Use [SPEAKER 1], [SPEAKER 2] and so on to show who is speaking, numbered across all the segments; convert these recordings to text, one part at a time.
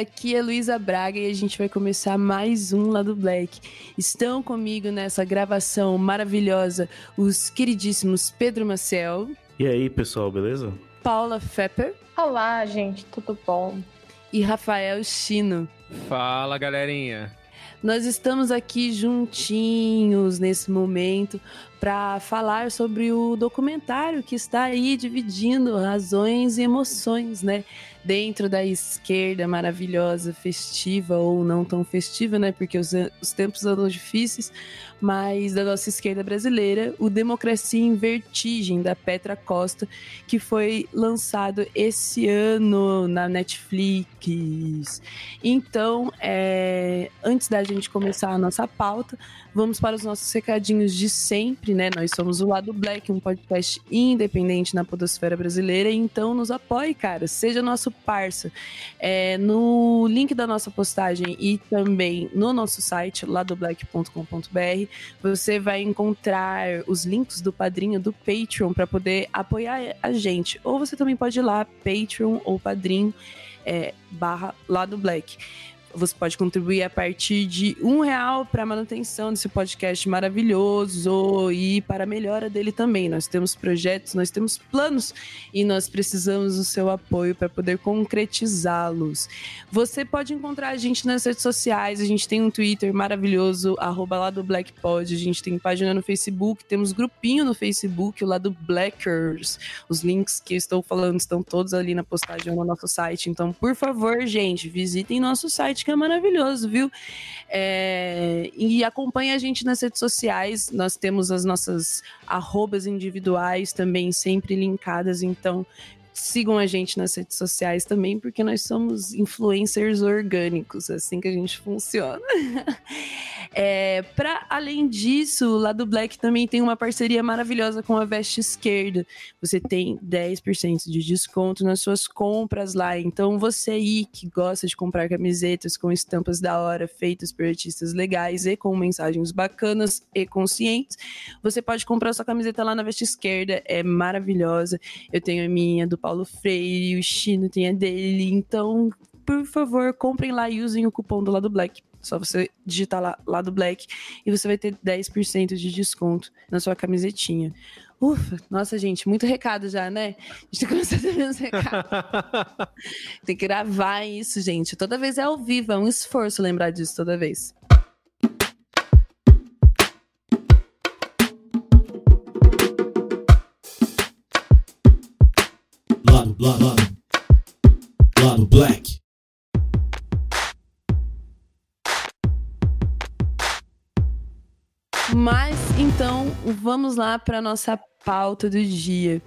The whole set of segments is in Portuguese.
[SPEAKER 1] Aqui é Luísa Braga e a gente vai começar mais um lá do Black. Estão comigo nessa gravação maravilhosa os queridíssimos Pedro Maciel.
[SPEAKER 2] E aí, pessoal, beleza?
[SPEAKER 1] Paula Fepper.
[SPEAKER 3] Olá, gente, tudo bom?
[SPEAKER 1] E Rafael Chino.
[SPEAKER 4] Fala, galerinha.
[SPEAKER 1] Nós estamos aqui juntinhos nesse momento para falar sobre o documentário que está aí dividindo razões e emoções, né? Dentro da esquerda maravilhosa, festiva ou não tão festiva, né? Porque os, os tempos andam difíceis, mas da nossa esquerda brasileira, o Democracia em Vertigem, da Petra Costa, que foi lançado esse ano na Netflix. Então, é, antes da gente começar a nossa pauta, vamos para os nossos recadinhos de sempre, né? Nós somos o Lado Black, um podcast independente na podosfera brasileira, então nos apoie, cara, seja nosso parça. É, no link da nossa postagem e também no nosso site, ladoblack.com.br, você vai encontrar os links do padrinho do Patreon para poder apoiar a gente. Ou você também pode ir lá, Patreon ou padrinho é, barra Lado Black. Você pode contribuir a partir de um real para a manutenção desse podcast maravilhoso e para a melhora dele também. Nós temos projetos, nós temos planos e nós precisamos do seu apoio para poder concretizá-los. Você pode encontrar a gente nas redes sociais, a gente tem um Twitter maravilhoso, arroba lá do Blackpod, a gente tem página no Facebook, temos grupinho no Facebook, o lado Blackers. Os links que eu estou falando estão todos ali na postagem no nosso site. Então, por favor, gente, visitem nosso site que é maravilhoso, viu? É, e acompanha a gente nas redes sociais. Nós temos as nossas arrobas individuais também sempre linkadas. Então, sigam a gente nas redes sociais também, porque nós somos influencers orgânicos, assim que a gente funciona. é, para além disso, lá do Black também tem uma parceria maravilhosa com a Veste Esquerda. Você tem 10% de desconto nas suas compras lá. Então, você aí que gosta de comprar camisetas com estampas da hora, feitas por artistas legais e com mensagens bacanas e conscientes, você pode comprar sua camiseta lá na Veste Esquerda. É maravilhosa. Eu tenho a minha do Paulo Freire, o Chino tem a dele. Então, por favor, comprem lá e usem o cupom do lado Black. Só você digitar lá, lado Black e você vai ter 10% de desconto na sua camisetinha. Ufa, nossa, gente, muito recado já, né? A gente começou a ter uns recados. tem que gravar isso, gente. Toda vez é ao vivo, é um esforço lembrar disso toda vez.
[SPEAKER 5] Lado, lado, lado, lado black.
[SPEAKER 1] Mas então vamos lá para nossa pauta do dia.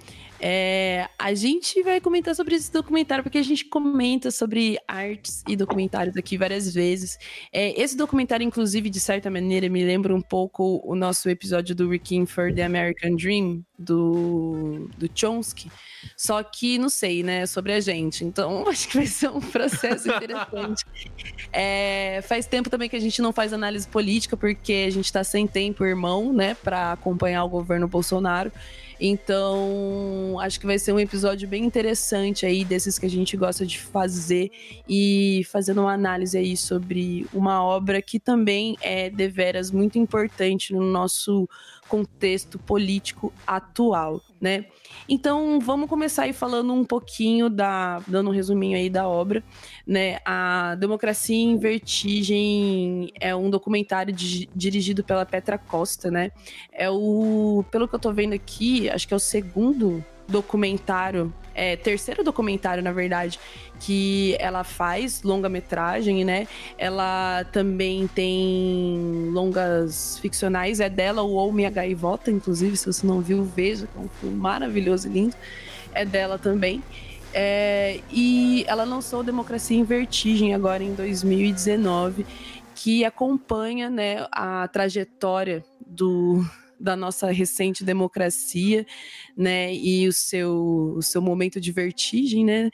[SPEAKER 1] É, a gente vai comentar sobre esse documentário, porque a gente comenta sobre artes e documentários aqui várias vezes. É, esse documentário, inclusive, de certa maneira, me lembra um pouco o nosso episódio do Requiem for the American Dream, do, do Chomsky. Só que, não sei, né, sobre a gente. Então, acho que vai ser um processo interessante. é, faz tempo também que a gente não faz análise política, porque a gente está sem tempo, irmão, né, para acompanhar o governo Bolsonaro. Então, acho que vai ser um episódio bem interessante aí, desses que a gente gosta de fazer e fazendo uma análise aí sobre uma obra que também é deveras muito importante no nosso contexto político atual, né? Então, vamos começar aí falando um pouquinho da, dando um resuminho aí da obra, né? A Democracia em Vertigem é um documentário de, dirigido pela Petra Costa, né? É o, pelo que eu tô vendo aqui, acho que é o segundo documentário, é, terceiro documentário, na verdade, que ela faz longa-metragem, né? Ela também tem longas ficcionais, é dela o Minha Gaivota, inclusive, se você não viu, veja, é um filme maravilhoso e lindo. É dela também. É, e ela lançou Democracia em Vertigem agora em 2019, que acompanha né, a trajetória do, da nossa recente democracia, né? E o seu, o seu momento de vertigem, né?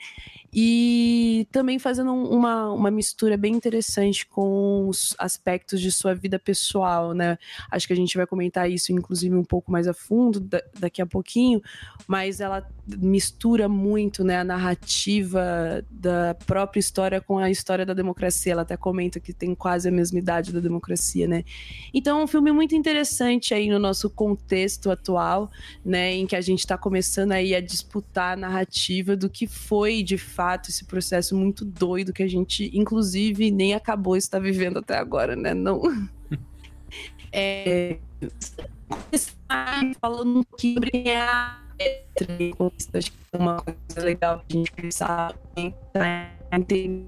[SPEAKER 1] E também fazendo uma, uma mistura bem interessante com os aspectos de sua vida pessoal, né? Acho que a gente vai comentar isso, inclusive, um pouco mais a fundo daqui a pouquinho, mas ela mistura muito né, a narrativa da própria história com a história da democracia. Ela até comenta que tem quase a mesma idade da democracia, né? Então é um filme muito interessante aí no nosso contexto atual, né? Em que a gente está começando aí a disputar a narrativa do que foi de fato fato esse processo muito doido que a gente, inclusive, nem acabou estar vivendo até agora, né? Não. é, falando um pouquinho a acho que é uma coisa legal a gente pensar em entender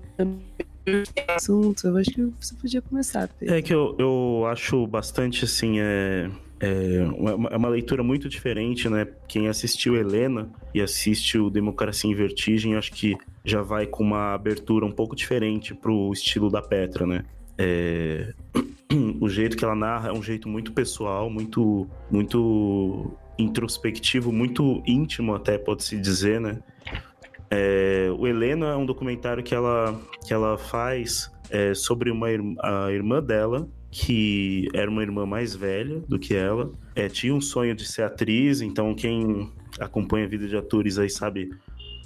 [SPEAKER 1] assunto. Eu acho que você podia começar.
[SPEAKER 2] É que eu, eu acho bastante assim. É é uma, é uma, leitura muito diferente, né? Quem assistiu Helena e assiste o Democracia em Vertigem, acho que já vai com uma abertura um pouco diferente pro estilo da Petra, né? É... O jeito que ela narra é um jeito muito pessoal, muito, muito introspectivo, muito íntimo até, pode-se dizer, né? É... O Helena é um documentário que ela, que ela faz é, sobre uma, a irmã dela, que era uma irmã mais velha do que ela, é, tinha um sonho de ser atriz, então quem acompanha a vida de atores aí sabe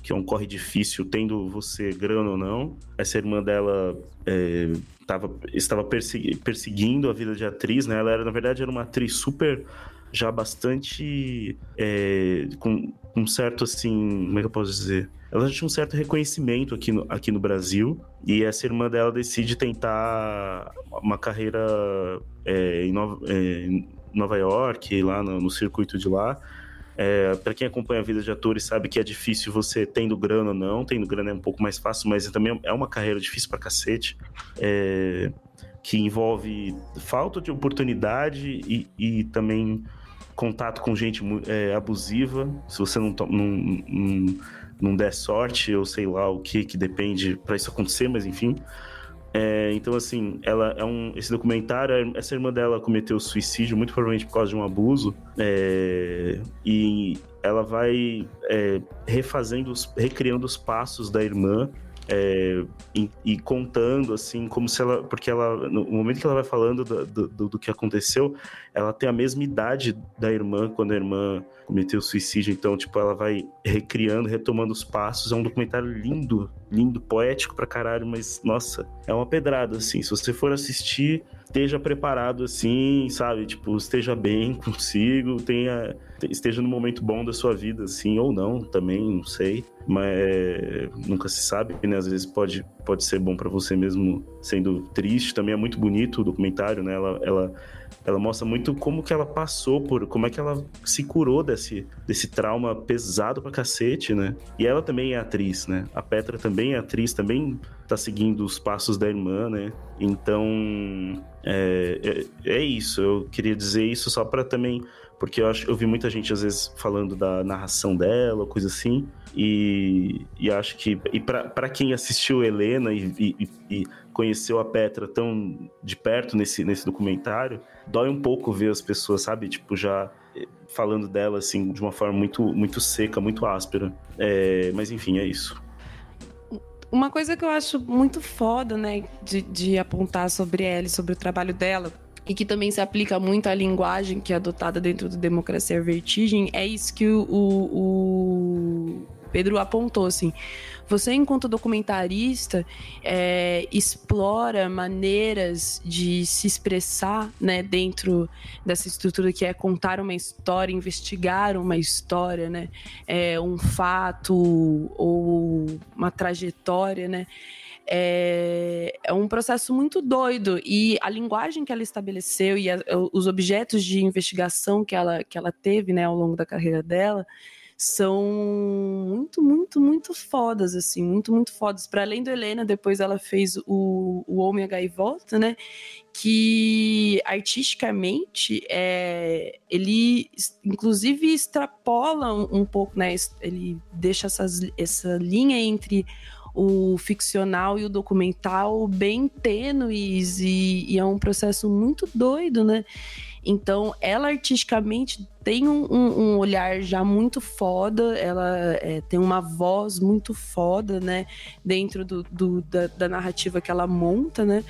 [SPEAKER 2] que é um corre difícil, tendo você grana ou não. Essa irmã dela é, tava, estava persegui perseguindo a vida de atriz, né? Ela era, na verdade, era uma atriz super já bastante é, com um certo assim, como é que eu posso dizer? Ela já tinha um certo reconhecimento aqui no, aqui no Brasil e essa irmã dela decide tentar uma carreira é, em, Nova, é, em, Nova, York, lá no, no circuito de lá. É, para quem acompanha a vida de atores sabe que é difícil você tendo grana ou não, tendo grana é um pouco mais fácil, mas também é uma carreira difícil para cacete. É, que envolve falta de oportunidade e, e também contato com gente é, abusiva. Se você não, não, não, não, der sorte, ou sei lá o que, que depende para isso acontecer, mas enfim. É, então, assim, ela é um. Esse documentário, essa irmã dela cometeu suicídio, muito provavelmente por causa de um abuso. É, e ela vai é, refazendo, os, recriando os passos da irmã é, e, e, contando, assim, como se ela. Porque ela, no momento que ela vai falando do, do, do, que aconteceu, ela tem a mesma idade da irmã quando a irmã cometeu suicídio. Então, tipo, ela vai recriando, retomando os passos. É um documentário lindo, lindo, poético pra caralho, mas, nossa, é uma pedrada, assim. Se você for assistir, esteja preparado, assim, sabe? Tipo, esteja bem consigo, tenha esteja no momento bom da sua vida, assim, ou não, também, não sei. Mas nunca se sabe, né? Às vezes pode, pode ser bom para você mesmo sendo triste. Também é muito bonito o documentário, né? Ela, ela, ela mostra muito como que ela passou por, como é que ela se curou desse, desse trauma pesado pra cacete, né? E ela também é atriz, né? A Petra também é atriz, também tá seguindo os passos da irmã, né? Então, é, é, é isso. Eu queria dizer isso só para também porque eu, acho, eu vi muita gente, às vezes, falando da narração dela, coisa assim. E, e acho que. E para quem assistiu Helena e, e, e, conheceu a Petra tão de perto nesse, nesse documentário, dói um pouco ver as pessoas, sabe? Tipo, já eh, falando dela, assim, de uma forma muito, muito seca, muito áspera. É, mas enfim, é isso.
[SPEAKER 1] Uma coisa que eu acho muito foda, né, de, de apontar sobre ela e sobre o trabalho dela, e que também se aplica muito à linguagem que é adotada dentro do Democracia Vertigem, é isso que o, o, o Pedro apontou, assim. Você, enquanto documentarista, é, explora maneiras de se expressar né, dentro dessa estrutura que é contar uma história, investigar uma história, né, é, um fato ou uma trajetória, né? É, é um processo muito doido. E a linguagem que ela estabeleceu e a, os objetos de investigação que ela, que ela teve né, ao longo da carreira dela são muito, muito, muito fodas, assim, muito, muito fodas. Para além do Helena, depois ela fez o, o Homem a Gaivota, né? Que artisticamente é, ele, inclusive, extrapola um, um pouco, né? Ele deixa essas, essa linha entre o ficcional e o documental bem tênues e, e é um processo muito doido, né? Então, ela artisticamente tem um, um olhar já muito foda, ela é, tem uma voz muito foda, né? Dentro do, do da, da, narrativa que ela monta, né?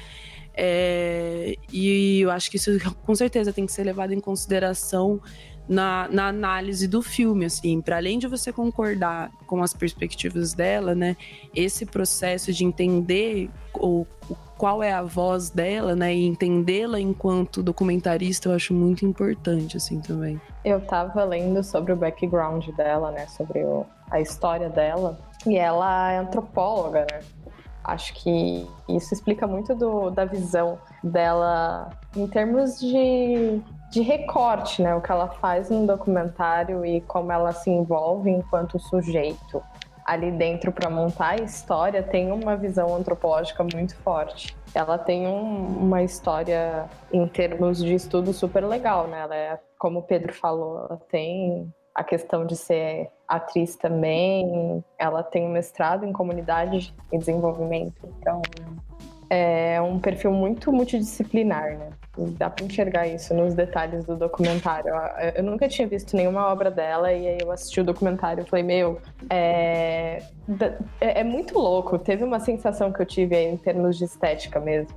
[SPEAKER 1] É, e eu acho que isso com certeza tem que ser levado em consideração na, na análise do filme, assim, para além de você concordar com as perspectivas dela, né, esse processo de entender o, o qual é a voz dela, né, e entendê-la enquanto documentarista, eu acho muito importante, assim, também.
[SPEAKER 3] Eu tava lendo sobre o background dela, né, sobre o, a história dela, e ela é antropóloga, né, acho que isso explica muito do, da visão dela em termos de de recorte, né? O que ela faz no documentário e como ela se envolve enquanto sujeito ali dentro para montar a história tem uma visão antropológica muito forte. Ela tem um, uma história em termos de estudo super legal, né? Ela é, como o Pedro falou, ela tem a questão de ser atriz também. Ela tem um mestrado em comunidade e desenvolvimento. Então, é um perfil muito multidisciplinar, né? Dá para enxergar isso nos detalhes do documentário. Eu nunca tinha visto nenhuma obra dela e aí eu assisti o documentário e falei, meu, é... é, é muito louco. Teve uma sensação que eu tive em termos de estética mesmo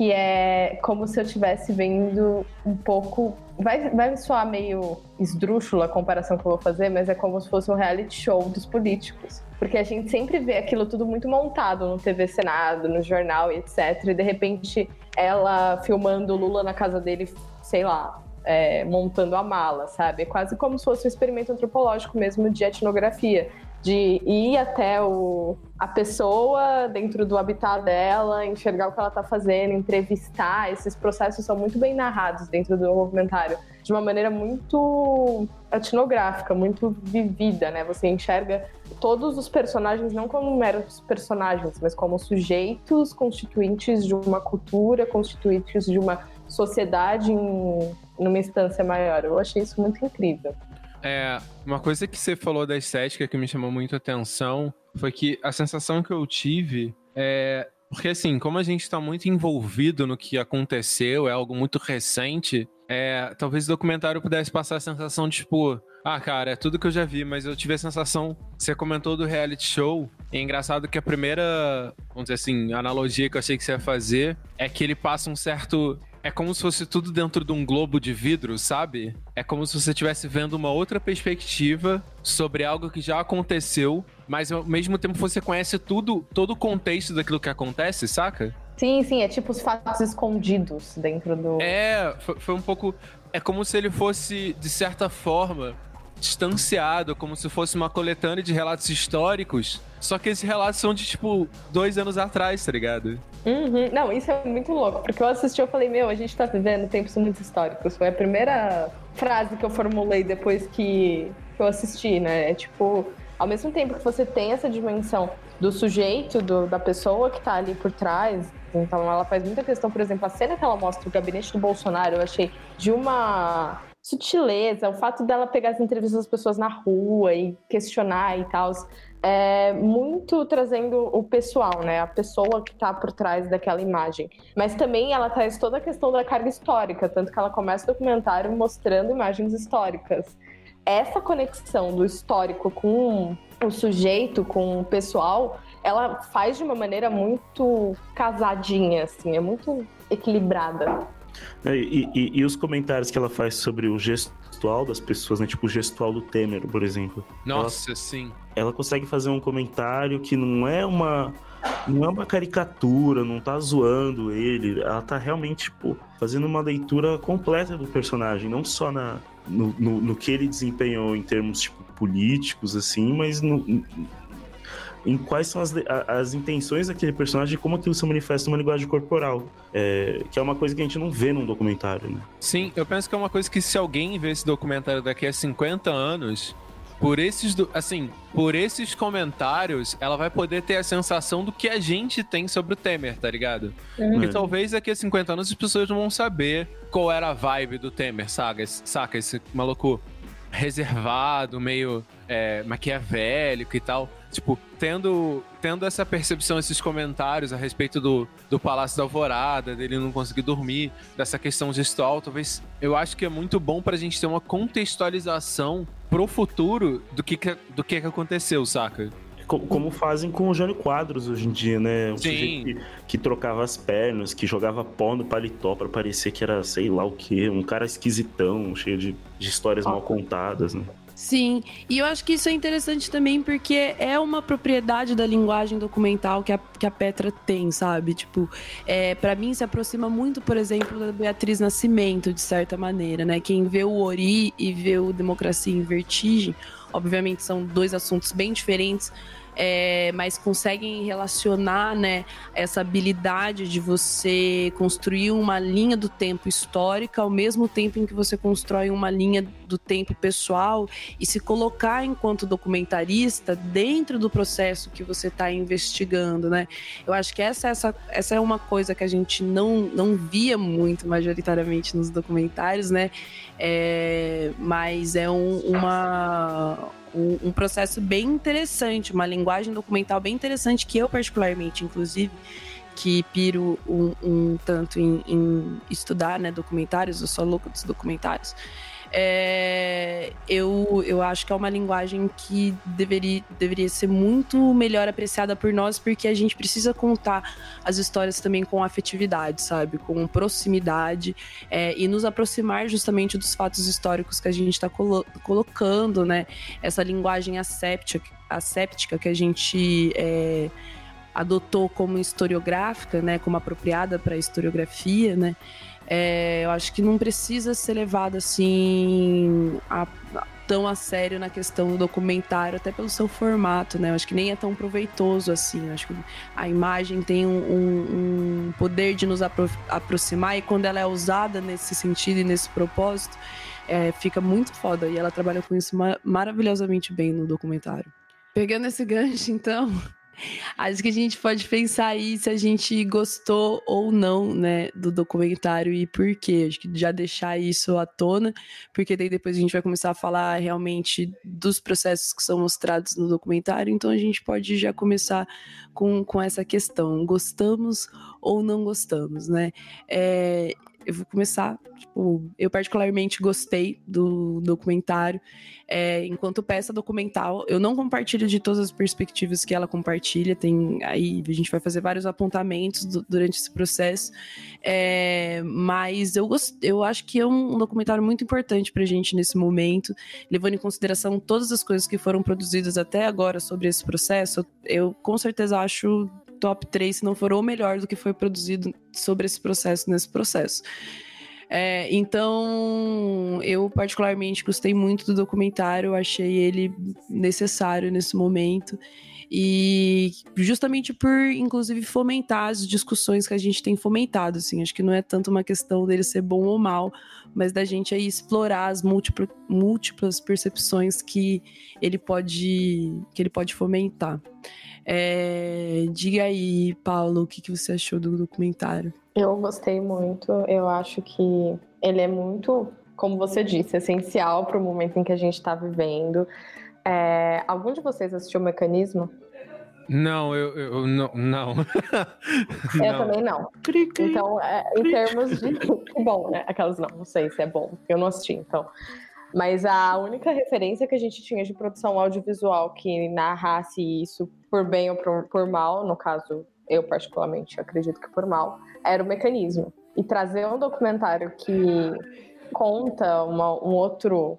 [SPEAKER 3] que é como se eu estivesse vendo um pouco. Vai, vai soar meio esdrúxula a comparação que eu vou fazer, mas é como se fosse um reality show dos políticos. Porque a gente sempre vê aquilo tudo muito montado no TV Senado, no jornal etc. E de repente ela filmando Lula na casa dele, sei lá, é, montando a mala, sabe? É quase como se fosse um experimento antropológico mesmo de etnografia de ir até o, a pessoa dentro do habitat dela, enxergar o que ela está fazendo, entrevistar. Esses processos são muito bem narrados dentro do documentário, de uma maneira muito etnográfica, muito vivida, né? Você enxerga todos os personagens não como meros personagens, mas como sujeitos constituintes de uma cultura, constituintes de uma sociedade em numa instância maior. Eu achei isso muito incrível.
[SPEAKER 4] É, uma coisa que você falou da estética que me chamou muito a atenção foi que a sensação que eu tive é. Porque, assim, como a gente está muito envolvido no que aconteceu, é algo muito recente, é, talvez o documentário pudesse passar a sensação de, tipo, ah, cara, é tudo que eu já vi, mas eu tive a sensação. Você comentou do reality show. E é engraçado que a primeira, vamos dizer assim, analogia que eu achei que você ia fazer é que ele passa um certo é como se fosse tudo dentro de um globo de vidro, sabe? É como se você estivesse vendo uma outra perspectiva sobre algo que já aconteceu, mas ao mesmo tempo você conhece tudo, todo o contexto daquilo que acontece, saca?
[SPEAKER 3] Sim, sim, é tipo os fatos escondidos dentro do.
[SPEAKER 4] É, foi, foi um pouco. É como se ele fosse, de certa forma, distanciado, como se fosse uma coletânea de relatos históricos. Só que esses relatos são de, tipo, dois anos atrás, tá ligado?
[SPEAKER 3] Uhum. Não, isso é muito louco, porque eu assisti e falei, meu, a gente tá vivendo tempos muito históricos. Foi a primeira frase que eu formulei depois que eu assisti, né? É tipo, ao mesmo tempo que você tem essa dimensão do sujeito, do, da pessoa que tá ali por trás, então ela faz muita questão, por exemplo, a cena que ela mostra o gabinete do Bolsonaro, eu achei de uma sutileza, o fato dela pegar as entrevistas das pessoas na rua e questionar e tal, é muito trazendo o pessoal, né? A pessoa que está por trás daquela imagem. Mas também ela traz toda a questão da carga histórica, tanto que ela começa o documentário mostrando imagens históricas. Essa conexão do histórico com o sujeito, com o pessoal, ela faz de uma maneira muito casadinha, assim, é muito equilibrada.
[SPEAKER 2] É, e, e, e, os comentários que ela faz sobre o gestual das pessoas, né? Tipo o gestual do Temer, por exemplo.
[SPEAKER 4] Nossa,
[SPEAKER 2] ela,
[SPEAKER 4] sim.
[SPEAKER 2] Ela consegue fazer um comentário que não é uma. Não é uma caricatura, não tá zoando ele. Ela tá realmente, tipo, fazendo uma leitura completa do personagem, não só na, no, no, no que ele desempenhou em termos, tipo, políticos, assim, mas no, em quais são as, as intenções daquele personagem e como aquilo se manifesta numa linguagem corporal. É, que é uma coisa que a gente não vê num documentário, né?
[SPEAKER 4] Sim, eu penso que é uma coisa que se alguém vê esse documentário daqui a 50 anos, por esses, assim, por esses comentários, ela vai poder ter a sensação do que a gente tem sobre o Temer, tá ligado? Uhum. Porque talvez daqui a 50 anos as pessoas não vão saber qual era a vibe do Temer, saca? Saca esse maluco reservado, meio é, maquiavélico e tal. Tipo, tendo, tendo essa percepção, esses comentários a respeito do, do Palácio da Alvorada, dele não conseguir dormir, dessa questão gestual, talvez eu acho que é muito bom pra gente ter uma contextualização pro futuro do que, do que, que aconteceu, saca?
[SPEAKER 2] Como fazem com o Jânio Quadros hoje em dia, né? Um
[SPEAKER 4] Sim.
[SPEAKER 2] que, que trocava as pernas, que jogava pó no paletó pra parecer que era sei lá o quê. Um cara esquisitão, cheio de, de histórias mal contadas, né?
[SPEAKER 1] Sim, e eu acho que isso é interessante também porque é uma propriedade da linguagem documental que a, que a Petra tem, sabe? Tipo, é, para mim se aproxima muito, por exemplo, da Beatriz Nascimento, de certa maneira, né? Quem vê o Ori e vê o Democracia em Vertigem, obviamente são dois assuntos bem diferentes, é, mas conseguem relacionar né, essa habilidade de você construir uma linha do tempo histórica ao mesmo tempo em que você constrói uma linha do tempo pessoal e se colocar enquanto documentarista dentro do processo que você está investigando, né? Eu acho que essa, essa, essa é uma coisa que a gente não, não via muito majoritariamente nos documentários, né? É, mas é um, uma um, um, processo bem interessante, uma linguagem documental bem interessante que eu particularmente, inclusive, que piro um, um tanto em, em, estudar né, documentários, eu sou louco dos documentários. É, eu, eu acho que é uma linguagem que deveria, deveria ser muito melhor apreciada por nós, porque a gente precisa contar as histórias também com afetividade, sabe? Com proximidade é, e nos aproximar justamente dos fatos históricos que a gente está colo colocando, né? Essa linguagem asséptica, asséptica que a gente. É, adotou como historiográfica, né, como apropriada para historiografia, né, é, eu acho que não precisa ser levado assim a, a, tão a sério na questão do documentário, até pelo seu formato, né? Eu acho que nem é tão proveitoso assim. Eu acho que a imagem tem um, um, um poder de nos apro aproximar e quando ela é usada nesse sentido e nesse propósito, é, fica muito foda. E ela trabalha com isso mar maravilhosamente bem no documentário. Pegando esse gancho, então, Acho que a gente pode pensar aí se a gente gostou ou não, né, do documentário e por quê. Acho que já deixar isso à tona, porque daí depois a gente vai começar a falar realmente dos processos que são mostrados no documentário. Então a gente pode já começar com, com essa questão: gostamos ou não gostamos, né? É, eu vou começar. Tipo, eu particularmente gostei do documentário. É, enquanto peça documental, eu não compartilho de todas as perspectivas que ela compartilha. Tem aí a gente vai fazer vários apontamentos do, durante esse processo. É, mas eu gost, eu acho que é um, um documentário muito importante para a gente nesse momento, levando em consideração todas as coisas que foram produzidas até agora sobre esse processo. Eu com certeza acho top 3, se não for o melhor do que foi produzido sobre esse processo nesse processo. É, então, eu particularmente gostei muito do documentário, achei ele necessário nesse momento. E justamente por, inclusive, fomentar as discussões que a gente tem fomentado, assim. Acho que não é tanto uma questão dele ser bom ou mal, mas da gente aí explorar as múltiplas, múltiplas percepções que ele pode, que ele pode fomentar. É, diga aí, Paulo, o que, que você achou do documentário?
[SPEAKER 3] Eu gostei muito. Eu acho que ele é muito, como você disse, essencial para o momento em que a gente está vivendo. É, algum de vocês assistiu o Mecanismo?
[SPEAKER 4] Não, eu, eu não. não.
[SPEAKER 3] eu também não. Então, é, em termos de. bom, né? Aquelas não, não sei se é bom. Eu não assisti, então. Mas a única referência que a gente tinha de produção audiovisual que narrasse isso por bem ou por, por mal, no caso, eu particularmente acredito que por mal, era o mecanismo. E trazer um documentário que conta uma, um outro,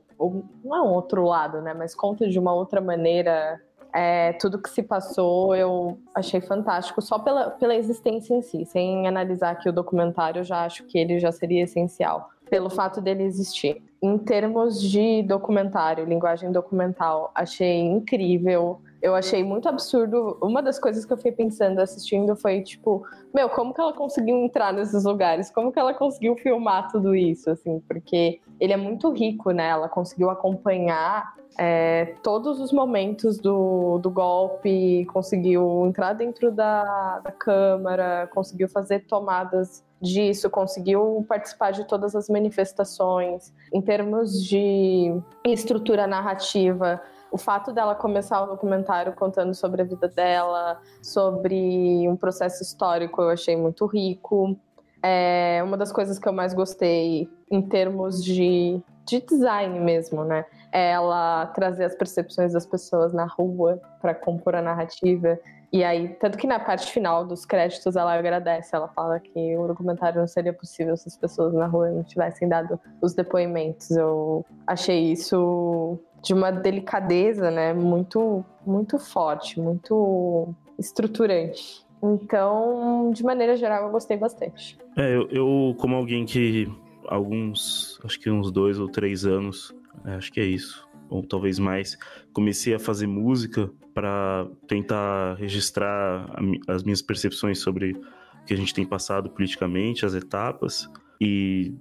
[SPEAKER 3] não é um outro lado, né? Mas conta de uma outra maneira é, tudo que se passou, eu achei fantástico, só pela, pela existência em si. Sem analisar aqui o documentário, eu já acho que ele já seria essencial, pelo fato dele existir. Em termos de documentário, linguagem documental, achei incrível. Eu achei muito absurdo. Uma das coisas que eu fiquei pensando assistindo foi tipo, meu, como que ela conseguiu entrar nesses lugares? Como que ela conseguiu filmar tudo isso, assim? Porque ele é muito rico, né? Ela conseguiu acompanhar é, todos os momentos do, do golpe, conseguiu entrar dentro da, da Câmara, conseguiu fazer tomadas disso, conseguiu participar de todas as manifestações. Em termos de estrutura narrativa, o fato dela começar o documentário contando sobre a vida dela, sobre um processo histórico, eu achei muito rico. É uma das coisas que eu mais gostei em termos de, de design mesmo, né? É ela trazer as percepções das pessoas na rua para compor a narrativa. E aí, tanto que na parte final dos créditos ela agradece, ela fala que o documentário não seria possível se as pessoas na rua não tivessem dado os depoimentos. Eu achei isso de uma delicadeza, né, muito muito forte, muito estruturante. Então, de maneira geral, eu gostei bastante.
[SPEAKER 2] É, eu, eu como alguém que alguns, acho que uns dois ou três anos, é, acho que é isso, ou talvez mais, comecei a fazer música para tentar registrar as minhas percepções sobre o que a gente tem passado politicamente, as etapas, e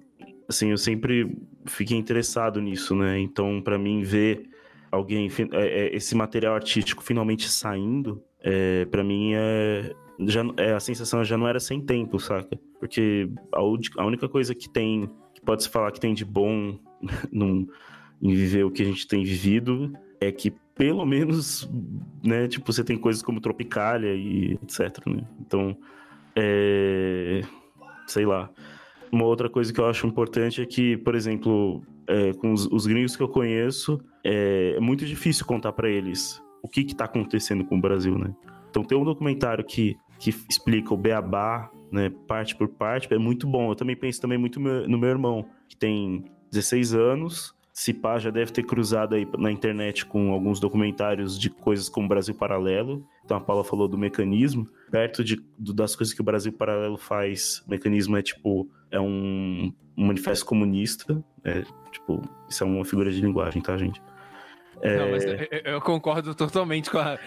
[SPEAKER 2] assim, eu sempre fiquei interessado nisso, né? Então, para mim, ver alguém, é, é, esse material artístico finalmente saindo, é, para mim é, já, é, a sensação já não era sem tempo, saca? Porque a, a única coisa que tem, que pode se falar que tem de bom num, em viver o que a gente tem vivido, é que pelo menos, né, tipo, você tem coisas como Tropicália e etc, né? Então, é... sei lá. Uma outra coisa que eu acho importante é que, por exemplo, é, com os, os, gringos que eu conheço, é, é muito difícil contar para eles o que está acontecendo com o Brasil, né? Então, ter um documentário que, que explica o beabá, né, parte por parte, é muito bom. Eu também penso também muito no meu irmão, que tem 16 anos, se pá, já deve ter cruzado aí na internet com alguns documentários de coisas como Brasil Paralelo. Então a Paula falou do mecanismo. Perto de, do, das coisas que o Brasil Paralelo faz, o mecanismo é tipo, é um, um manifesto comunista. É, tipo, isso é uma figura de linguagem, tá, gente?
[SPEAKER 4] É... Não, mas eu concordo totalmente com, a,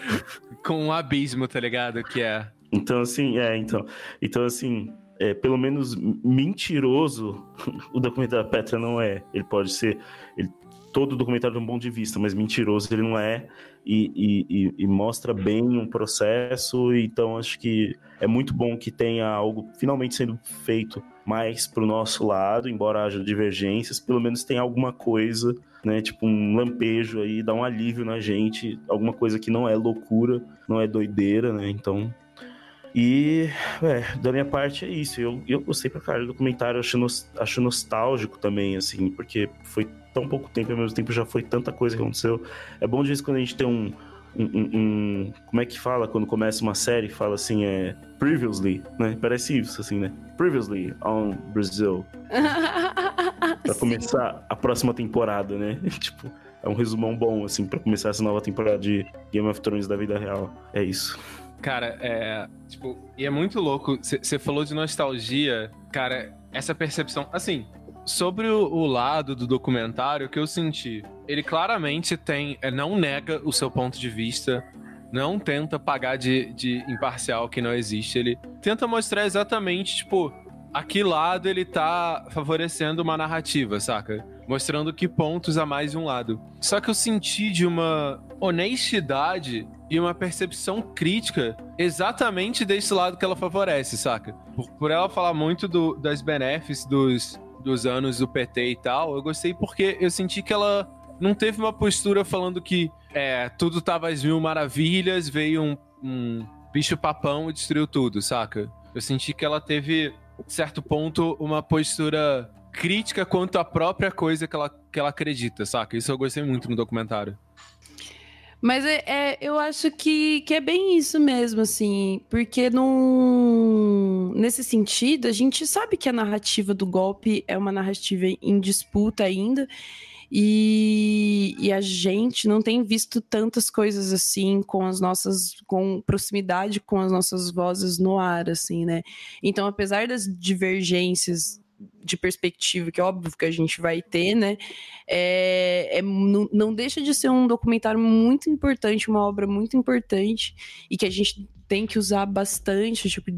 [SPEAKER 4] com o abismo, tá ligado? Que é.
[SPEAKER 2] Então, assim, é, então. Então, assim, é, pelo menos mentiroso, o documentário da Petra não é. Ele pode ser. Ele, todo documentário de um ponto de vista, mas mentiroso ele não é. E, e, e, mostra bem um processo. Então acho que é muito bom que tenha algo finalmente sendo feito mais para o nosso lado, embora haja divergências, pelo menos tem alguma coisa, né? Tipo um lampejo aí, dá um alívio na gente, alguma coisa que não é loucura, não é doideira, né? Então e, é, da minha parte é isso. Eu, eu gostei pra caralho do documentário, acho, nos, acho nostálgico também, assim, porque foi tão pouco tempo e ao mesmo tempo já foi tanta coisa que aconteceu. É bom de vez quando a gente tem um, um, um, um, como é que fala quando começa uma série fala assim é previously né? Parece isso assim né? Previously on Brazil para começar a próxima temporada né? Tipo é um resumão bom assim para começar essa nova temporada de Game of Thrones da vida real. É isso
[SPEAKER 4] Cara, é. Tipo, e é muito louco. Você falou de nostalgia. Cara, essa percepção. Assim, sobre o, o, lado do documentário que eu senti, ele claramente tem. É, não nega o seu ponto de vista. Não tenta pagar de, de imparcial que não existe. Ele tenta mostrar exatamente, tipo, a que lado ele tá favorecendo uma narrativa, saca? Mostrando que pontos a mais de um lado. Só que eu senti de uma honestidade e uma percepção crítica exatamente desse lado que ela favorece, saca? Por, por ela falar muito do, das benefícios dos, dos anos do PT e tal, eu gostei porque eu senti que ela não teve uma postura falando que é, tudo tava às mil maravilhas, veio um, um bicho papão e destruiu tudo, saca? Eu senti que ela teve, certo ponto, uma postura crítica quanto à própria coisa que ela, que ela acredita, saca? Isso eu gostei muito no documentário.
[SPEAKER 1] Mas é, é, eu acho que, que é bem isso mesmo, assim, porque num, nesse sentido, a gente sabe que a narrativa do golpe é uma narrativa em disputa ainda, e, e, a gente não tem visto tantas coisas assim com as nossas com proximidade com as nossas vozes no ar assim né então apesar das divergências de perspectiva, que é óbvio que a gente vai ter, né? É, é, não, não deixa de ser um documentário muito importante, uma obra muito importante, e que a gente tem que usar bastante, tipo,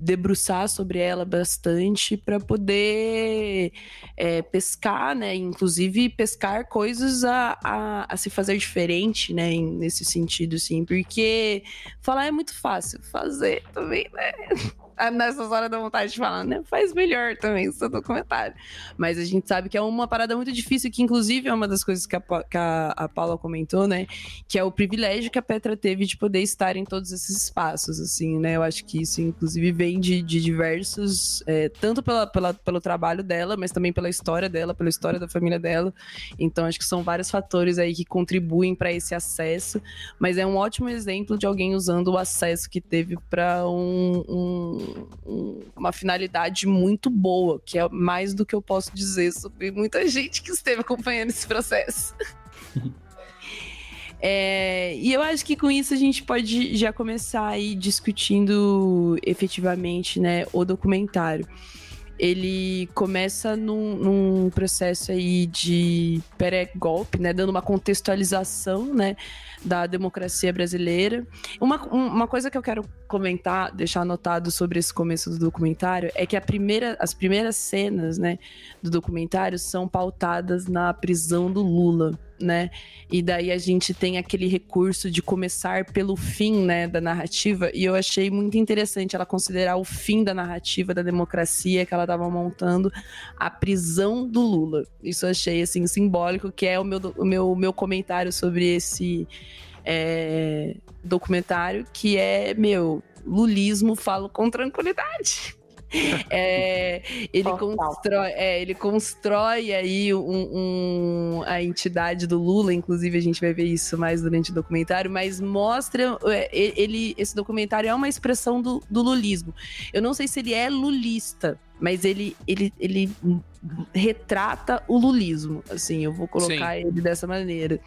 [SPEAKER 1] debruçar sobre ela bastante para poder é, pescar, né? Inclusive pescar coisas a, a, a, se fazer diferente, né? Nesse sentido, sim, porque falar é muito fácil, fazer também, né? ah, nessas horas da vontade de falar, né? Faz melhor também seu documentário. Mas a gente sabe que é uma parada muito difícil, que inclusive é uma das coisas que a, que a, a Paula comentou, né? Que é o privilégio que a Petra teve de poder estar em todos esses espaços, assim, né? Eu acho que isso, inclusive, vem de, de diversos, é, tanto pela, pela, pelo trabalho dela, mas também pela história dela, pela história da família dela. Então, acho que são vários fatores aí que contribuem para esse acesso, mas é um ótimo exemplo de alguém usando o acesso que teve para um, um, um, uma finalidade muito boa, que é mais do que eu posso dizer sobre muita gente que esteve acompanhando esse processo. É, e eu acho que com isso a gente pode já começar aí discutindo efetivamente né, o documentário ele começa num, num processo aí de pré-golpe, né, dando uma contextualização, né, da democracia brasileira. Uma, uma coisa que eu quero comentar, deixar anotado sobre esse começo do documentário, é que a primeira, as primeiras cenas, né, do documentário são pautadas na prisão do Lula né? E daí a gente tem aquele recurso de começar pelo fim, né, da narrativa, e eu achei muito interessante ela considerar o fim da narrativa da democracia que ela estava montando, a prisão do Lula. Isso eu achei assim simbólico, que é o meu, o meu, meu comentário sobre esse é, documentário, que é meu lulismo falo com tranquilidade. É, ele, constrói, é, ele constrói aí um, um, a entidade do Lula, inclusive a gente vai ver isso mais durante o documentário, mas mostra é, ele esse documentário é uma expressão do, do lulismo. Eu não sei se ele é lulista, mas ele, ele, ele retrata o lulismo. Assim, eu vou colocar Sim. ele dessa maneira.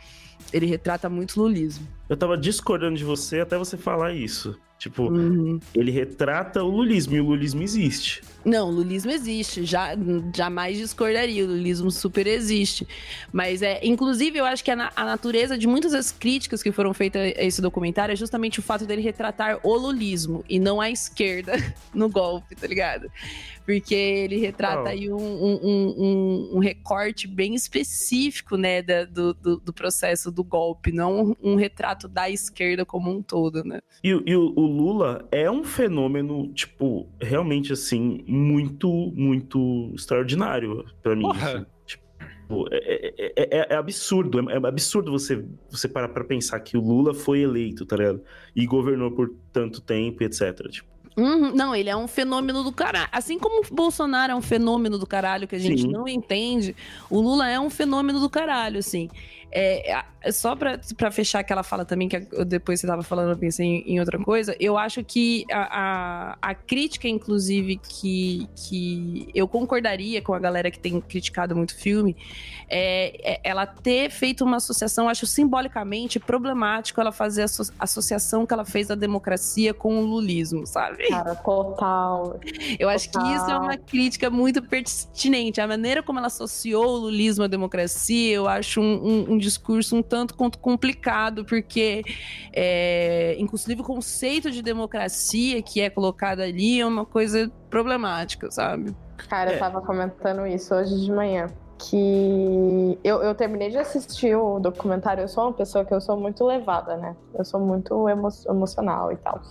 [SPEAKER 1] Ele retrata muito lulismo.
[SPEAKER 2] Eu tava discordando de você até você falar isso. Tipo, uhum. ele retrata o lulismo e o lulismo existe.
[SPEAKER 1] Não, o lulismo existe. Já, jamais discordaria. O lulismo super existe. Mas, é, inclusive, eu acho que a, a natureza de muitas das críticas que foram feitas a esse documentário é justamente o fato dele retratar o lulismo e não a esquerda no golpe, tá ligado? Porque ele retrata oh. aí um, um, um, um, recorte bem específico, né, da, do, do, do, processo do golpe, não um, retrato da esquerda como um todo, né?
[SPEAKER 2] E, e o, o Lula é um fenômeno, tipo, realmente assim, muito, muito extraordinário para mim. Assim. Tipo, é, é, é, é, absurdo, é, absurdo você, você parar pra pensar que o Lula foi eleito, tá ligado? E governou por tanto tempo, etc. Tipo,
[SPEAKER 1] Uhum, não, ele é um fenômeno do caralho. Assim como o Bolsonaro é um fenômeno do caralho que a gente Sim. não entende, o Lula é um fenômeno do caralho, assim. É, só para fechar aquela fala também, que depois você estava falando, eu pensei em, em, outra coisa, eu acho que a, a, a, crítica, inclusive, que, que eu concordaria com a galera que tem criticado muito o filme, é, é, ela ter feito uma associação, acho simbolicamente problemático ela fazer a associação que ela fez da democracia com o lulismo, sabe?
[SPEAKER 3] Cara, total.
[SPEAKER 1] Eu total. acho que isso é uma crítica muito pertinente. A maneira como ela associou o lulismo à democracia, eu acho um, um discurso um tanto quanto complicado, porque, é, inclusive, o conceito de democracia que é colocado ali é uma coisa problemática, sabe?
[SPEAKER 3] Cara, eu é. tava comentando isso hoje de manhã que eu, eu terminei de assistir o documentário. Eu sou uma pessoa que eu sou muito levada, né? Eu sou muito emo emocional e tal.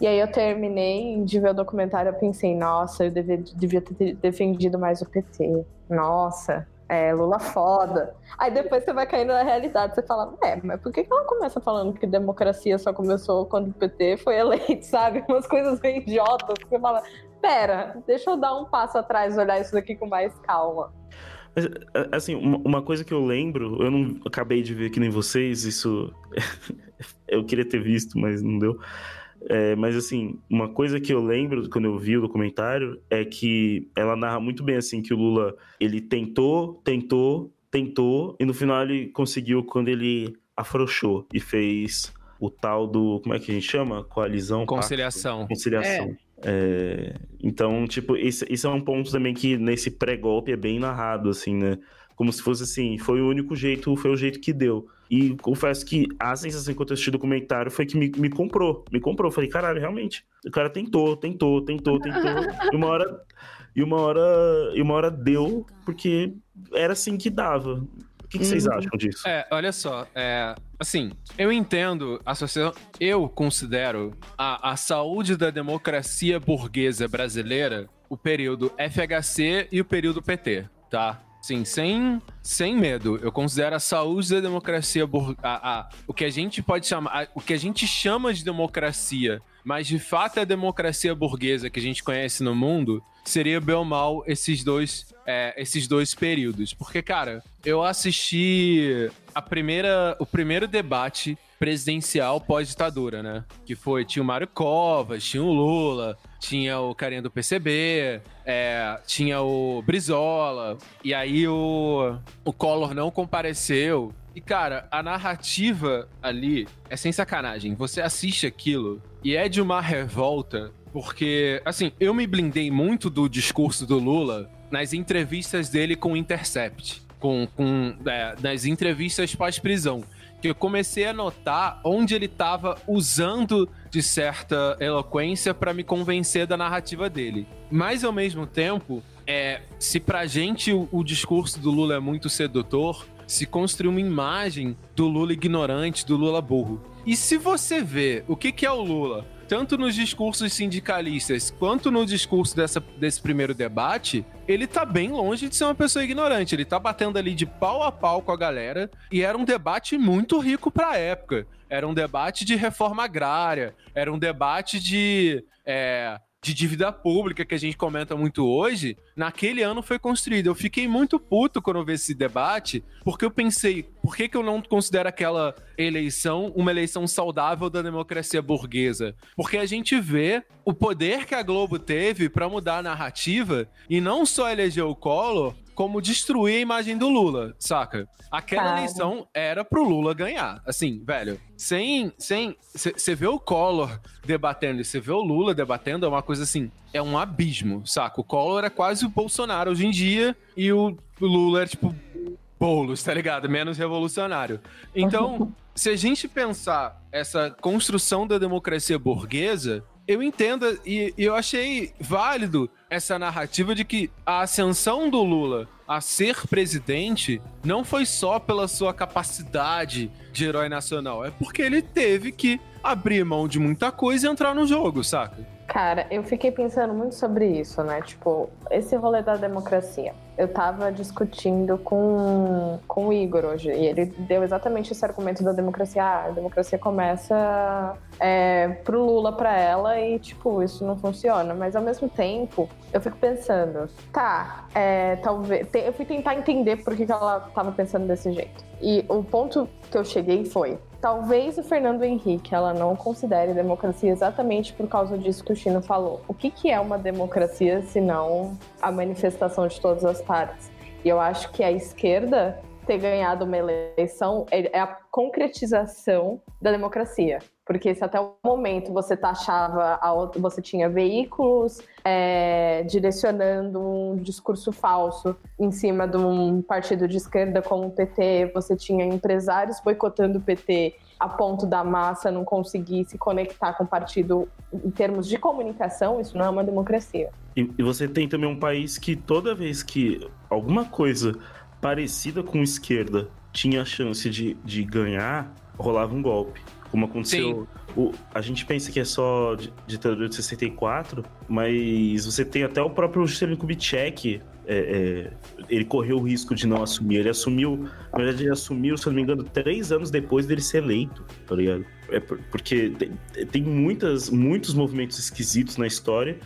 [SPEAKER 3] E aí eu terminei de ver o documentário. Eu pensei, nossa, eu devia, devia ter defendido mais o PT. Nossa, é, Lula foda. Aí depois você vai caindo na realidade, você fala, é, mas por que, ela começa falando que democracia só começou quando o PT foi eleito, sabe? Umas coisas bem idiotas, você fala, pera, deixa eu dar um passo atrás, olhar isso daqui com mais calma.
[SPEAKER 2] Mas, assim, uma, coisa que eu lembro, eu não acabei de ver que nem vocês, isso eu queria ter visto, mas não deu. É, mas assim, uma coisa que eu lembro quando eu vi o documentário é que ela narra muito bem assim que o Lula ele tentou, tentou, tentou e no final ele conseguiu quando ele afrouxou e fez o tal do como é que a gente chama? Coalizão
[SPEAKER 4] conciliação
[SPEAKER 2] pacto, conciliação. É. É, então tipo isso, isso é um ponto também que nesse pré-golpe é bem narrado assim né? Como se fosse assim foi o único jeito foi o jeito que deu e confesso que a sensação que eu assisti o documentário foi que me, me comprou. Me comprou. Eu falei, caralho, realmente. O cara tentou, tentou, tentou, tentou. e uma hora. E uma hora. E uma hora deu, porque era assim que dava. O que, que vocês uhum. acham disso?
[SPEAKER 4] É, olha só. É, assim, eu entendo a sociedade. Eu considero a, a saúde da democracia burguesa brasileira o período FHC e o período PT, tá? Sim, sem, sem medo. Eu considero a saúde da democracia a, a, o que a gente pode chamar, a, o que a gente chama de democracia, mas de fato é a democracia burguesa que a gente conhece no mundo, seria bem ou mal esses dois, é, esses dois períodos. Porque, cara, eu assisti a primeira, o primeiro debate presidencial pós-ditadura, né? Que foi, tinha o Mário Covas, tinha o Lula, tinha o carinha do PCB, é, tinha o Brizola, e aí o, o Collor não compareceu. E, cara, a narrativa ali é sem sacanagem. Você assiste aquilo e é de uma revolta, porque, assim, eu me blindei muito do discurso do Lula nas entrevistas dele com o Intercept, com, com é, nas entrevistas pós-prisão que eu comecei a notar onde ele estava usando de certa eloquência para me convencer da narrativa dele. Mas ao mesmo tempo, é, se pra gente o, o discurso do Lula é muito sedutor, se construiu uma imagem do Lula ignorante, do Lula burro. E se você vê o que, que é o Lula, tanto nos discursos sindicalistas quanto no discurso dessa, desse primeiro debate, ele tá bem longe de ser uma pessoa ignorante. Ele tá batendo ali de pau a pau com a galera e era um debate muito rico pra época. Era um debate de reforma agrária, era um debate de. É, de dívida pública que a gente comenta muito hoje, naquele ano foi construído. Eu fiquei muito puto quando eu vi esse debate, porque eu pensei, por que, que eu não considero aquela eleição uma eleição saudável da democracia burguesa? Porque a gente vê o poder que a Globo teve para mudar a narrativa e não só eleger o Collor, como destruir a imagem do Lula, saca? Aquela Cara. eleição era pro Lula ganhar. Assim, velho, sem. sem Você vê o Collor debatendo e você vê o Lula debatendo, é uma coisa assim. É um abismo, saca? O Collor é quase o Bolsonaro hoje em dia e o Lula é tipo. Boulos, tá ligado? Menos revolucionário. Então, se a gente pensar essa construção da democracia burguesa, eu entendo e, e eu achei válido essa narrativa de que a ascensão do Lula a ser presidente não foi só pela sua capacidade de herói nacional, é porque ele teve que abrir mão de muita coisa e entrar no jogo, saca?
[SPEAKER 3] Cara, eu fiquei pensando muito sobre isso, né? Tipo, esse rolê da democracia. Eu tava discutindo com, com o Igor hoje, e ele deu exatamente esse argumento da democracia. Ah, a democracia começa é, pro Lula pra ela e, tipo, isso não funciona. Mas ao mesmo tempo, eu fico pensando, tá, é, talvez. Eu fui tentar entender por que, que ela tava pensando desse jeito. E o ponto que eu cheguei foi: talvez o Fernando Henrique ela não considere democracia exatamente por causa disso que o Chino falou. O que, que é uma democracia se não a manifestação de todas as partes? E eu acho que a esquerda ter ganhado uma eleição é, é a concretização da democracia. Porque se até o momento você taxava, você tinha veículos é, direcionando um discurso falso em cima de um partido de esquerda como o PT, você tinha empresários boicotando o PT a ponto da massa não conseguir se conectar com o partido em termos de comunicação, isso não é uma democracia.
[SPEAKER 2] E, e você tem também um país que toda vez que alguma coisa parecida com esquerda tinha a chance de, de ganhar, rolava um golpe. Como aconteceu. O, a gente pensa que é só ditadura de 64, mas você tem até o próprio Juscelino Kubitschek. É, é, ele correu o risco de não assumir. Ele assumiu, na verdade, ele assumiu, se eu não me engano, três anos depois dele ser eleito, tá ligado? É porque tem, tem muitas, muitos movimentos esquisitos na história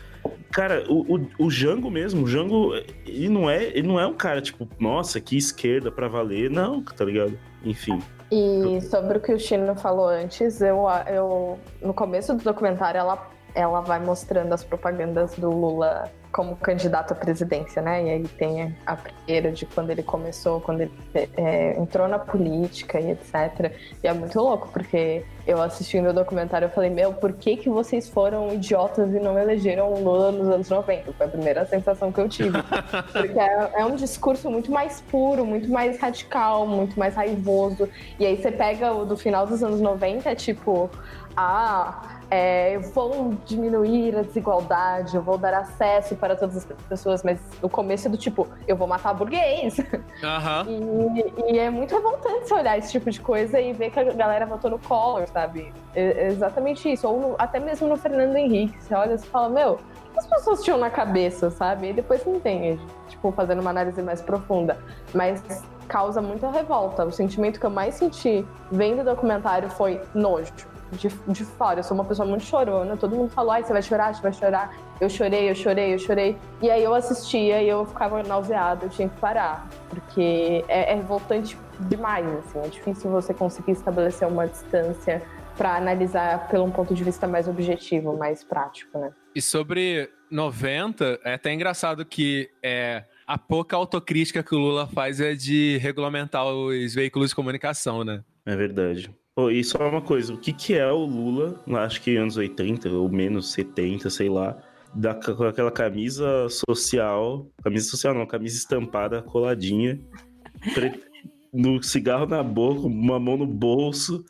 [SPEAKER 2] Cara, o, o, o Jango mesmo, o Jango, ele não, é, ele não é um cara, tipo, nossa, que esquerda pra valer. Não, tá ligado? Enfim.
[SPEAKER 3] E sobre o que o Chino falou antes, eu, eu no começo do documentário ela, ela vai mostrando as propagandas do Lula como candidato à presidência, né? E aí tem a primeira de quando ele começou, quando ele é, entrou na política e etc. E é muito louco, porque eu assistindo o documentário eu falei, meu, por que, que vocês foram idiotas e não elegeram o Lula nos anos 90? Foi a primeira sensação que eu tive. Porque é, é um discurso muito mais puro, muito mais radical, muito mais raivoso. E aí você pega o do final dos anos 90, é tipo ah, é, vou diminuir a desigualdade, eu vou dar acesso para todas as pessoas, mas o começo é do tipo, eu vou matar burguês.
[SPEAKER 4] Uhum.
[SPEAKER 3] E, e, é muito revoltante você olhar esse tipo de coisa e ver que a galera votou no Collor, sabe? É, é exatamente isso. Ou no, até mesmo no Fernando Henrique. Você olha e fala, meu, o que as pessoas tinham na cabeça, sabe? E depois você entende, tipo, fazendo uma análise mais profunda. Mas causa muita revolta. O sentimento que eu mais senti vendo o documentário foi nojo de, de fora. Eu sou uma pessoa muito chorona. Todo mundo falou, ai, você vai chorar, você vai chorar. Eu chorei, eu chorei, eu chorei. E aí eu assistia e eu ficava nauseada, eu tinha que parar. Porque é, é revoltante demais, assim. É difícil você conseguir estabelecer uma distância para analisar pelo um ponto de vista mais objetivo, mais prático, né?
[SPEAKER 4] E sobre 90, é até engraçado que é, a pouca autocrítica que o Lula faz é de regulamentar os veículos de comunicação, né?
[SPEAKER 2] É verdade. Oh, e só uma coisa, o que, que é o Lula, acho que anos 80 ou menos 70, sei lá, da, com aquela camisa social, camisa social não, camisa estampada, coladinha, pre, no cigarro na boca, uma mão no bolso,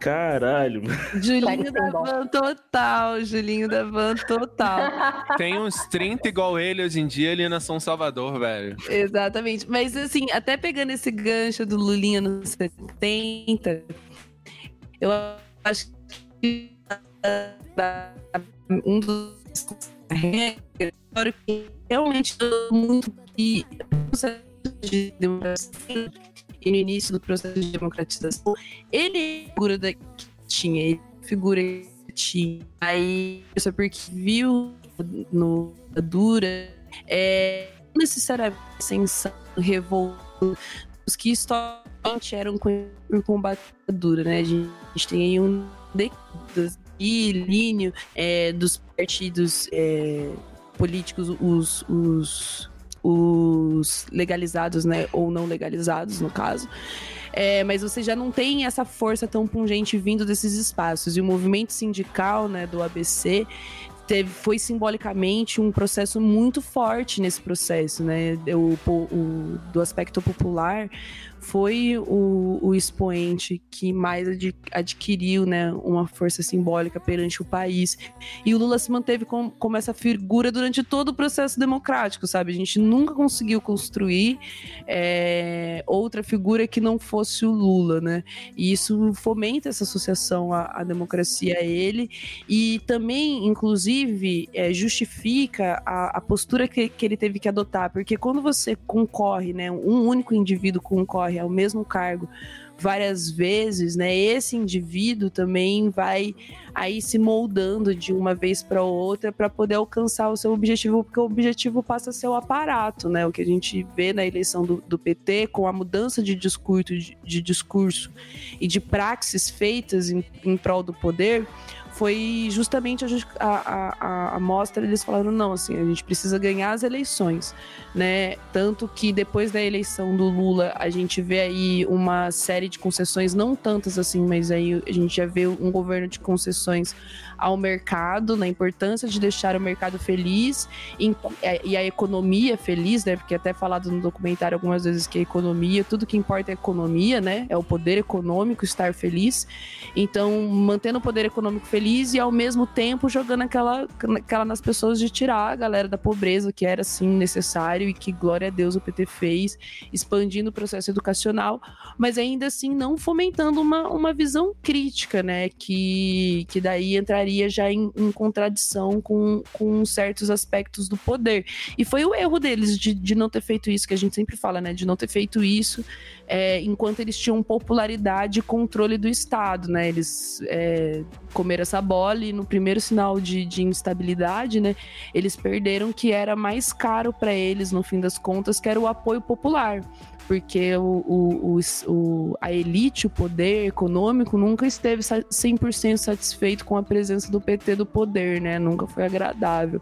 [SPEAKER 2] Caralho.
[SPEAKER 1] Julinho da van total, Julinho da van total.
[SPEAKER 4] Tem uns 30 igual ele hoje em dia ali na São Salvador, velho.
[SPEAKER 1] Exatamente. Mas assim, até pegando esse gancho do Lulinha nos 70, eu acho que um dos que realmente muito que de democracia e no início do processo de democratização, ele é figura da, que tinha, ele é figura que tinha. Aí, só porque viu no dura, é necessariamente sensação, revolta, os que historicamente eram por combate à dura, né? A gente tem aí um declínio é, dos partidos é, políticos, os, os os legalizados, né, ou não legalizados, no caso. É, mas você já não tem essa força tão pungente vindo desses espaços. E o movimento sindical, né, do ABC, teve, foi simbolicamente um processo muito forte nesse processo, né? O, o, do aspecto popular foi o, o expoente que mais ad, adquiriu né, uma força simbólica perante o país. E o Lula se manteve com, como essa figura durante todo o processo democrático, sabe? A gente nunca conseguiu construir é, outra figura que não fosse o Lula, né? E isso fomenta essa associação à, à democracia a ele e também, inclusive, é, justifica a, a postura que, que ele teve que adotar, porque quando você concorre, né, um único indivíduo concorre concorre ao mesmo cargo várias vezes, né? Esse indivíduo também vai aí se moldando de uma vez para outra para poder alcançar o seu objetivo, porque o objetivo passa a ser o aparato, né? O que a gente vê na eleição do, do PT com a mudança de discurso, de, de discurso e de praxes feitas em, em prol do poder foi justamente a, a, a, a mostra eles falando não assim a gente precisa ganhar as eleições né? Tanto que depois da eleição do Lula a gente vê aí uma série de concessões não tantas assim mas aí a gente já vê um governo de concessões ao mercado na importância de deixar o mercado feliz é, e a economia feliz né? Porque até falado no documentário algumas vezes que a economia tudo que importa é a economia né? É o poder econômico estar feliz. Então mantendo o poder econômico feliz feliz e ao mesmo tempo jogando aquela, aquela nas pessoas de tirar a galera da pobreza, que era assim necessário e que, glória a Deus, o PT fez, expandindo o processo educacional, mas ainda assim não fomentando uma, uma visão crítica, né? Que, que daí entraria já em, em contradição com, com certos aspectos do poder. E foi o erro deles de, de não ter feito isso, que a gente sempre fala, né? De não ter feito isso é, enquanto eles tinham popularidade e controle do Estado, né? Eles é, comeram essa bola e no primeiro sinal de, de instabilidade, né? Eles perderam que era mais caro para eles, no fim das contas, que era o apoio popular porque o, o, o, a elite, o poder econômico, nunca esteve 100% satisfeito com a presença do PT do poder, né? Nunca foi agradável.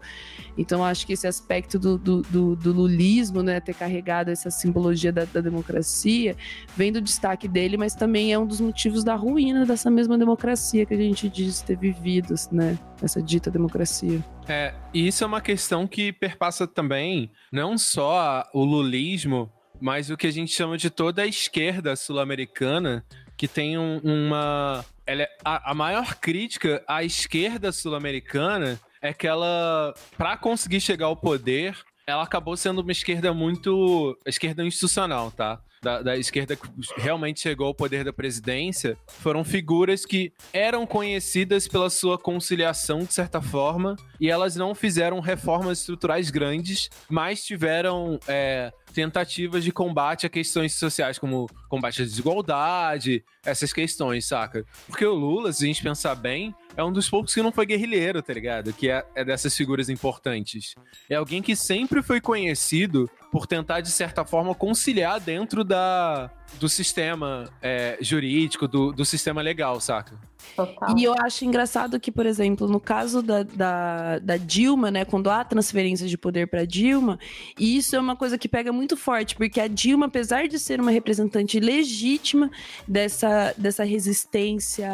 [SPEAKER 1] Então, acho que esse aspecto do, do, do, do lulismo, né, ter carregado essa simbologia da, da, democracia, vem do destaque dele, mas também é um dos motivos da ruína dessa mesma democracia que a gente diz ter vivido, né? Essa dita democracia.
[SPEAKER 4] É, e isso é uma questão que perpassa também não só o lulismo, mas o que a gente chama de toda a esquerda sul-americana, que tem um, uma, ela é, a, a maior crítica à esquerda sul-americana é que ela, para conseguir chegar ao poder, ela acabou sendo uma esquerda muito. esquerda institucional, tá? Da, da, esquerda que realmente chegou ao poder da presidência foram figuras que eram conhecidas pela sua conciliação, de certa forma, e elas não fizeram reformas estruturais grandes, mas tiveram. É, tentativas de combate a questões sociais, como combate à desigualdade, essas questões, saca? Porque o Lula, se a gente pensar bem, é um dos poucos que não foi guerrilheiro, tá ligado? Que é, é dessas figuras importantes. É alguém que sempre foi conhecido por tentar, de certa forma, conciliar dentro da, do sistema é, jurídico, do, do sistema legal, saca?
[SPEAKER 1] Total. E eu acho engraçado que, por exemplo, no caso da, da, da Dilma, né, quando há transferência de poder para Dilma, isso é uma coisa que pega muito forte, porque a Dilma, apesar de ser uma representante legítima dessa, dessa resistência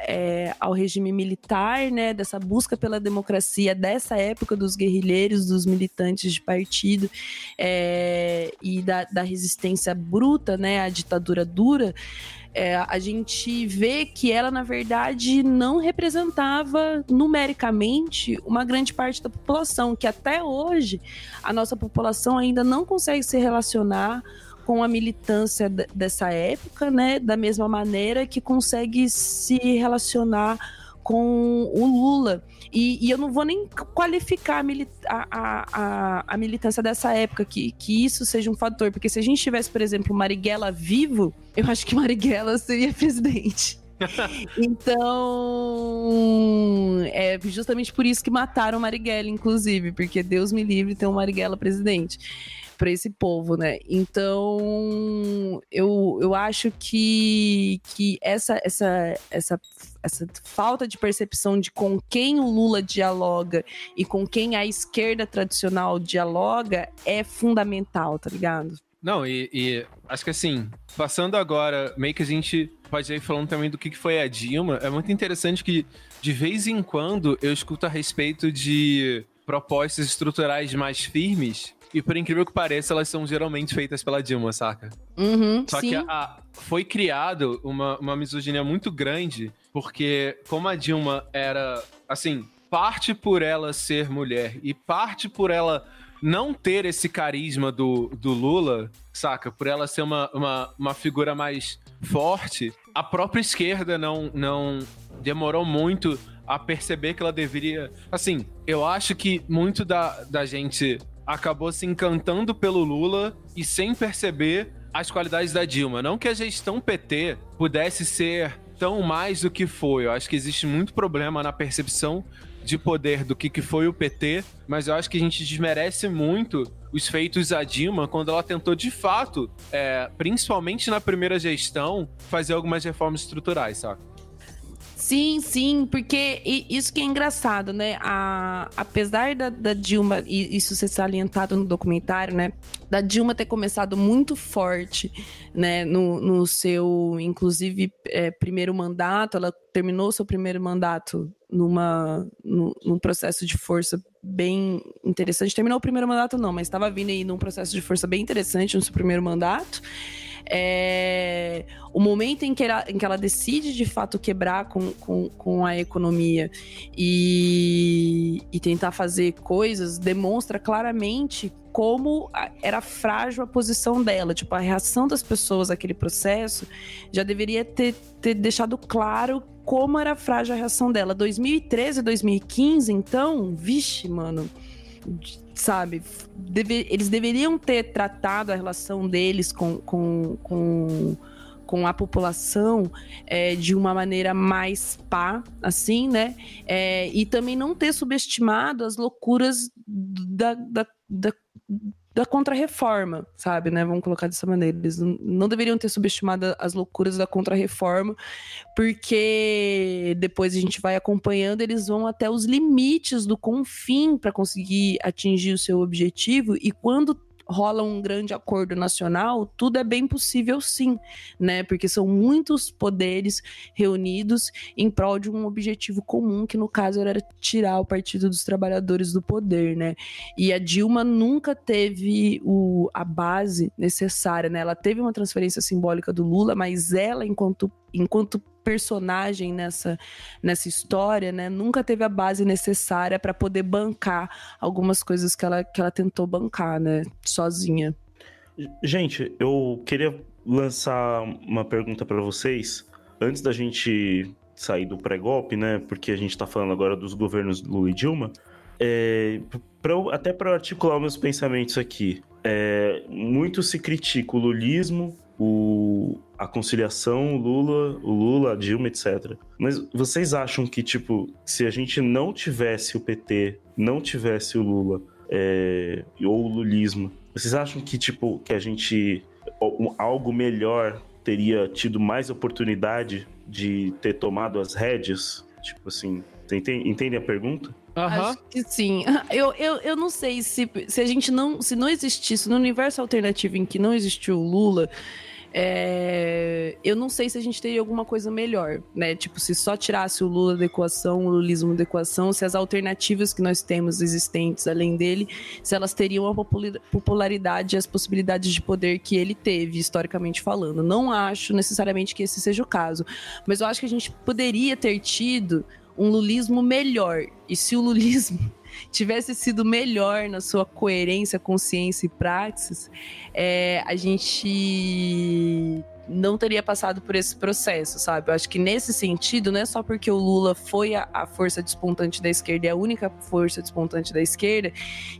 [SPEAKER 1] é, ao regime militar, né, dessa busca pela democracia, dessa época dos guerrilheiros, dos militantes de partido é, e da, da resistência bruta, né, à ditadura dura, é, a gente vê que ela, na verdade, não representava numericamente uma grande parte da população, que até hoje a nossa população ainda não consegue se relacionar com a militância dessa época, né? Da mesma maneira que consegue se relacionar com o Lula. E, e, eu não vou nem qualificar a, a, a, a, militância dessa época, que, que isso seja um fator, porque se a gente tivesse, por exemplo, Marighella vivo, eu acho que Marighella seria presidente. então, é justamente por isso que mataram Marighella, inclusive, porque Deus me livre ter um Marighella presidente para esse povo, né? Então, eu, eu acho que, que essa, essa, essa, essa falta de percepção de com quem o Lula dialoga e com quem a esquerda tradicional dialoga é fundamental, tá ligado?
[SPEAKER 4] Não, e, e acho que assim, passando agora, meio que a gente pode ir falando também do que foi a Dilma, é muito interessante que de vez em quando eu escuto a respeito de propostas estruturais mais firmes e por incrível que pareça, elas são geralmente feitas pela Dilma, saca?
[SPEAKER 1] Uhum,
[SPEAKER 4] Só
[SPEAKER 1] sim.
[SPEAKER 4] que a, a, foi criado uma, uma misoginia muito grande, porque como a Dilma era, assim, parte por ela ser mulher e parte por ela não ter esse carisma do, do Lula, saca? Por ela ser uma, uma, uma figura mais forte, a própria esquerda não, não demorou muito a perceber que ela deveria. Assim, eu acho que muito da, da gente acabou se encantando pelo Lula e sem perceber as qualidades da Dilma. Não que a gestão PT pudesse ser tão mais do que foi. Eu acho que existe muito problema na percepção de poder do que, que foi o PT, mas eu acho que a gente desmerece muito os feitos da Dilma quando ela tentou de fato, é, principalmente na primeira gestão, fazer algumas reformas estruturais, sabe?
[SPEAKER 1] Sim, sim, porque isso que é engraçado, né? A, apesar da, da, Dilma, e isso ser salientado no documentário, né? Da Dilma ter começado muito forte, né? No, no seu, inclusive, é, primeiro mandato, ela terminou seu primeiro mandato numa, no, num processo de força bem interessante. Terminou o primeiro mandato, não, mas estava vindo aí num processo de força bem interessante no seu primeiro mandato é, o momento em que, ela, em que ela decide de fato quebrar com, com, com a economia e, e tentar fazer coisas demonstra claramente como era frágil a posição dela. Tipo, a reação das pessoas àquele processo já deveria ter, ter deixado claro como era frágil a reação dela. 2013, 2015, então, vixe, mano sabe? Deve, eles deveriam ter tratado a relação deles com, com, com, com a população é, de uma maneira mais pá, assim, né? É, e também não ter subestimado as loucuras da, da, da da contra-reforma, sabe, né? Vamos colocar dessa maneira. Eles não, deveriam ter subestimado as loucuras da contra-reforma, porque depois a gente vai acompanhando, eles vão até os limites do confim para conseguir atingir o seu objetivo, e quando rola um grande acordo nacional, tudo é bem possível sim, né? Porque são muitos poderes reunidos em prol de um objetivo comum, que no caso era tirar o Partido dos Trabalhadores do poder, né? E a Dilma nunca teve o, a base necessária, né? Ela teve uma transferência simbólica do Lula, mas ela, enquanto, enquanto personagem nessa, nessa história, né, nunca teve a base necessária para poder bancar algumas coisas que ela, que ela tentou bancar, né, sozinha.
[SPEAKER 2] Gente, eu queria lançar uma pergunta para vocês antes da gente sair do pré-golpe, né? Porque a gente está falando agora dos governos Lula e Dilma. É, pra, até para articular meus pensamentos aqui, é, muito se critica o lulismo, o, a conciliação, o Lula, o Lula, a Dilma, etc. Mas vocês acham que, tipo, se a gente não tivesse o PT, não tivesse o Lula, é, ou o lulismo, vocês acham que, tipo, que a gente algo melhor teria tido mais oportunidade de ter tomado as rédeas? Tipo assim, entende, entende a pergunta?
[SPEAKER 1] Uhum. Acho que sim. Eu, eu, eu não sei se, se a gente não. Se não existisse no universo alternativo em que não existiu o Lula, é, eu não sei se a gente teria alguma coisa melhor, né? Tipo, se só tirasse o Lula da equação, o lulismo da equação, se as alternativas que nós temos existentes além dele, se elas teriam a popularidade e as possibilidades de poder que ele teve, historicamente falando. Não acho necessariamente que esse seja o caso, mas eu acho que a gente poderia ter tido um lulismo melhor. E se o lulismo tivesse sido melhor na sua coerência, consciência e praxis, é, a gente não teria passado por esse processo, sabe? Eu acho que nesse sentido, não é só porque o Lula foi a, a força despontante da esquerda e a única força despontante da esquerda,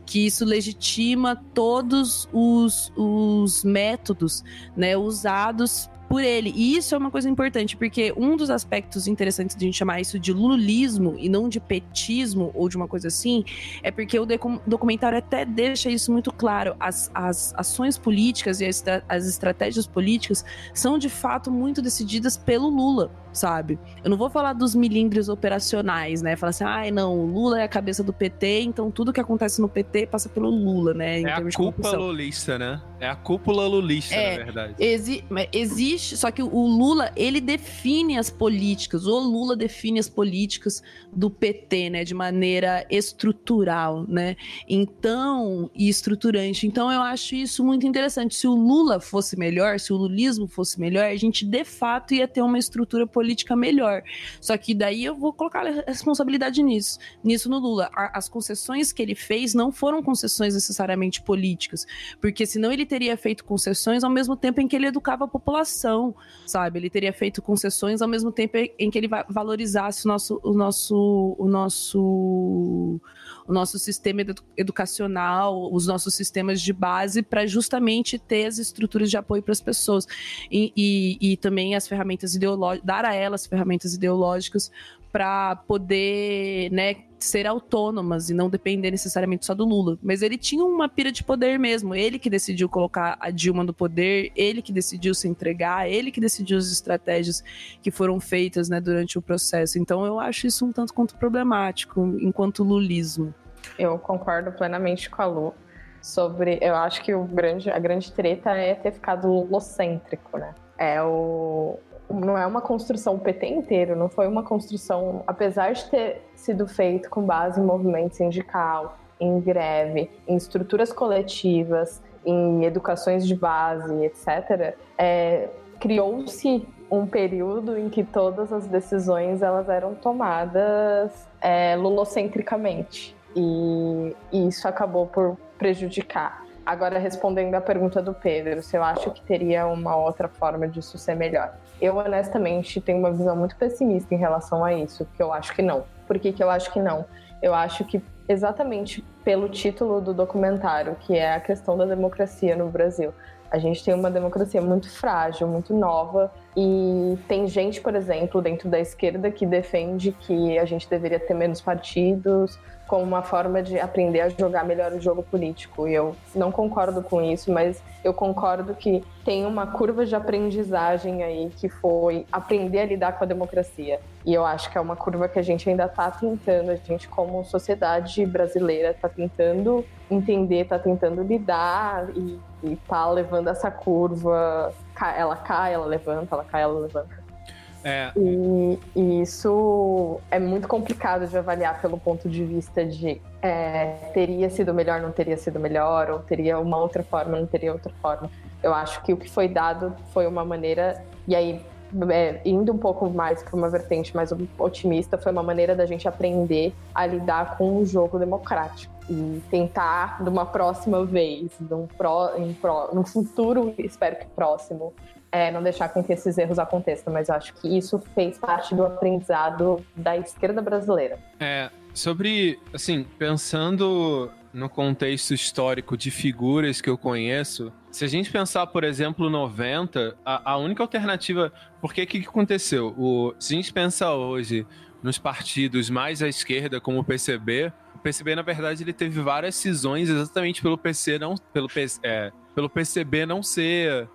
[SPEAKER 1] que isso legitima todos os, os métodos né, usados por ele. E isso é uma coisa importante, porque um dos aspectos interessantes de a gente chamar isso de lulismo e não de petismo ou de uma coisa assim, é porque o documentário até deixa isso muito claro. As, as ações políticas e as, as estratégias políticas são de fato muito decididas pelo Lula sabe? Eu não vou falar dos milindres operacionais, né? Falar assim, ai, ah, não, o Lula é a cabeça do PT, então tudo que acontece no PT passa pelo Lula, né?
[SPEAKER 4] é a cúpula lulista, né? É a cúpula lulista, é, na verdade.
[SPEAKER 1] Exi existe, só que o Lula, ele define as políticas, o Lula define as políticas do PT, né? De maneira estrutural, né? Então, e estruturante. Então, eu acho isso muito interessante. Se o Lula fosse melhor, se o lulismo fosse melhor, a gente de fato ia ter uma estrutura política política melhor. Só que daí eu vou colocar a responsabilidade nisso, nisso no Lula. As concessões que ele fez não foram concessões necessariamente políticas, porque senão ele teria feito concessões ao mesmo tempo em que ele educava a população, sabe? Ele teria feito concessões ao mesmo tempo em que ele valorizasse o nosso, o nosso, o nosso o nosso sistema educacional, os nossos sistemas de base, para justamente ter as estruturas de apoio para as pessoas. E, e, e, também as ferramentas ideológicas, dar a elas ferramentas ideológicas para poder, né, ser autônomas e não depender necessariamente só do Lula. Mas ele tinha uma pira de poder mesmo. Ele que decidiu colocar a Dilma no poder, ele que decidiu se entregar, ele que decidiu as estratégias que foram feitas né, durante o processo. Então eu acho isso um tanto quanto problemático enquanto lulismo.
[SPEAKER 3] Eu concordo plenamente com a Lu sobre. Eu acho que o grande, a grande treta é ter ficado lulocêntrico, né? É o, não é uma construção o PT inteiro, não foi uma construção, apesar de ter sido feito com base em movimento sindical, em greve, em estruturas coletivas, em educações de base, etc. É, Criou-se um período em que todas as decisões elas eram tomadas é, lulocentricamente e, e isso acabou por prejudicar. Agora, respondendo à pergunta do Pedro, se eu acho que teria uma outra forma disso ser melhor. Eu, honestamente, tenho uma visão muito pessimista em relação a isso, porque eu acho que não. Por que, que eu acho que não? Eu acho que exatamente pelo título do documentário, que é a questão da democracia no Brasil. A gente tem uma democracia muito frágil, muito nova, e tem gente, por exemplo, dentro da esquerda que defende que a gente deveria ter menos partidos, como uma forma de aprender a jogar melhor o jogo político. E eu não concordo com isso, mas eu concordo que tem uma curva de aprendizagem aí que foi aprender a lidar com a democracia. E eu acho que é uma curva que a gente ainda está tentando, a gente como sociedade brasileira está tentando entender, está tentando lidar e, está levando essa curva. Ela cai, ela levanta, ela cai, ela levanta. É. E, e, isso é muito complicado de avaliar pelo ponto de vista de é, teria sido melhor, não teria sido melhor, ou teria uma outra forma, não teria outra forma. Eu acho que o que foi dado foi uma maneira, e aí é, indo um pouco mais para uma vertente mais otimista, foi uma maneira da gente aprender a lidar com um jogo democrático e tentar, numa próxima vez, num, pro, em pro, num futuro, espero que próximo, é, não deixar com que esses erros aconteçam. Mas eu acho que isso fez parte do aprendizado da esquerda brasileira.
[SPEAKER 4] É, sobre, assim, pensando no contexto histórico de figuras que eu conheço, se a gente pensar, por exemplo, 90, a, a única alternativa. Porque o que, que aconteceu? O, se a gente pensar hoje nos partidos mais à esquerda, como o PCB, o PCB, na verdade, ele teve várias cisões exatamente pelo PC não. Pelo, é, pelo PCB não ser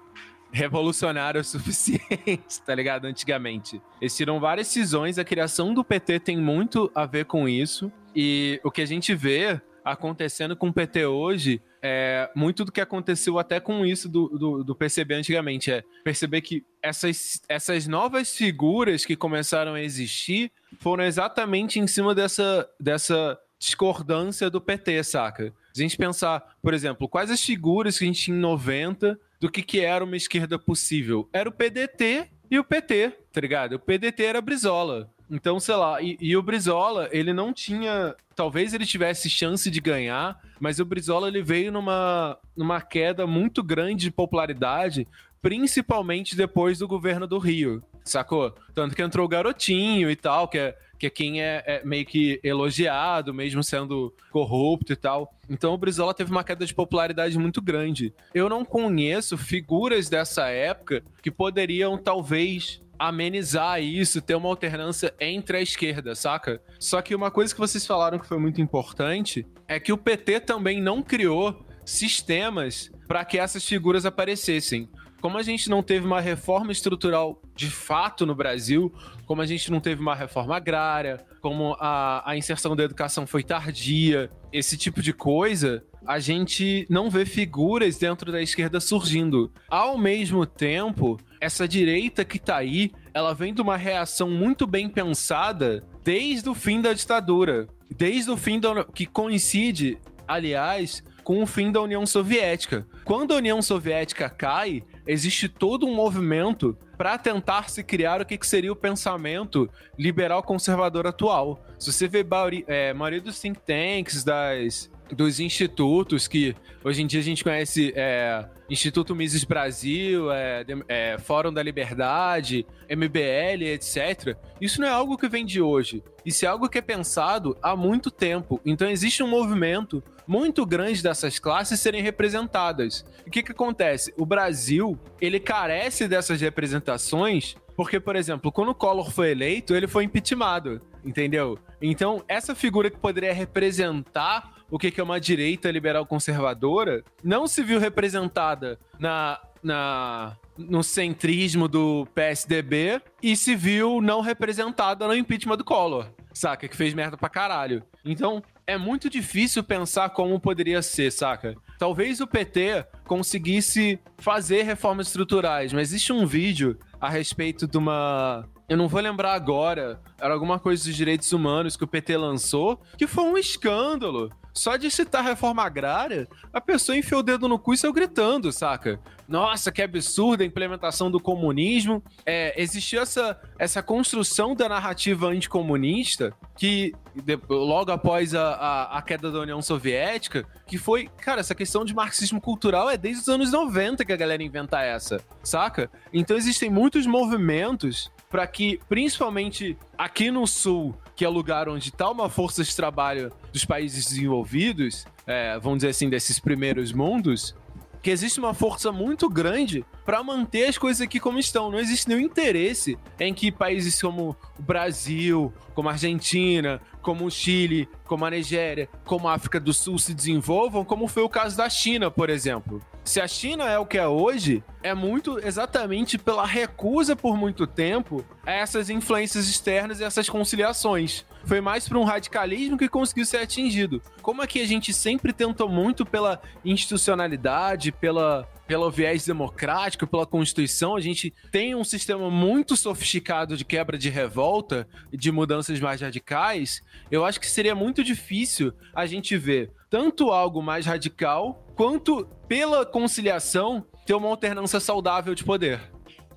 [SPEAKER 4] revolucionário o suficiente, tá ligado? Antigamente. Eles tiram várias cisões, a criação do PT tem muito a ver com isso. E o que a gente vê acontecendo com o PT hoje é muito do que aconteceu até com isso do, do, do, PCB antigamente. É perceber que essas, essas novas figuras que começaram a existir foram exatamente em cima dessa, dessa discordância do PT, saca? A gente pensar, por exemplo, quais as figuras que a gente tinha em 90 do que, que era uma esquerda possível? Era o PDT e o PT, tá ligado? O PDT era Brizola. Então, sei lá, e, e, o Brizola, ele não tinha. Talvez ele tivesse chance de ganhar, mas o Brizola ele veio numa, numa queda muito grande de popularidade, principalmente depois do governo do Rio, sacou? Tanto que entrou o Garotinho e tal, que é, que é quem é, é meio que elogiado, mesmo sendo corrupto e tal. Então o Brizola teve uma queda de popularidade muito grande. Eu não conheço figuras dessa época que poderiam, talvez, amenizar isso, ter uma alternância entre a esquerda, saca? Só que uma coisa que vocês falaram que foi muito importante é que o PT também não criou sistemas para que essas figuras aparecessem. Como a gente não teve uma reforma estrutural de fato no Brasil, como a gente não teve uma reforma agrária, como a, a inserção da educação foi tardia, esse tipo de coisa, a gente não vê figuras dentro da esquerda surgindo. Ao mesmo tempo, essa direita que tá aí, ela vem de uma reação muito bem pensada desde o fim da ditadura. Desde o fim da. que coincide, aliás, com o fim da União Soviética. Quando a União Soviética cai, existe todo um movimento para tentar se criar o que, seria o pensamento liberal conservador atual. Se você vê é, maioria dos think tanks, das dos institutos que hoje em dia a gente conhece é, Instituto Mises Brasil, é, é, Fórum da Liberdade, MBL, etc. Isso não é algo que vem de hoje. Isso é algo que é pensado há muito tempo. Então existe um movimento muito grande dessas classes serem representadas. O que, que acontece? O Brasil ele carece dessas representações porque, por exemplo, quando o Collor foi eleito, ele foi impeachmentado, entendeu? Então, essa figura que poderia representar o que é uma direita liberal conservadora, não se viu representada na, na no centrismo do PSDB e se viu não representada no impeachment do Collor, saca? Que fez merda pra caralho. Então, é muito difícil pensar como poderia ser, saca? Talvez o PT conseguisse fazer reformas estruturais, mas existe um vídeo a respeito de uma eu não vou lembrar agora, era alguma coisa dos direitos humanos que o PT lançou, que foi um escândalo. Só de citar reforma agrária, a pessoa enfiou o dedo no cu e saiu gritando, saca? Nossa, que absurda a implementação do comunismo. É, existiu essa, essa construção da narrativa anticomunista que, de, logo após a, a, a, queda da União Soviética, que foi, cara, essa questão de marxismo cultural é desde os anos 90 que a galera inventa essa, saca? Então existem muitos movimentos para que, principalmente aqui no Sul, que é o lugar onde está uma força de trabalho dos países desenvolvidos, é, vamos dizer assim, desses primeiros mundos, que existe uma força muito grande para manter as coisas aqui como estão. Não existe nenhum interesse em que países como o Brasil, como a Argentina, como o Chile, como a Nigéria, como a África do Sul se desenvolvam, como foi o caso da China, por exemplo. Se a China é o que é hoje, é muito exatamente pela recusa por muito tempo a essas influências externas e essas conciliações. Foi mais para um radicalismo que conseguiu ser atingido. Como aqui a gente sempre tentou muito pela institucionalidade, pela pelo viés democrático, pela Constituição, a gente tem um sistema muito sofisticado de quebra de revolta, de mudanças mais radicais. Eu acho que seria muito difícil a gente ver tanto algo mais radical quanto pela conciliação ter uma alternância saudável de poder.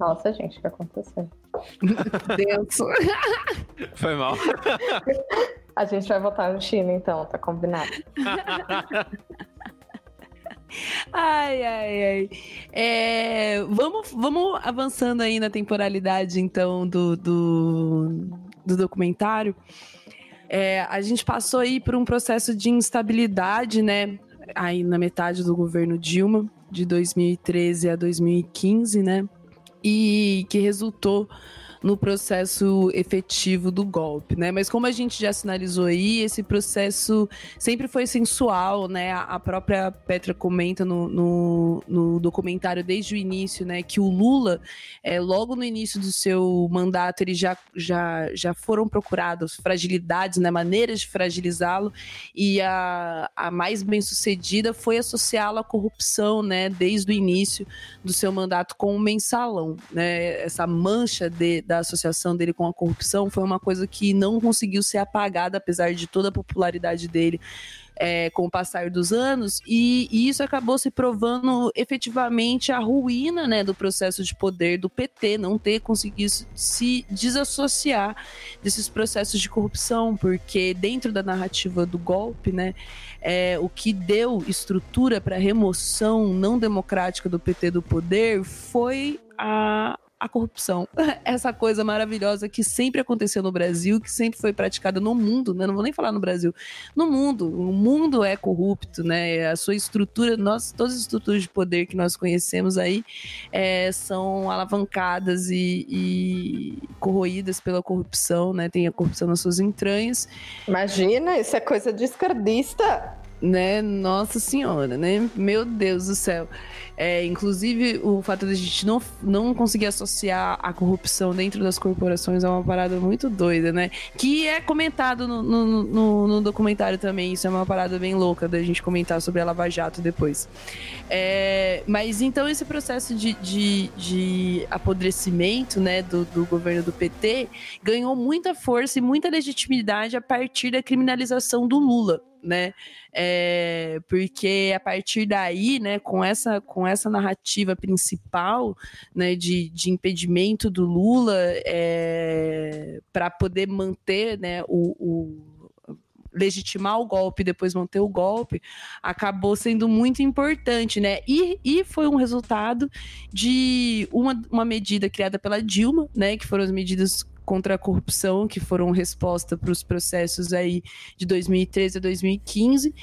[SPEAKER 3] Nossa, gente, o que aconteceu?
[SPEAKER 1] Denso.
[SPEAKER 4] Foi mal.
[SPEAKER 3] A gente vai votar no China, então, tá combinado.
[SPEAKER 1] Ai, ai, ai. É, vamos, vamos avançando aí na temporalidade, então, do, do, do documentário. É, a gente passou aí por um processo de instabilidade, né? Aí na metade do governo Dilma, de 2013 a 2015, né? E que resultou no processo efetivo do golpe, né? Mas como a gente já sinalizou aí, esse processo sempre foi sensual, né? A própria Petra comenta no, no, no documentário desde o início, né? Que o Lula, é, logo no início do seu mandato, ele já, já, já foram procuradas fragilidades, né? Maneiras de fragilizá-lo e a, a mais bem sucedida foi associá-lo à corrupção, né? Desde o início do seu mandato com o mensalão, né? Essa mancha de, da da associação dele com a corrupção foi uma coisa que não conseguiu ser apagada, apesar de toda a popularidade dele. É, com o passar dos anos, e, e, isso acabou se provando efetivamente a ruína né, do processo de poder do PT, não ter conseguido se desassociar desses processos de corrupção, porque dentro da narrativa do golpe, né, é, o que deu estrutura para a remoção não democrática do PT do poder foi a, a corrupção. Essa coisa maravilhosa que sempre aconteceu no Brasil, que sempre foi praticada no mundo, né? Não vou nem falar no Brasil. No mundo. O mundo é corrupto, né? A sua estrutura, nós, todas as estruturas de poder que nós conhecemos aí é, são alavancadas e, e, corroídas pela corrupção, né? Tem a corrupção nas suas entranhas.
[SPEAKER 3] Imagina, isso é coisa de esquerdista
[SPEAKER 1] né? Nossa Senhora, né? Meu Deus do céu. É, inclusive, o fato de a gente não, não conseguir associar a corrupção dentro das corporações é uma parada muito doida, né? Que é comentado no, no, no, no documentário também. Isso é uma parada bem louca da gente comentar sobre a Lava Jato depois. É, mas então, esse processo de, de, de apodrecimento né, do, do governo do PT ganhou muita força e muita legitimidade a partir da criminalização do Lula né? É, porque a partir daí, né, com essa, com essa narrativa principal, né, de, de impedimento do Lula é, para poder manter, né, o, o legitimar o golpe depois manter o golpe, acabou sendo muito importante, né? E, e foi um resultado de uma, uma medida criada pela Dilma, né? Que foram as medidas contra a corrupção, que foram resposta para os processos aí de 2013 a 2015,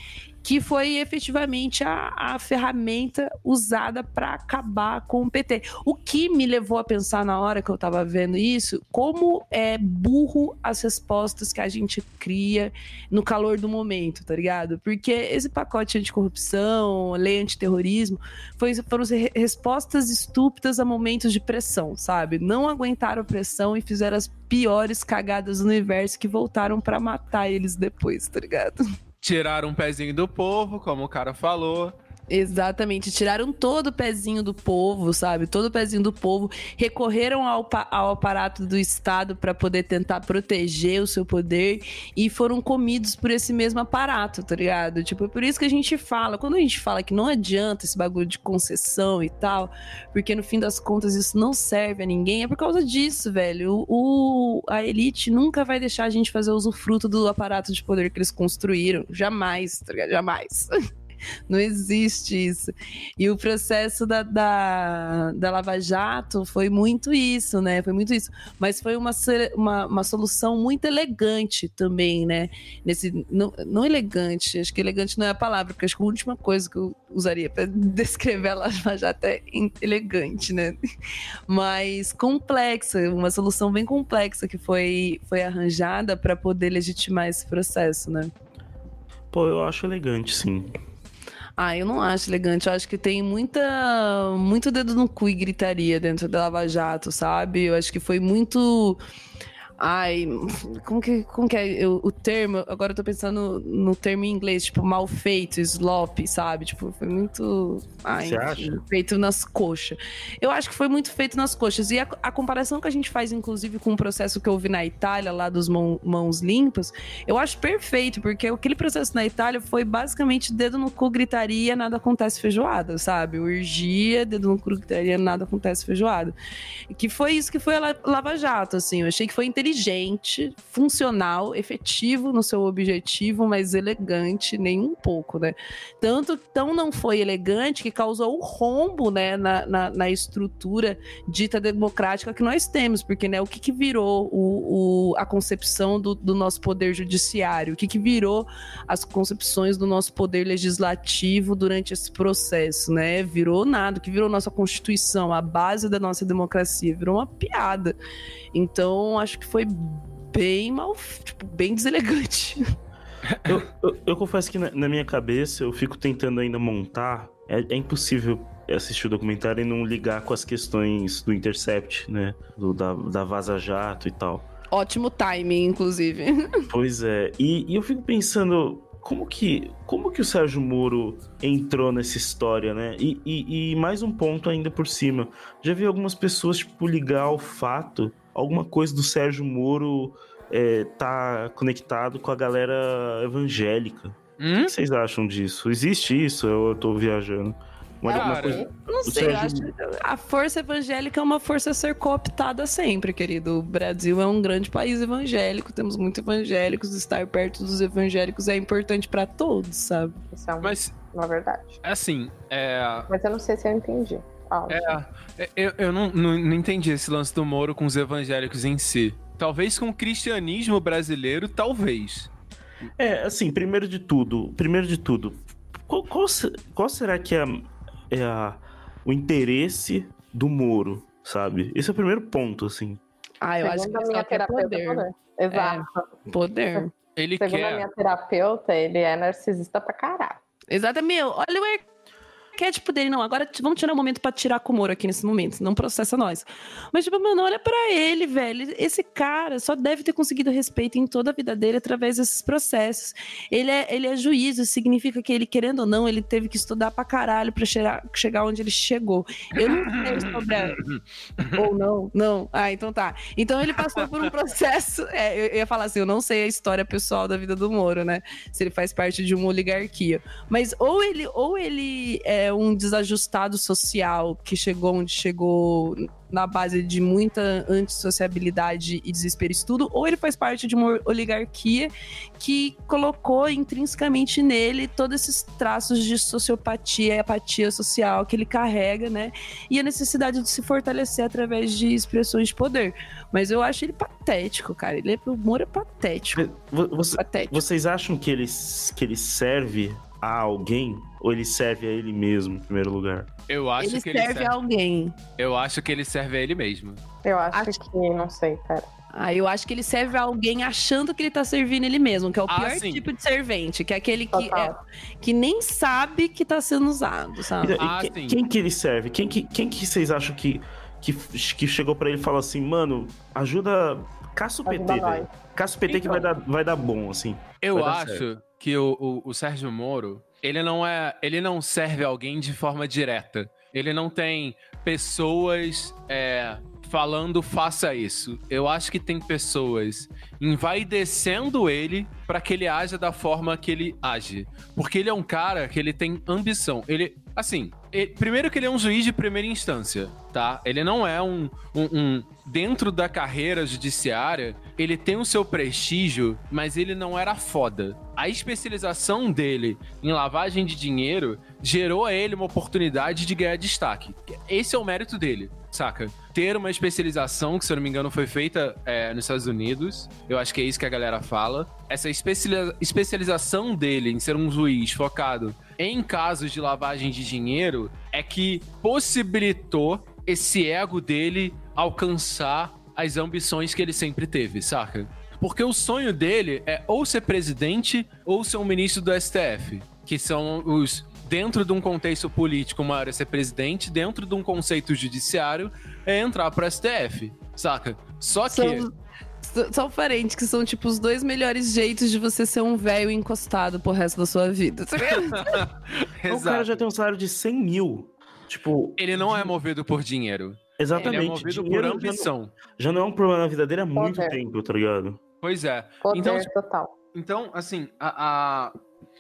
[SPEAKER 1] que foi efetivamente a, a ferramenta usada para acabar com o PT. O que me levou a pensar na hora que eu estava vendo isso, como é burro as respostas que a gente cria no calor do momento, tá ligado? Porque esse pacote anticorrupção, lei antiterrorismo, foi, foram respostas estúpidas a momentos de pressão, sabe? Não aguentaram pressão e fizeram as piores cagadas do universo que voltaram para matar eles depois, tá ligado?
[SPEAKER 4] Tiraram um pezinho do povo, como o cara falou.
[SPEAKER 1] Exatamente, tiraram todo o pezinho do povo, sabe? Todo o pezinho do povo, recorreram ao, ao aparato do Estado para poder tentar proteger o seu poder e foram comidos por esse mesmo aparato, tá ligado? Tipo, é por isso que a gente fala, quando a gente fala que não adianta esse bagulho de concessão e tal, porque no fim das contas isso não serve a ninguém, é por causa disso, velho. O, a elite nunca vai deixar a gente fazer usufruto do aparato de poder que eles construíram, jamais, tá ligado? Jamais. Não existe isso. E o processo da, da, da Lava Jato foi muito isso, né? Foi muito isso. Mas foi uma, uma, uma solução muito elegante também, né? Nesse, não, não elegante, acho que elegante não é a palavra, porque acho que a última coisa que eu usaria para descrever a Lava Jato é elegante, né? Mas complexa, uma solução bem complexa que foi, foi arranjada para poder legitimar esse processo, né?
[SPEAKER 2] Pô, eu acho elegante, sim.
[SPEAKER 1] Ah, eu não acho elegante. Eu acho que tem muita, muito dedo no cu e gritaria dentro da Lava Jato, sabe? Eu acho que foi muito Ai, como que, como que é o, o termo? Agora eu tô pensando no termo em inglês, tipo, mal feito, slop, sabe? Tipo, foi muito. Ai,
[SPEAKER 2] Você acha?
[SPEAKER 1] Feito nas coxas. Eu acho que foi muito feito nas coxas. E a, a comparação que a gente faz, inclusive, com o processo que eu vi na Itália, lá dos mão- mãos limpas, eu acho perfeito, porque aquele processo na Itália foi basicamente dedo no cu, gritaria, nada acontece feijoada, sabe? Urgia, dedo no cu, gritaria, nada acontece feijoada. E que foi isso que foi a La- Lava Jato, assim. Eu achei que foi inteligente, funcional, efetivo no seu objetivo, mas elegante nem um pouco, né? Tanto tão não foi elegante que causou um rombo, né, na, na, na estrutura dita democrática que nós temos, porque, né, o que que virou o, o- a concepção do, do nosso poder judiciário? O que que virou as concepções do nosso poder legislativo durante esse processo, né? Virou nada, o que virou nossa Constituição, a base da nossa democracia, virou uma piada. Então, acho que foi bem mal, tipo, bem deselegante.
[SPEAKER 2] Eu, eu- eu confesso que na, na minha cabeça eu fico tentando ainda montar. É, é impossível assistir o documentário e não ligar com as questões do Intercept, né? Do, da, da Vaza Jato e tal.
[SPEAKER 1] Ótimo timing, inclusive.
[SPEAKER 2] Pois é. E, e eu fico pensando. Como que, como que o Sérgio Moro entrou nessa história, né? E, e- e mais um ponto ainda por cima. Já vi algumas pessoas, tipo, ligar ao fato, alguma coisa do Sérgio Moro é, tá conectado com a galera evangélica.
[SPEAKER 4] Hum?
[SPEAKER 2] O que vocês acham disso? Existe isso? Eu tô viajando.
[SPEAKER 4] Cara,
[SPEAKER 2] coisa...
[SPEAKER 1] Não sei, eu acho
[SPEAKER 2] Sérgio-
[SPEAKER 1] que a força evangélica é uma força a ser cooptada sempre, querido. O Brasil é um grande país evangélico, temos muitos evangélicos, estar perto dos evangélicos é importante pra todos, sabe?
[SPEAKER 3] Isso é uma,
[SPEAKER 4] Mas,
[SPEAKER 3] uma verdade.
[SPEAKER 4] assim, é.
[SPEAKER 3] Mas eu não sei se eu entendi. Fala.
[SPEAKER 4] É, eu, eu não, não, não entendi esse lance do Moro com os evangélicos em si. Talvez com o cristianismo brasileiro, talvez.
[SPEAKER 2] É, assim, primeiro de tudo, primeiro de tudo, qual, qual qual será que é, a- é a- o interesse do Moro, sabe? Esse é o primeiro ponto, assim.
[SPEAKER 1] Ah, eu acho que
[SPEAKER 3] Segundo a minha terapeuta,
[SPEAKER 1] poder.
[SPEAKER 3] poder. Exato.
[SPEAKER 1] Poder.
[SPEAKER 4] Ele
[SPEAKER 3] Segundo a
[SPEAKER 4] quer.
[SPEAKER 3] minha terapeuta, ele é narcisista pra caralho.
[SPEAKER 1] Exato, meu. Olha o arquétipo dele. Não, agora vamos tirar um momento pra tirar com o Moro aqui nesse momento. Não processa nós. Mas, tipo, mano, olha pra ele, velho. Esse cara só deve ter conseguido respeito em toda a vida dele através desses processos. Ele é, ele é juiz, isso significa que ele, querendo ou não, ele teve que estudar pra caralho pra chegar, chegar onde ele chegou. Eu não sei sobre a... Ou não, não. Ah, então tá. Então ele passou por um processo. É, eu eu ia falar assim, eu não sei a história pessoal da vida do Moro, né? Se ele faz parte de uma oligarquia. Mas ou ele, ou ele é um desajustado social que chegou onde chegou na base de muita antissociabilidade e desespero e estudo, ou ele faz parte de uma oligarquia que colocou intrinsecamente nele todos esses traços de sociopatia e apatia social que ele carrega, né? E a necessidade de se fortalecer através de expressões de poder. Mas eu acho ele patético, cara. Ele é, o humor é patético.
[SPEAKER 2] Vo- você-
[SPEAKER 1] Patético.
[SPEAKER 2] vocês acham que ele, que ele serve a alguém ou ele serve a ele mesmo, em primeiro lugar?
[SPEAKER 4] Eu acho
[SPEAKER 1] Ele
[SPEAKER 4] que
[SPEAKER 1] serve,
[SPEAKER 4] ele serve.
[SPEAKER 1] a alguém.
[SPEAKER 4] Eu acho que ele serve a ele mesmo.
[SPEAKER 3] Eu acho,
[SPEAKER 1] Acho-
[SPEAKER 3] que, não sei, cara.
[SPEAKER 1] Ah, eu acho que ele serve a alguém achando que ele tá servindo ele mesmo, que é o
[SPEAKER 4] Ah,
[SPEAKER 1] pior
[SPEAKER 4] sim.
[SPEAKER 1] tipo de servente, que é aquele que, é, que nem sabe que tá sendo usado, sabe?
[SPEAKER 2] Então,
[SPEAKER 4] Ah,
[SPEAKER 2] que-
[SPEAKER 4] sim.
[SPEAKER 2] quem que ele serve? Quem que, quem que vocês acham que, que, que chegou pra ele e falou assim, mano, ajuda. Caça o PT, velho. Caça o PT que
[SPEAKER 4] Então.
[SPEAKER 2] vai dar, vai dar bom, assim.
[SPEAKER 4] Eu acho que o, o, o Sérgio Moro, ele não é. Ele não serve alguém de forma direta. Ele não tem pessoas é, falando faça isso. Eu acho que tem pessoas envaidecendo ele para que ele haja da forma que ele age. Porque ele é um cara que ele tem ambição. Ele, assim, ele- primeiro que ele é um juiz de primeira instância, tá? Ele não é um, um- um- dentro da carreira judiciária, ele tem o seu prestígio, mas ele não era foda. A especialização dele em lavagem de dinheiro gerou a ele uma oportunidade de ganhar destaque. Esse é o mérito dele, saca? Ter uma especialização, que se eu não me engano foi feita é, nos Estados Unidos, eu acho que é isso que a galera fala. Essa especializa- especialização dele em ser um juiz focado em casos de lavagem de dinheiro é que possibilitou esse ego dele alcançar as ambições que ele sempre teve, saca? Porque o sonho dele é ou ser presidente ou ser um ministro do STF, que são os dentro de um contexto político, uma área é ser presidente, dentro de um conceito judiciário é entrar pro STF, saca? Só que
[SPEAKER 1] São, Só um parente, que são tipo os dois melhores jeitos de você ser um velho encostado pro resto da sua vida. Tá
[SPEAKER 2] o cara já tem um salário de 100 mil. Tipo.
[SPEAKER 4] Ele não é movido por dinheiro.
[SPEAKER 2] Exatamente. Ele
[SPEAKER 4] é movido por ambição.
[SPEAKER 2] Já não, já não, é um problema na vida dele há muito Poder. tempo, tá ligado?
[SPEAKER 4] Pois é.
[SPEAKER 3] Poder então, total.
[SPEAKER 4] Então, assim, a, a,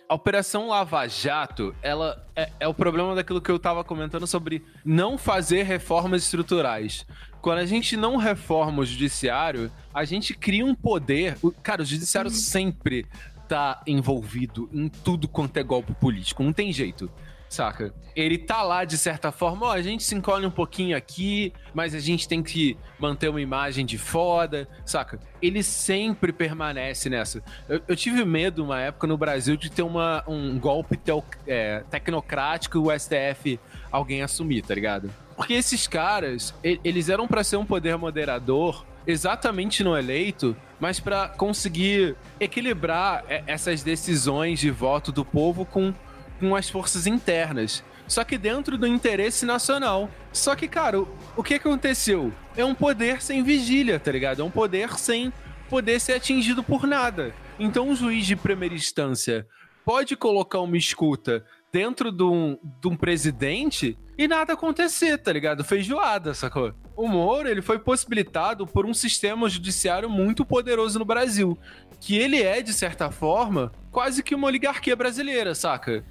[SPEAKER 4] a Operação Lava Jato, ela é, é, o problema daquilo que eu tava comentando sobre não fazer reformas estruturais. Quando a gente não reforma o judiciário, a gente cria um poder. Cara, o judiciário uhum. sempre tá envolvido em tudo quanto é golpe político. Não tem jeito saca? Ele tá lá de certa forma, ó, a gente se encolhe um pouquinho aqui, mas a gente tem que manter uma imagem de foda, saca? Ele sempre permanece nessa. Eu, eu tive medo uma época no Brasil de ter uma, um golpe teo, é, tecnocrático e o STF alguém assumir, tá ligado? Porque esses caras, eles eram para ser um poder moderador exatamente no eleito, mas para conseguir equilibrar é, essas decisões de voto do povo com com as forças internas. Só que dentro do interesse nacional. Só que, cara, o, o que aconteceu? É um poder sem vigília, tá ligado? É um poder sem poder ser atingido por nada. Então, um juiz de primeira instância pode colocar uma escuta dentro de um, de um presidente e nada acontecer, tá ligado? Feijoada, sacou? O Moro, ele foi possibilitado por um sistema judiciário muito poderoso no Brasil, que ele é, de certa forma, quase que uma oligarquia brasileira, saca?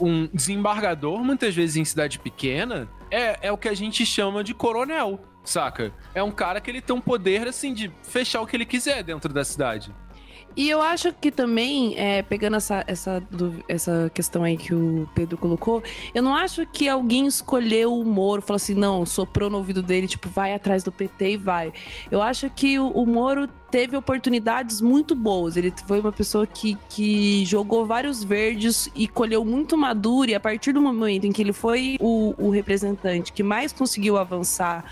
[SPEAKER 4] Um desembargador, muitas vezes em cidade pequena, é, é o que a gente chama de coronel, saca? É um cara que ele tem um poder, assim, de fechar o que ele quiser dentro da cidade.
[SPEAKER 1] E eu acho que também, é, pegando essa, essa, essa questão aí que o Pedro colocou, eu não acho que alguém escolheu o Moro, falou assim, não, soprou no ouvido dele, tipo, vai atrás do PT e vai. Eu acho que o, o Moro teve oportunidades muito boas. Ele foi uma pessoa que, que jogou vários verdes e colheu muito maduro, e a partir do momento em que ele foi o, o representante que mais conseguiu avançar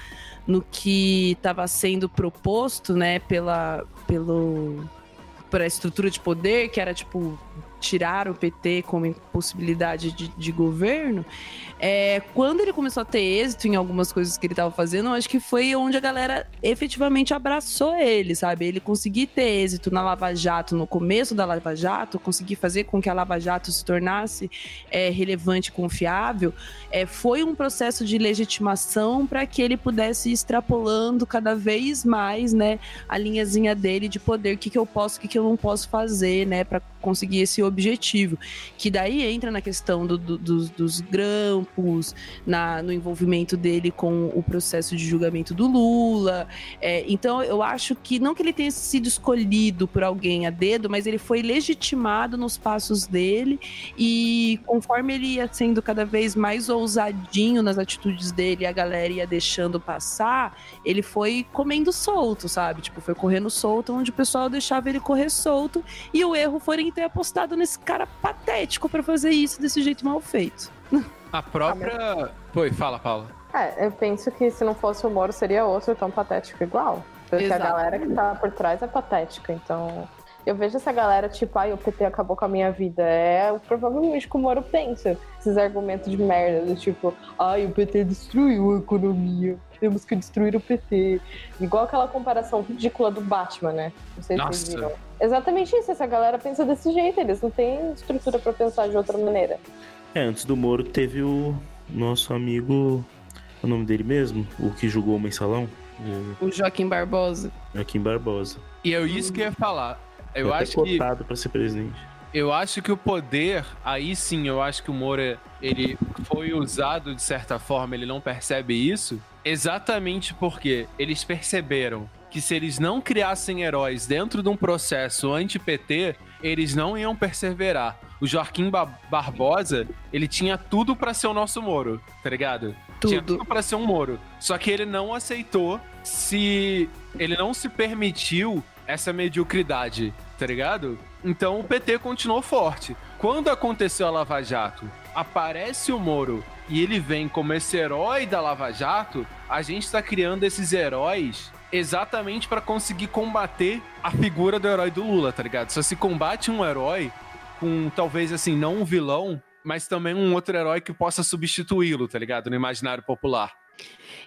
[SPEAKER 1] no que estava sendo proposto, né, pela, pelo para a estrutura de poder, que era tipo tirar o PT como possibilidade de, de governo, é, quando ele começou a ter êxito em algumas coisas que ele estava fazendo, eu acho que foi onde a galera efetivamente abraçou ele, sabe? Ele conseguir ter êxito na Lava Jato, no começo da Lava Jato, conseguir fazer com que a Lava Jato se tornasse é, relevante e confiável, é, foi um processo de legitimação para que ele pudesse ir extrapolando cada vez mais, né, a linhazinha dele de poder, o que, que eu posso, o que, que eu não posso fazer, né, para conseguir esse objetivo. Que daí entra na questão do, do, dos, dos grampos, na, no envolvimento dele com o processo de julgamento do Lula. É, então, eu acho que não que ele tenha sido escolhido por alguém a dedo, mas ele foi legitimado nos passos dele e conforme ele ia sendo cada vez mais ousadinho nas atitudes dele, a galera ia deixando passar, ele foi comendo solto, sabe? Tipo, foi correndo solto, onde o pessoal deixava ele correr solto e o erro foi em ter apostado nesse cara patético para fazer isso desse jeito mal feito.
[SPEAKER 4] A própria. Foi, fala, Paula.
[SPEAKER 3] É, eu penso que se não fosse o Moro, seria outro tão patético igual. Porque Exato. a galera que tá por trás é patética, então. Eu vejo essa galera, tipo, ai, o PT acabou com a minha vida. É provavelmente como o Moro pensa. Esses argumentos de merda, do tipo, ai, o PT destruiu a economia. Temos que destruir o PT. Igual aquela comparação ridícula do Batman, né? Não sei se Nossa. vocês viram. Exatamente isso, essa galera pensa desse jeito, eles não têm estrutura para pensar de outra maneira.
[SPEAKER 2] É, antes do Moro teve o nosso amigo, o nome dele mesmo, o que julgou o mensalão.
[SPEAKER 1] O Joaquim Barbosa.
[SPEAKER 2] Joaquim Barbosa.
[SPEAKER 4] E é isso que eu ia falar. Eu,
[SPEAKER 2] acho que
[SPEAKER 4] cotado
[SPEAKER 2] para ser presidente.
[SPEAKER 4] Eu acho que o poder, aí sim, eu acho que o Moura ele foi usado de certa forma, ele não percebe isso, exatamente porque eles perceberam que se eles não criassem heróis dentro de um processo anti-PT, eles não iam perseverar. O Joaquim ba Barbosa, ele tinha tudo para ser o nosso Moro, tá ligado?
[SPEAKER 1] Tudo.
[SPEAKER 4] Tinha tudo para ser um Moro. Só que ele não aceitou se ele não se permitiu essa mediocridade, tá ligado? Então o PT continuou forte. Quando aconteceu a Lava Jato, aparece o Moro e ele vem como esse herói da Lava Jato, a gente tá criando esses heróis exatamente para conseguir combater a figura do herói do Lula, tá ligado? Só se combate um herói com talvez assim, não um vilão, mas também um outro herói que possa substituí-lo, tá ligado? No imaginário popular.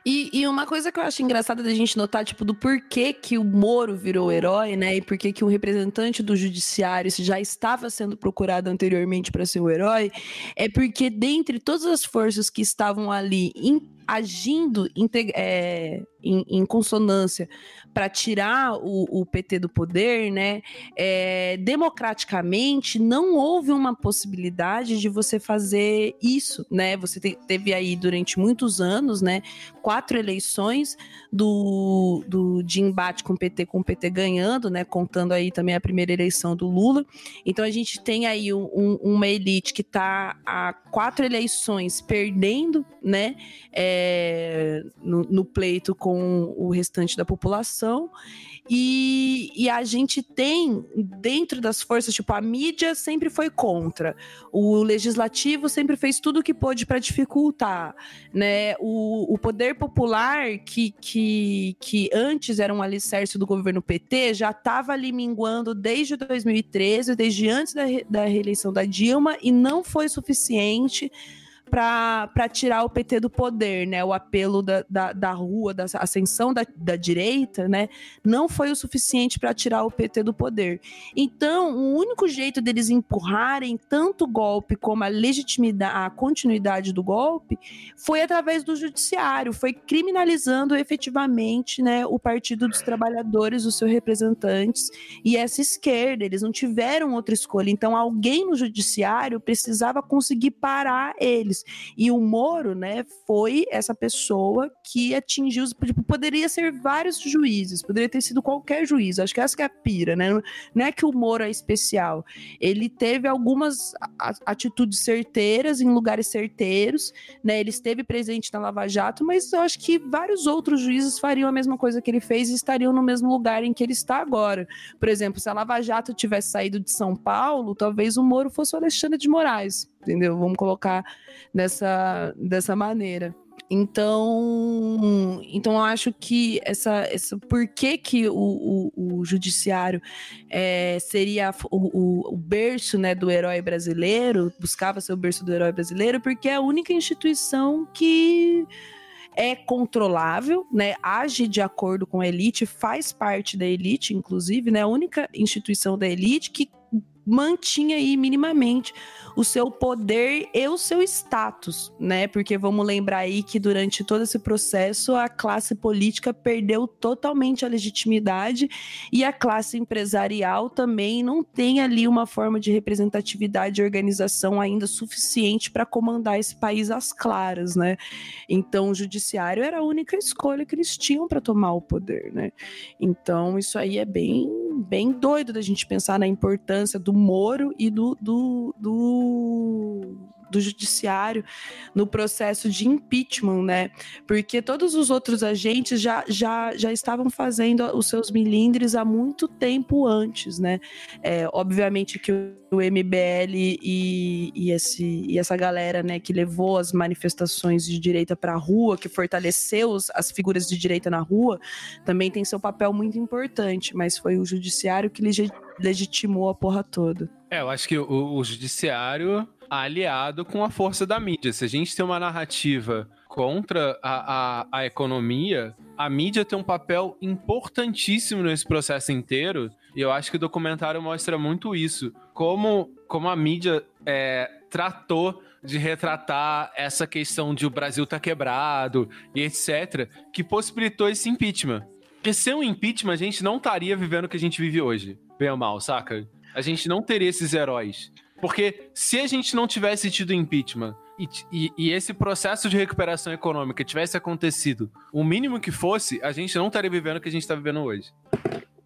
[SPEAKER 1] E, e, uma coisa que eu acho engraçada da gente notar, tipo, do porquê que o Moro virou herói, né? E porquê que um representante do judiciário já estava sendo procurado anteriormente para ser o herói, é porque dentre todas as forças que estavam ali em, agindo é, em, em consonância para tirar o, o, PT do poder, né? É, democraticamente não houve uma possibilidade de você fazer isso, né? Você te, teve aí durante muitos anos, né? Quatro eleições do, do de embate com o PT, com o PT ganhando, né? Contando aí também a primeira eleição do Lula. Então a gente tem aí um, uma elite que está há quatro eleições perdendo, né? É, no, no pleito com com o restante da população. E, e, a gente tem dentro das forças, tipo, a mídia sempre foi contra, o legislativo sempre fez tudo o que pôde para dificultar, né? O, o poder popular, que, que, que antes era um alicerce do governo PT, já estava ali minguando desde 2013, desde antes da, da reeleição da Dilma, e não foi suficiente para tirar o PT do poder, né? O apelo da, da, da rua, da ascensão da, da direita, né? Não foi o suficiente para tirar o PT do poder. Então, o único jeito deles empurrarem tanto o golpe como a legitimidade, a continuidade do golpe, foi através do judiciário, foi criminalizando efetivamente, né, o Partido dos Trabalhadores, os seus representantes e essa esquerda. Eles não tiveram outra escolha. Então, alguém no judiciário precisava conseguir parar eles. E o Moro, né, foi essa pessoa que atingiu. Tipo, poderia ser vários juízes, poderia ter sido qualquer juiz. Acho que essa que é a pira, né? Não é que o Moro é especial. Ele teve algumas atitudes certeiras em lugares certeiros, né? Ele esteve presente na Lava Jato, mas eu acho que vários outros juízes fariam a mesma coisa que ele fez e estariam no mesmo lugar em que ele está agora. Por exemplo, se a Lava Jato tivesse saído de São Paulo, talvez o Moro fosse o Alexandre de Moraes entendeu? Vamos colocar dessa, dessa maneira. Então, então eu acho que essa, essa por que, que o, o, o judiciário é, seria o, o, berço né, do herói brasileiro, buscava ser o berço do herói brasileiro, porque é a única instituição que é controlável, né? Age de acordo com a elite, faz parte da elite, inclusive, né? A única instituição da elite que mantinha aí minimamente o seu poder e o seu status, né? Porque vamos lembrar aí que durante todo esse processo a classe política perdeu totalmente a legitimidade e a classe empresarial também não tem ali uma forma de representatividade e organização ainda suficiente para comandar esse país às claras, né? Então o judiciário era a única escolha que eles tinham para tomar o poder, né? Então isso aí é bem bem doido da gente pensar na importância do Moro e do, do, do, do judiciário no processo de impeachment, né? Porque todos os outros agentes já, já, já estavam fazendo os seus milindres há muito tempo antes, né? É, obviamente que o MBL e, e, esse, e essa galera, né, que levou as manifestações de direita para a rua, que fortaleceu os, as figuras de direita na rua, também tem seu papel muito importante, mas foi o judiciário que legitimou a porra toda.
[SPEAKER 4] É, eu acho que o, o judiciário aliado com a força da mídia. Se a gente tem uma narrativa contra a, a, a, economia, a mídia tem um papel importantíssimo nesse processo inteiro. E eu acho que o documentário mostra muito isso. Como, como a mídia é, tratou de retratar essa questão de o Brasil tá quebrado e etc., que possibilitou esse impeachment. Porque sem o impeachment, a gente não estaria vivendo o que a gente vive hoje. Bem ou mal, saca? a gente não teria esses heróis. Porque se a gente não tivesse tido impeachment e, e, e, esse processo de recuperação econômica tivesse acontecido, o mínimo que fosse, a gente não estaria vivendo o que a gente está vivendo hoje.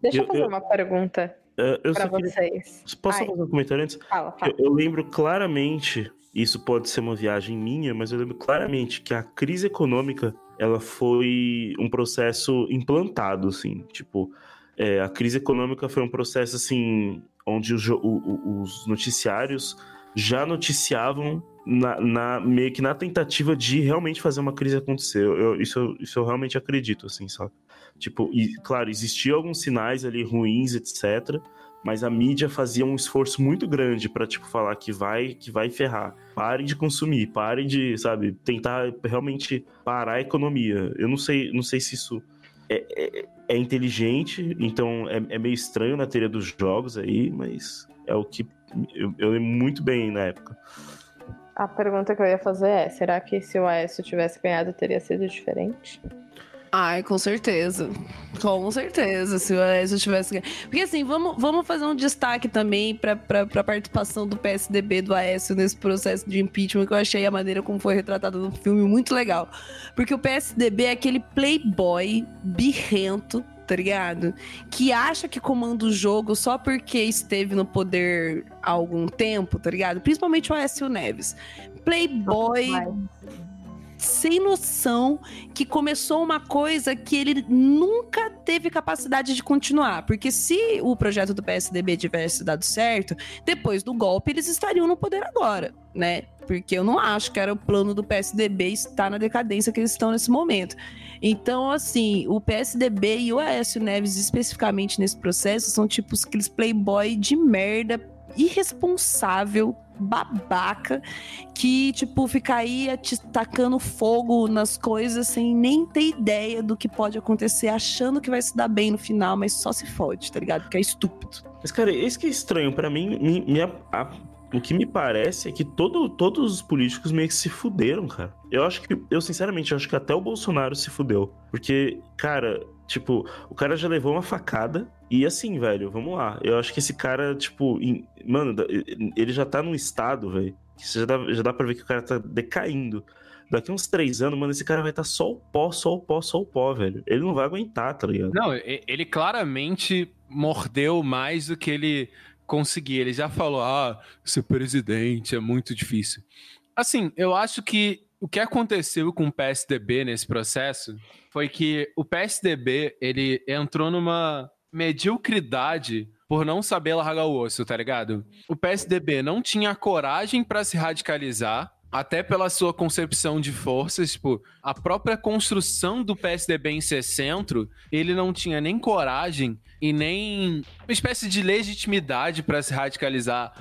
[SPEAKER 3] Deixa eu, eu fazer eu, uma pergunta uh, para vocês.
[SPEAKER 2] Posso Ai. fazer um comentário antes?
[SPEAKER 3] Fala, fala.
[SPEAKER 2] Eu, eu lembro claramente, isso pode ser uma viagem minha, mas eu lembro claramente que a crise econômica ela foi um processo implantado, assim, tipo, é, a crise econômica foi um processo assim onde o, o, os noticiários já noticiavam na, na, meio que na tentativa de realmente fazer uma crise acontecer. Eu, isso, isso eu realmente acredito, assim, sabe? Tipo, e, claro, existiam alguns sinais ali ruins, etc., mas a mídia fazia um esforço muito grande para tipo falar que vai, que vai ferrar. Pare de consumir, pare de, sabe, tentar realmente parar a economia. Eu não sei, não sei se isso é, é, é inteligente, então é, é, meio estranho na teoria dos jogos aí, mas é o que eu, eu lembro muito bem na época.
[SPEAKER 3] A pergunta que eu ia fazer é: será que se o Aécio tivesse ganhado teria sido diferente?
[SPEAKER 1] Ai, com certeza. Com certeza, se o Aécio tivesse. Porque assim, vamos, vamos fazer um destaque também para a participação do PSDB do Aécio nesse processo de impeachment, que eu achei a maneira como foi retratado no filme muito legal. Porque o PSDB é aquele playboy birrento tá ligado? Que acha que comanda o jogo só porque esteve no poder há algum tempo, tá ligado? Principalmente o Aécio Neves. Playboy, sem noção que começou uma coisa que ele nunca teve capacidade de continuar. Porque se o projeto do PSDB tivesse dado certo, depois do golpe eles estariam no poder agora, né? Porque eu não acho que era o plano do PSDB estar na decadência que eles estão nesse momento. Então, assim, o PSDB e o Aécio Neves, especificamente nesse processo, são tipo aqueles playboy de merda irresponsável babaca que, tipo, fica aí tacando fogo nas coisas sem nem ter ideia do que pode acontecer, achando que vai se dar bem no final, mas só se fode, tá ligado? Porque é estúpido.
[SPEAKER 2] Mas, cara, isso que é estranho. para mim, a, o que me parece é que todo, todos os políticos meio que se fuderam, cara. Eu acho que, eu sinceramente, acho que até o Bolsonaro se fudeu. Porque, cara, tipo, o cara já levou uma facada e assim, velho, vamos lá. Eu acho que esse cara, tipo, em, mano, ele já tá num estado, velho, que já dá, já dá pra ver que o cara tá decaindo. Daqui uns três anos, mano, esse cara vai estar tá só o pó, só o pó, só o pó, velho. Ele não vai aguentar, tá ligado?
[SPEAKER 4] Não, ele claramente mordeu mais do que ele conseguia. Ele já falou, ah, ser presidente é muito difícil. Assim, eu acho que o que aconteceu com o PSDB nesse processo foi que o PSDB, ele entrou numa mediocridade por não saber largar o osso, tá ligado? O PSDB não tinha coragem para se radicalizar, até pela sua concepção de forças, tipo, a própria construção do PSDB em ser centro, ele não tinha nem coragem e nem uma espécie de legitimidade para se radicalizar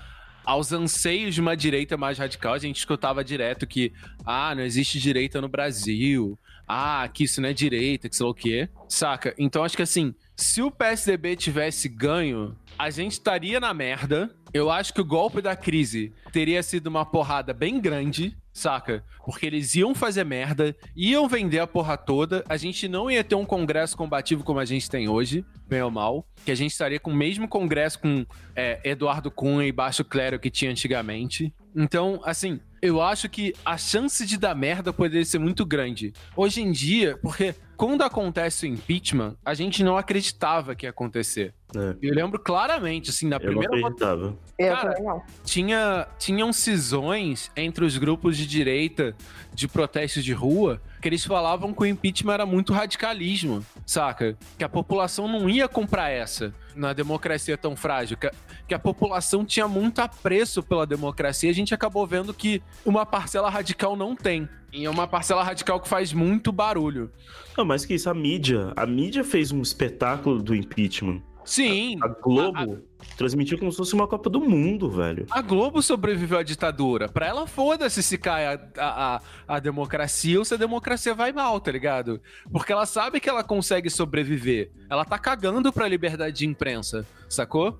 [SPEAKER 4] aos anseios de uma direita mais radical. A gente escutava direto que, ah, não existe direita no Brasil, ah, que isso não é direita, que sei lá o quê, saca? Então acho que assim, se o PSDB tivesse ganho, a gente estaria na merda. Eu acho que o golpe da crise teria sido uma porrada bem grande, saca? Porque eles iam fazer merda, iam vender a porra toda, a gente não ia ter um congresso combativo como a gente tem hoje, bem ou mal, que a gente estaria com o mesmo congresso com é, Eduardo Cunha e Baixo Clero que tinha antigamente. Então, assim, eu acho que a chance de dar merda poderia ser muito grande. Hoje em dia, porque quando acontece o impeachment, a gente não acreditava que ia acontecer. É. Eu lembro claramente, assim, na
[SPEAKER 2] eu
[SPEAKER 4] primeira.
[SPEAKER 2] Não acreditava.
[SPEAKER 3] Cara,
[SPEAKER 4] eu Tinha, tinham cisões entre os grupos de direita de protestos de rua que eles falavam que o impeachment era muito radicalismo, saca? Que a população não ia comprar essa na democracia tão frágil, que a, que a população tinha muito apreço pela democracia. A gente acabou vendo que uma parcela radical não tem. E é uma parcela radical que faz muito barulho.
[SPEAKER 2] Não, mas que isso, a mídia. A mídia fez um espetáculo do impeachment.
[SPEAKER 4] Sim.
[SPEAKER 2] A, a Globo. A, transmitiu como se fosse uma Copa do Mundo, velho.
[SPEAKER 4] A Globo sobreviveu à ditadura. Pra ela, foda-se se cai a, a, a, democracia ou se a democracia vai mal, tá ligado? Porque ela sabe que ela consegue sobreviver. Ela tá cagando pra liberdade de imprensa, sacou?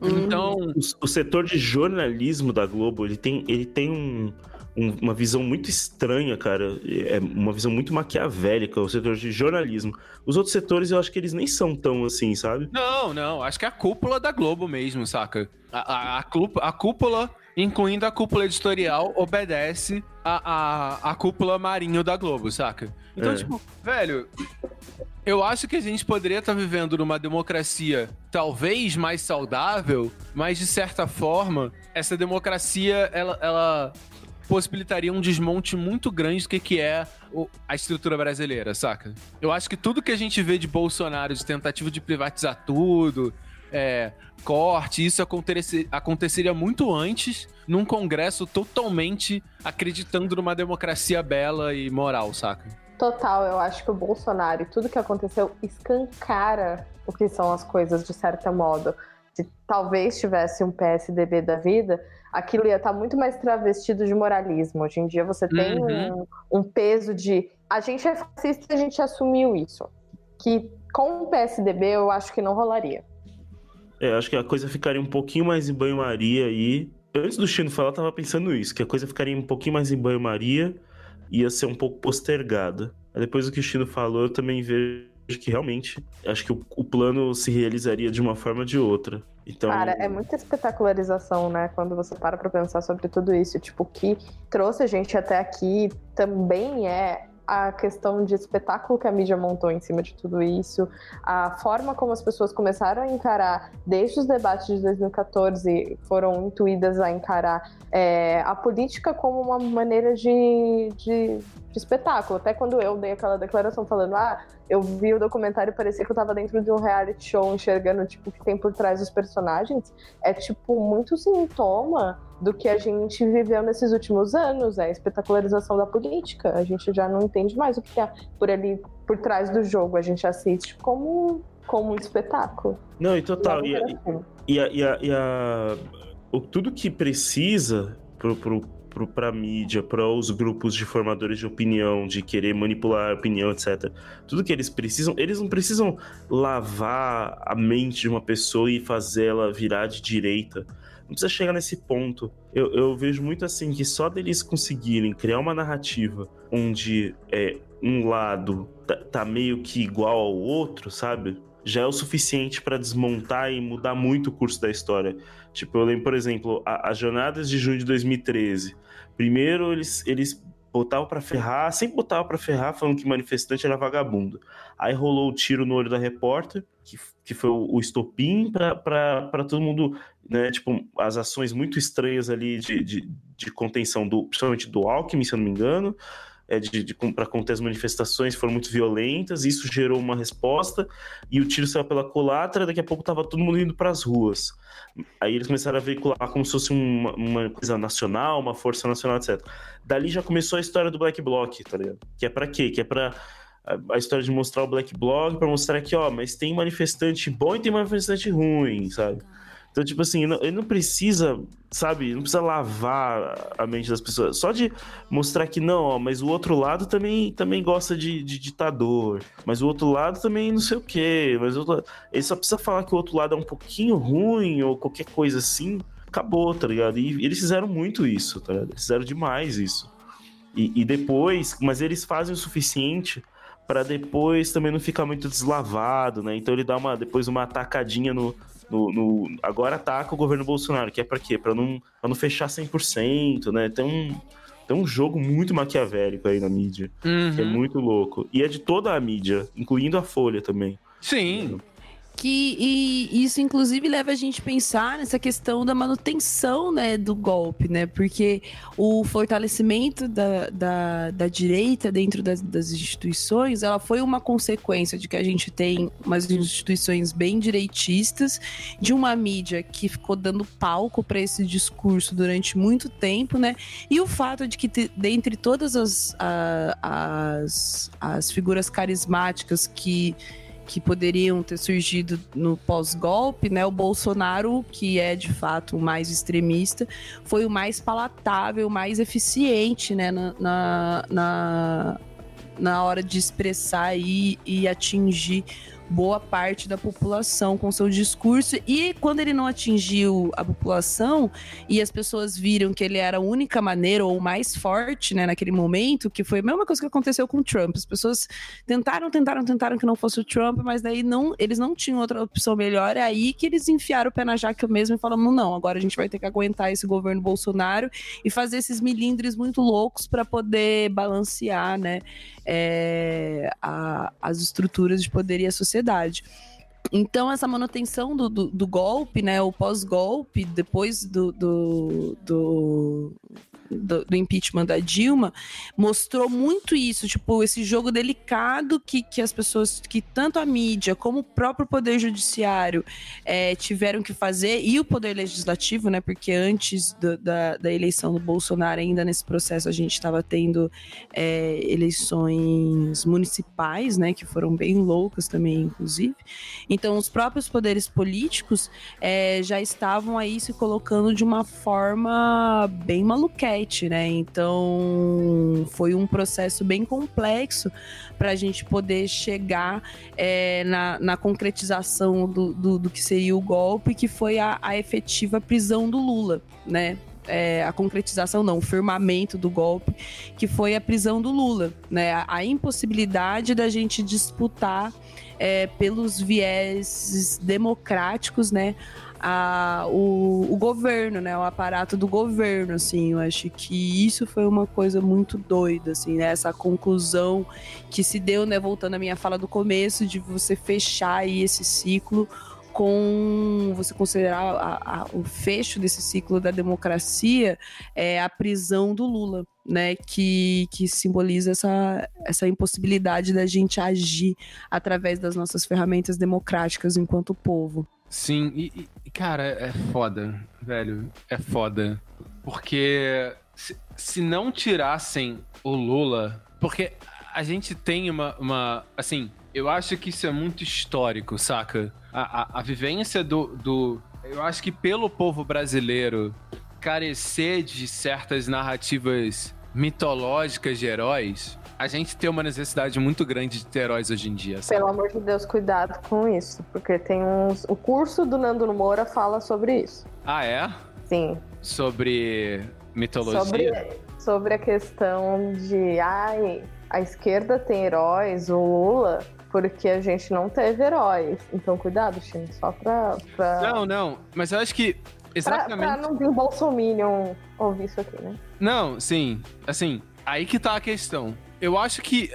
[SPEAKER 2] Uhum. Então. O, o setor de jornalismo da Globo, ele tem, ele tem um um, uma visão muito estranha, cara. É uma visão muito maquiavélica, o setor de jornalismo. Os outros setores eu acho que eles nem são tão assim, sabe?
[SPEAKER 4] Não, não. Acho que é a cúpula da Globo mesmo, saca? A, a, a, a cúpula, incluindo a cúpula editorial, obedece a, a, a cúpula marinho da Globo, saca? Então, é. tipo, velho. Eu acho que a gente poderia estar vivendo numa democracia talvez mais saudável, mas de certa forma, essa democracia ela, ela possibilitaria um desmonte muito grande do que, que é a estrutura brasileira, saca? Eu acho que tudo que a gente vê de Bolsonaro, de tentativa de privatizar tudo, é, corte, isso acontecer, aconteceria muito antes num congresso totalmente acreditando numa democracia bela e moral, saca?
[SPEAKER 3] Total, eu acho que o Bolsonaro e tudo que aconteceu escancara o que são as coisas de certo modo. se talvez tivesse um PSDB da vida, aquilo ia estar muito mais travestido de moralismo. Hoje em dia você tem
[SPEAKER 4] Uhum.
[SPEAKER 3] um, um peso de a gente é fascista e a gente assumiu isso. Que com o PSDB eu acho que não rolaria.
[SPEAKER 2] É, acho que a coisa ficaria um pouquinho mais em banho-maria aí. Antes do Chino falar, eu tava pensando isso, que a coisa ficaria um pouquinho mais em banho-maria, ia ser um pouco postergada. Aí depois do que o Chino falou, eu também vejo que realmente, acho que o, o plano se realizaria de uma forma ou de outra. Então,
[SPEAKER 3] Cara, é muita espetacularização, né? Quando você para pra pensar sobre tudo isso. Tipo, o que trouxe a gente até aqui também é a questão de espetáculo que a mídia montou em cima de tudo isso, a forma como as pessoas começaram a encarar, desde os debates de 2014, foram intuídas a encarar é, a política como uma maneira de, de, de espetáculo. Até quando eu dei aquela declaração falando, ah, eu vi o documentário e parecia que eu tava dentro de um reality show enxergando tipo, o que tem por trás dos personagens, é tipo muito sintoma do que a gente viveu nesses últimos anos, é a espetacularização da política. A gente já não entende mais o que é por ali, por trás do jogo. A gente assiste como, como um espetáculo.
[SPEAKER 2] Não, e total. E, e,
[SPEAKER 3] assim.
[SPEAKER 2] e a, e a- e a- o, tudo que precisa pro, pro, pro, pra mídia, para os grupos de formadores de opinião, de querer manipular a opinião, etc. Tudo que eles precisam, eles não precisam lavar a mente de uma pessoa e fazê-la virar de direita. Não precisa chegar nesse ponto. Eu, eu vejo muito assim que só deles conseguirem criar uma narrativa onde é, um lado tá, tá meio que igual ao outro, sabe? Já é o suficiente pra desmontar e mudar muito o curso da história. Tipo, eu lembro, por exemplo, as jornadas de junho de 2013. Primeiro, eles, eles botavam pra ferrar, sempre botavam pra ferrar, falando que manifestante era vagabundo. Aí rolou o tiro no olho da repórter, que, que foi o, o estopim pra todo mundo, né? Tipo, as ações muito estranhas ali de, de, de contenção, do, principalmente do Alckmin, se eu não me engano. É, de, de, para conter as manifestações foram muito violentas, isso gerou uma resposta e o tiro saiu pela colatra, daqui a pouco tava todo mundo indo para as ruas. Aí eles começaram a veicular como se fosse uma, uma coisa nacional, uma força nacional, etc. Dali já começou a história do Black Bloc, tá ligado? Que é pra quê? Que é pra a, história de mostrar o Black Bloc, pra mostrar que, ó, mas tem manifestante bom e tem manifestante ruim, sabe? Então, tipo assim, ele não precisa, sabe, não precisa lavar a mente das pessoas. Só de mostrar que não, ó, mas o outro lado também, também gosta de, de ditador. Mas o outro lado também não sei o quê. Mas o outro... ele só precisa falar que o outro lado é um pouquinho ruim ou qualquer coisa assim. Acabou, tá ligado? E eles fizeram muito isso, tá ligado? Eles fizeram demais isso. E, e depois, mas eles fazem o suficiente pra depois também não ficar muito deslavado, né? Então ele dá uma depois uma atacadinha no, no, no- agora ataca o governo Bolsonaro, que é pra quê? Pra não, pra não fechar 100%, né? Tem um, tem um jogo muito maquiavélico aí na mídia, que é
[SPEAKER 4] Uhum.
[SPEAKER 2] muito louco. E é de toda a mídia, incluindo a Folha também.
[SPEAKER 4] Sim.
[SPEAKER 1] Que e isso, inclusive, leva a gente a pensar nessa questão da manutenção né, do golpe, né? Porque o fortalecimento da, da, da direita dentro das, das instituições, ela foi uma consequência de que a gente tem umas instituições bem direitistas, de uma mídia que ficou dando palco para esse discurso durante muito tempo, né? E o fato de que, te- dentre todas as, a- as, as figuras carismáticas que que poderiam ter surgido no pós-golpe, né? O Bolsonaro, que é de fato o mais extremista, foi o mais palatável, o mais eficiente, né? Na, na, na, na hora de expressar e, e atingir boa parte da população com seu discurso. E quando ele não atingiu a população e as pessoas viram que ele era a única maneira ou mais forte, né, naquele momento, que foi a mesma coisa que aconteceu com o Trump. As pessoas tentaram, tentaram, tentaram que não fosse o Trump, mas daí não, eles não tinham outra opção melhor. É aí que eles enfiaram o pé na jaca mesmo e falaram: não, agora a gente vai ter que aguentar esse governo Bolsonaro e fazer esses milindres muito loucos para poder balancear, né, é, a- as estruturas de poder e a sociedade. Então, essa manutenção do, do, do golpe, né, o pós-golpe, depois do, do, do, do, do, impeachment da Dilma, mostrou muito isso, tipo, esse jogo delicado que, que as pessoas, que tanto a mídia como o próprio Poder Judiciário é, tiveram que fazer, e o Poder Legislativo, né? Porque antes do, da, da eleição do Bolsonaro, ainda nesse processo, a gente estava tendo é, eleições municipais, né? Que foram bem loucas também, inclusive. Então, os próprios poderes políticos é, já estavam aí se colocando de uma forma bem maluquete, né? Então foi um processo bem complexo para a gente poder chegar é, na, na, concretização do, do, do, que seria o golpe, que foi a, a efetiva prisão do Lula, né? É, a concretização, não, o firmamento do golpe, que foi a prisão do Lula, né? A, a impossibilidade da gente disputar é, pelos viés democráticos, né? A, o, o, governo, né? O aparato do governo, assim. Eu acho que isso foi uma coisa muito doida, assim, né? Essa conclusão que se deu, né? Voltando à minha fala do começo, de você fechar aí esse ciclo com você considerar a, a, o fecho desse ciclo da democracia é a prisão do Lula, né? Que, que simboliza essa, essa impossibilidade da gente agir através das nossas ferramentas democráticas enquanto povo.
[SPEAKER 4] Sim, e, e, cara, é foda, velho. É foda. Porque se, se não tirassem o Lula. Porque a gente tem uma, uma. Assim, eu acho que isso é muito histórico, saca? A, a, a vivência do, do. Eu acho que pelo povo brasileiro carecer de certas narrativas mitológicas de heróis, a gente tem uma necessidade muito grande de ter heróis hoje em dia.
[SPEAKER 3] Sabe? Pelo amor de Deus, cuidado com isso. Porque tem uns. O curso do Nando Moura fala sobre isso.
[SPEAKER 4] Ah, é?
[SPEAKER 3] Sim.
[SPEAKER 4] Sobre mitologia?
[SPEAKER 3] Sobre, sobre a questão de. Ai, a esquerda tem heróis, o Lula porque a gente não teve heróis. Então, cuidado, Chino, só pra, pra.
[SPEAKER 4] Não, não, mas eu acho que. Exatamente.
[SPEAKER 3] Pra, pra não vir Bolsominion ouvir isso aqui, né?
[SPEAKER 4] Não, sim. Assim, aí que tá a questão eu acho que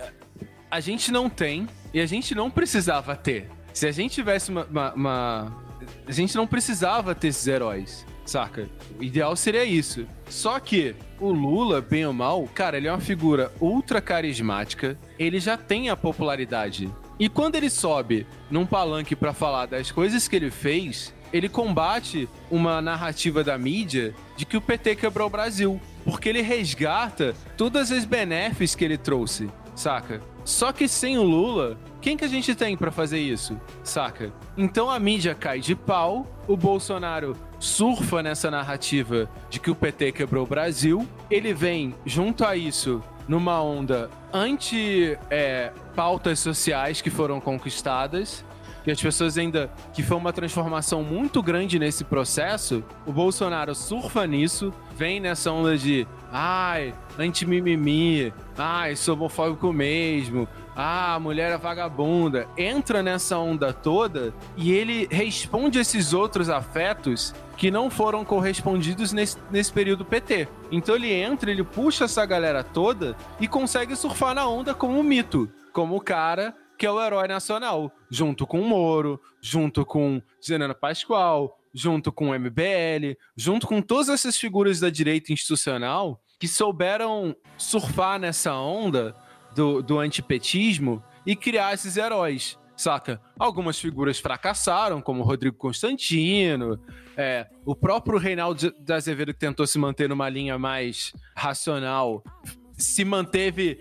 [SPEAKER 4] a gente não tem e a gente não precisava ter. Se a gente tivesse uma, uma, uma, A gente não precisava ter esses heróis, saca? O ideal seria isso. Só que o Lula, bem ou mal, cara, ele é uma figura ultra carismática, ele já tem a popularidade. E quando ele sobe num palanque para falar das coisas que ele fez, ele combate uma narrativa da mídia de que o PT quebrou o Brasil porque ele resgata todas as benefícios que ele trouxe, saca? Só que sem o Lula, quem que a gente tem para fazer isso, saca? Então a mídia cai de pau, o Bolsonaro surfa nessa narrativa de que o PT quebrou o Brasil, ele vem junto a isso numa onda anti é, pautas sociais que foram conquistadas que as pessoas ainda. que foi uma transformação muito grande nesse processo. O Bolsonaro surfa nisso, vem nessa onda de. Ai, anti-mimimi. Ai, sou homofóbico mesmo. Ah, mulher é vagabunda. Entra nessa onda toda e ele responde esses outros afetos que não foram correspondidos nesse, nesse período PT. Então ele entra, ele puxa essa galera toda e consegue surfar na onda como um mito. Como o cara que é o herói nacional, junto com o Moro, junto com Zenana Pascoal, junto com o MBL, junto com todas essas figuras da direita institucional que souberam surfar nessa onda do, do antipetismo e criar esses heróis, saca? Algumas figuras fracassaram, como Rodrigo Constantino, é, o próprio Reinaldo de Azevedo, que tentou se manter numa linha mais racional, se manteve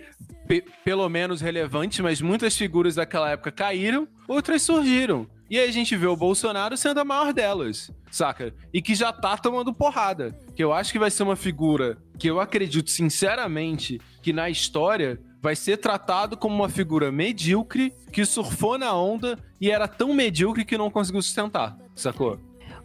[SPEAKER 4] pelo menos relevante, mas muitas figuras daquela época caíram, outras surgiram. E aí a gente vê o Bolsonaro sendo a maior delas, saca? E que já tá tomando porrada. Que eu acho que vai ser uma figura que eu acredito sinceramente que na história vai ser tratado como uma figura medíocre que surfou na onda e era tão medíocre que não conseguiu sustentar, sacou?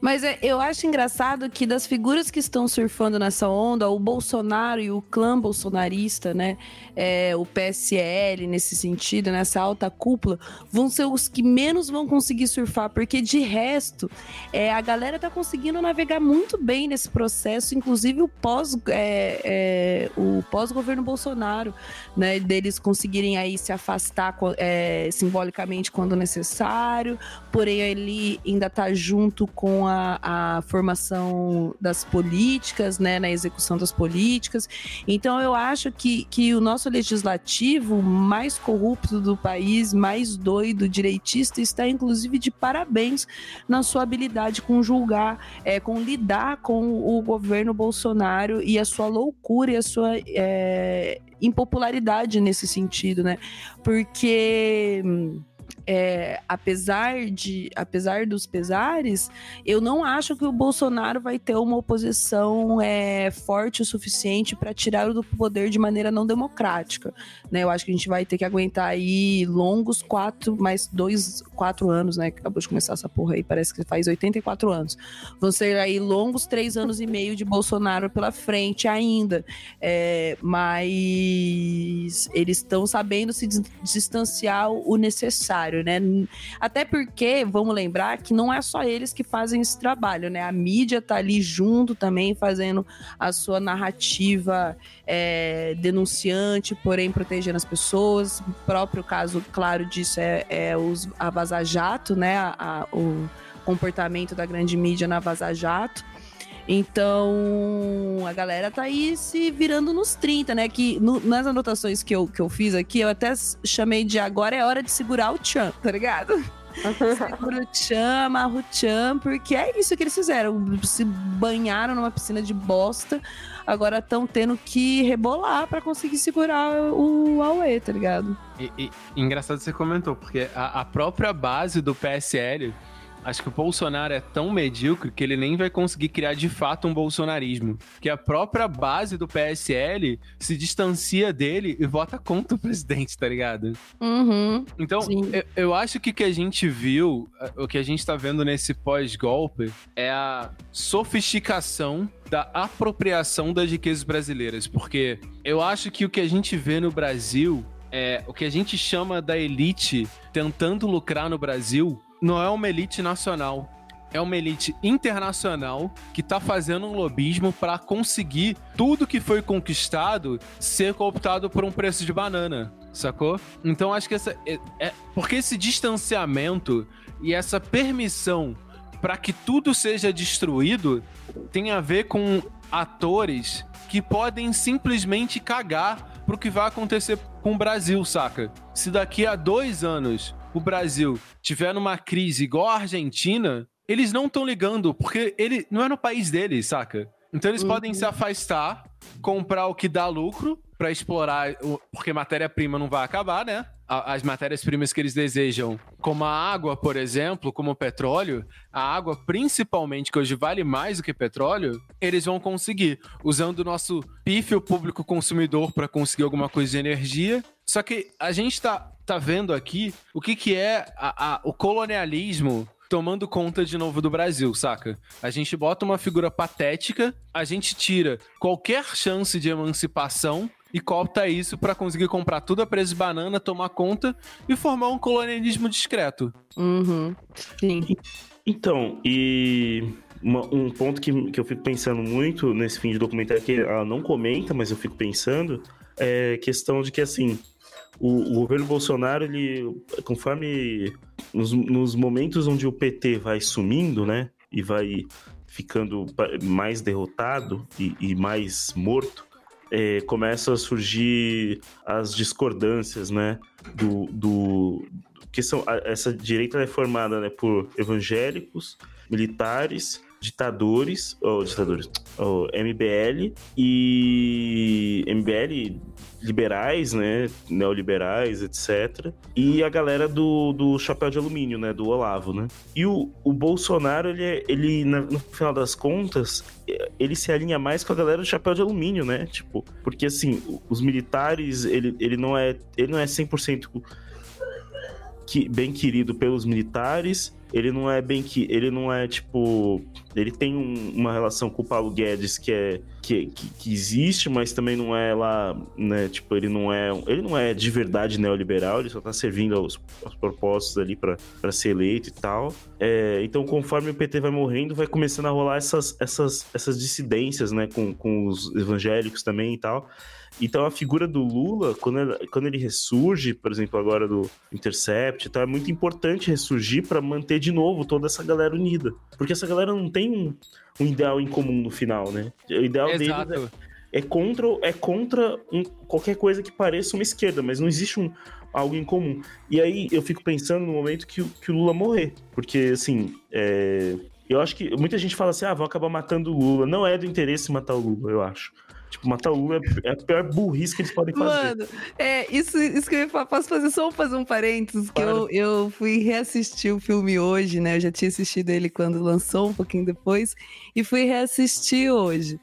[SPEAKER 1] Mas é, eu acho engraçado que das figuras que estão surfando nessa onda, o Bolsonaro e o clã bolsonarista, né? É, o PSL, nesse sentido, nessa alta cúpula, vão ser os que menos vão conseguir surfar, porque de resto, é, a galera tá conseguindo navegar muito bem nesse processo, inclusive o pós é, é o pós-governo Bolsonaro, né? Deles conseguirem aí se afastar é, simbolicamente quando necessário, porém ele ainda tá junto com a a, formação das políticas, né, na execução das políticas. Então eu acho que, que o nosso legislativo mais corrupto do país, mais doido, direitista, está inclusive de parabéns na sua habilidade com julgar, é, com lidar com o governo Bolsonaro e a sua loucura e a sua é, impopularidade nesse sentido, né? Porque é, apesar de apesar dos pesares, eu não acho que o Bolsonaro vai ter uma oposição é, forte o suficiente para tirar do poder de maneira não democrática. Né? Eu acho que a gente vai ter que aguentar aí longos quatro, mais dois, quatro anos, né? Acabou de começar essa porra aí, parece que faz 84 anos. Vão ser aí longos três anos e meio de Bolsonaro pela frente ainda. É, mas eles estão sabendo se distanciar o necessário né? Até porque, vamos lembrar que não é só eles que fazem esse trabalho, né? A mídia tá ali junto também, fazendo a sua narrativa é, denunciante, porém protegendo as pessoas. O próprio caso, claro, disso é, é os, a Vaza Jato, né? A, a, o comportamento da grande mídia na Vaza Jato. Então, a galera tá aí se virando nos 30, né? Que no, nas anotações que eu, que eu fiz aqui, eu até chamei de agora é hora de segurar o Chan, tá ligado? Segura o Chan, amarra o Chan, porque é isso que eles fizeram. Se banharam numa piscina de bosta, agora estão tendo que rebolar para conseguir segurar o Aue, tá ligado?
[SPEAKER 4] E, e, engraçado você comentou, porque a, a própria base do PSL Acho que o Bolsonaro é tão medíocre que ele nem vai conseguir criar de fato um bolsonarismo. Que a própria base do PSL se distancia dele e vota contra o presidente, tá ligado?
[SPEAKER 1] Uhum,
[SPEAKER 4] então, eu, eu, acho que o que a gente viu, o que a gente tá vendo nesse pós-golpe, é a sofisticação da apropriação das riquezas brasileiras. Porque eu acho que o que a gente vê no Brasil é o que a gente chama da elite tentando lucrar no Brasil não é uma elite nacional. É uma elite internacional que tá fazendo um lobismo para conseguir tudo que foi conquistado ser cooptado por um preço de banana, sacou? Então acho que essa. É, é porque esse distanciamento e essa permissão para que tudo seja destruído tem a ver com atores que podem simplesmente cagar pro que vai acontecer com o Brasil, saca? Se daqui a dois anos o Brasil tiver numa crise igual a Argentina, eles não estão ligando, porque ele não é no país deles, saca? Então eles uhum. podem se afastar, comprar o que dá lucro para explorar, porque matéria-prima não vai acabar, né? As matérias-primas que eles desejam, como a água, por exemplo, como o petróleo, a água principalmente, que hoje vale mais do que petróleo, eles vão conseguir, usando o nosso pífio público consumidor para conseguir alguma coisa de energia. Só que a gente tá tá vendo aqui o que, que é a, a, o colonialismo tomando conta de novo do Brasil, saca? A gente bota uma figura patética, a gente tira qualquer chance de emancipação e copta isso para conseguir comprar tudo a preço de banana, tomar conta e formar um colonialismo discreto.
[SPEAKER 1] Uhum. Sim.
[SPEAKER 2] Então, e uma, um ponto que, que eu fico pensando muito nesse fim de documentário que ela não comenta, mas eu fico pensando, é questão de que assim o, o governo Bolsonaro, ele, conforme nos, nos momentos onde o PT vai sumindo, né, e vai ficando mais derrotado e, e mais morto, é, começam a surgir as discordâncias, né, do, do que são essa direita é formada né, por evangélicos, militares, ditadores, ou ditadores, ou MBL e MBL liberais, né, neoliberais, etc. E a galera do, do chapéu de alumínio, né, do Olavo, né. E o, o Bolsonaro, ele, é, ele no final das contas, ele se alinha mais com a galera do chapéu de alumínio, né, tipo, porque assim, os militares, ele, ele não é, ele não é 100% que, bem querido pelos militares, ele não é bem que. Ele não é tipo. Ele tem um, uma relação com o Paulo Guedes que é. Que, que, que, existe, mas também não é lá, né? Tipo, ele não é. Ele não é de verdade neoliberal, ele só tá servindo aos, aos propósitos ali para ser eleito e tal. É, então, conforme o PT vai morrendo, vai começando a rolar essas, essas, essas dissidências, né? Com, com os evangélicos também e tal. Então a figura do Lula, quando ele, quando ele ressurge, por exemplo, agora do Intercept, então é muito importante ressurgir para manter de novo toda essa galera unida. Porque essa galera não tem um, um ideal em comum no final, né? O ideal
[SPEAKER 4] Exato.
[SPEAKER 2] deles é, é contra, é contra um- qualquer coisa que pareça uma esquerda, mas não existe um, algo em comum. E aí eu fico pensando no momento que, o- que o Lula morrer. Porque, assim, é, eu acho que muita gente fala assim: ah, vão acabar matando o Lula. Não é do interesse matar o Lula, eu acho. Tipo, matar o Lula é, a pior burrice que eles podem fazer.
[SPEAKER 1] Mano, é, isso, isso que eu falar, posso fazer só fazer um parênteses, que eu, eu fui reassistir o filme hoje, né? Eu já tinha assistido ele quando lançou, um pouquinho depois, e fui reassistir hoje,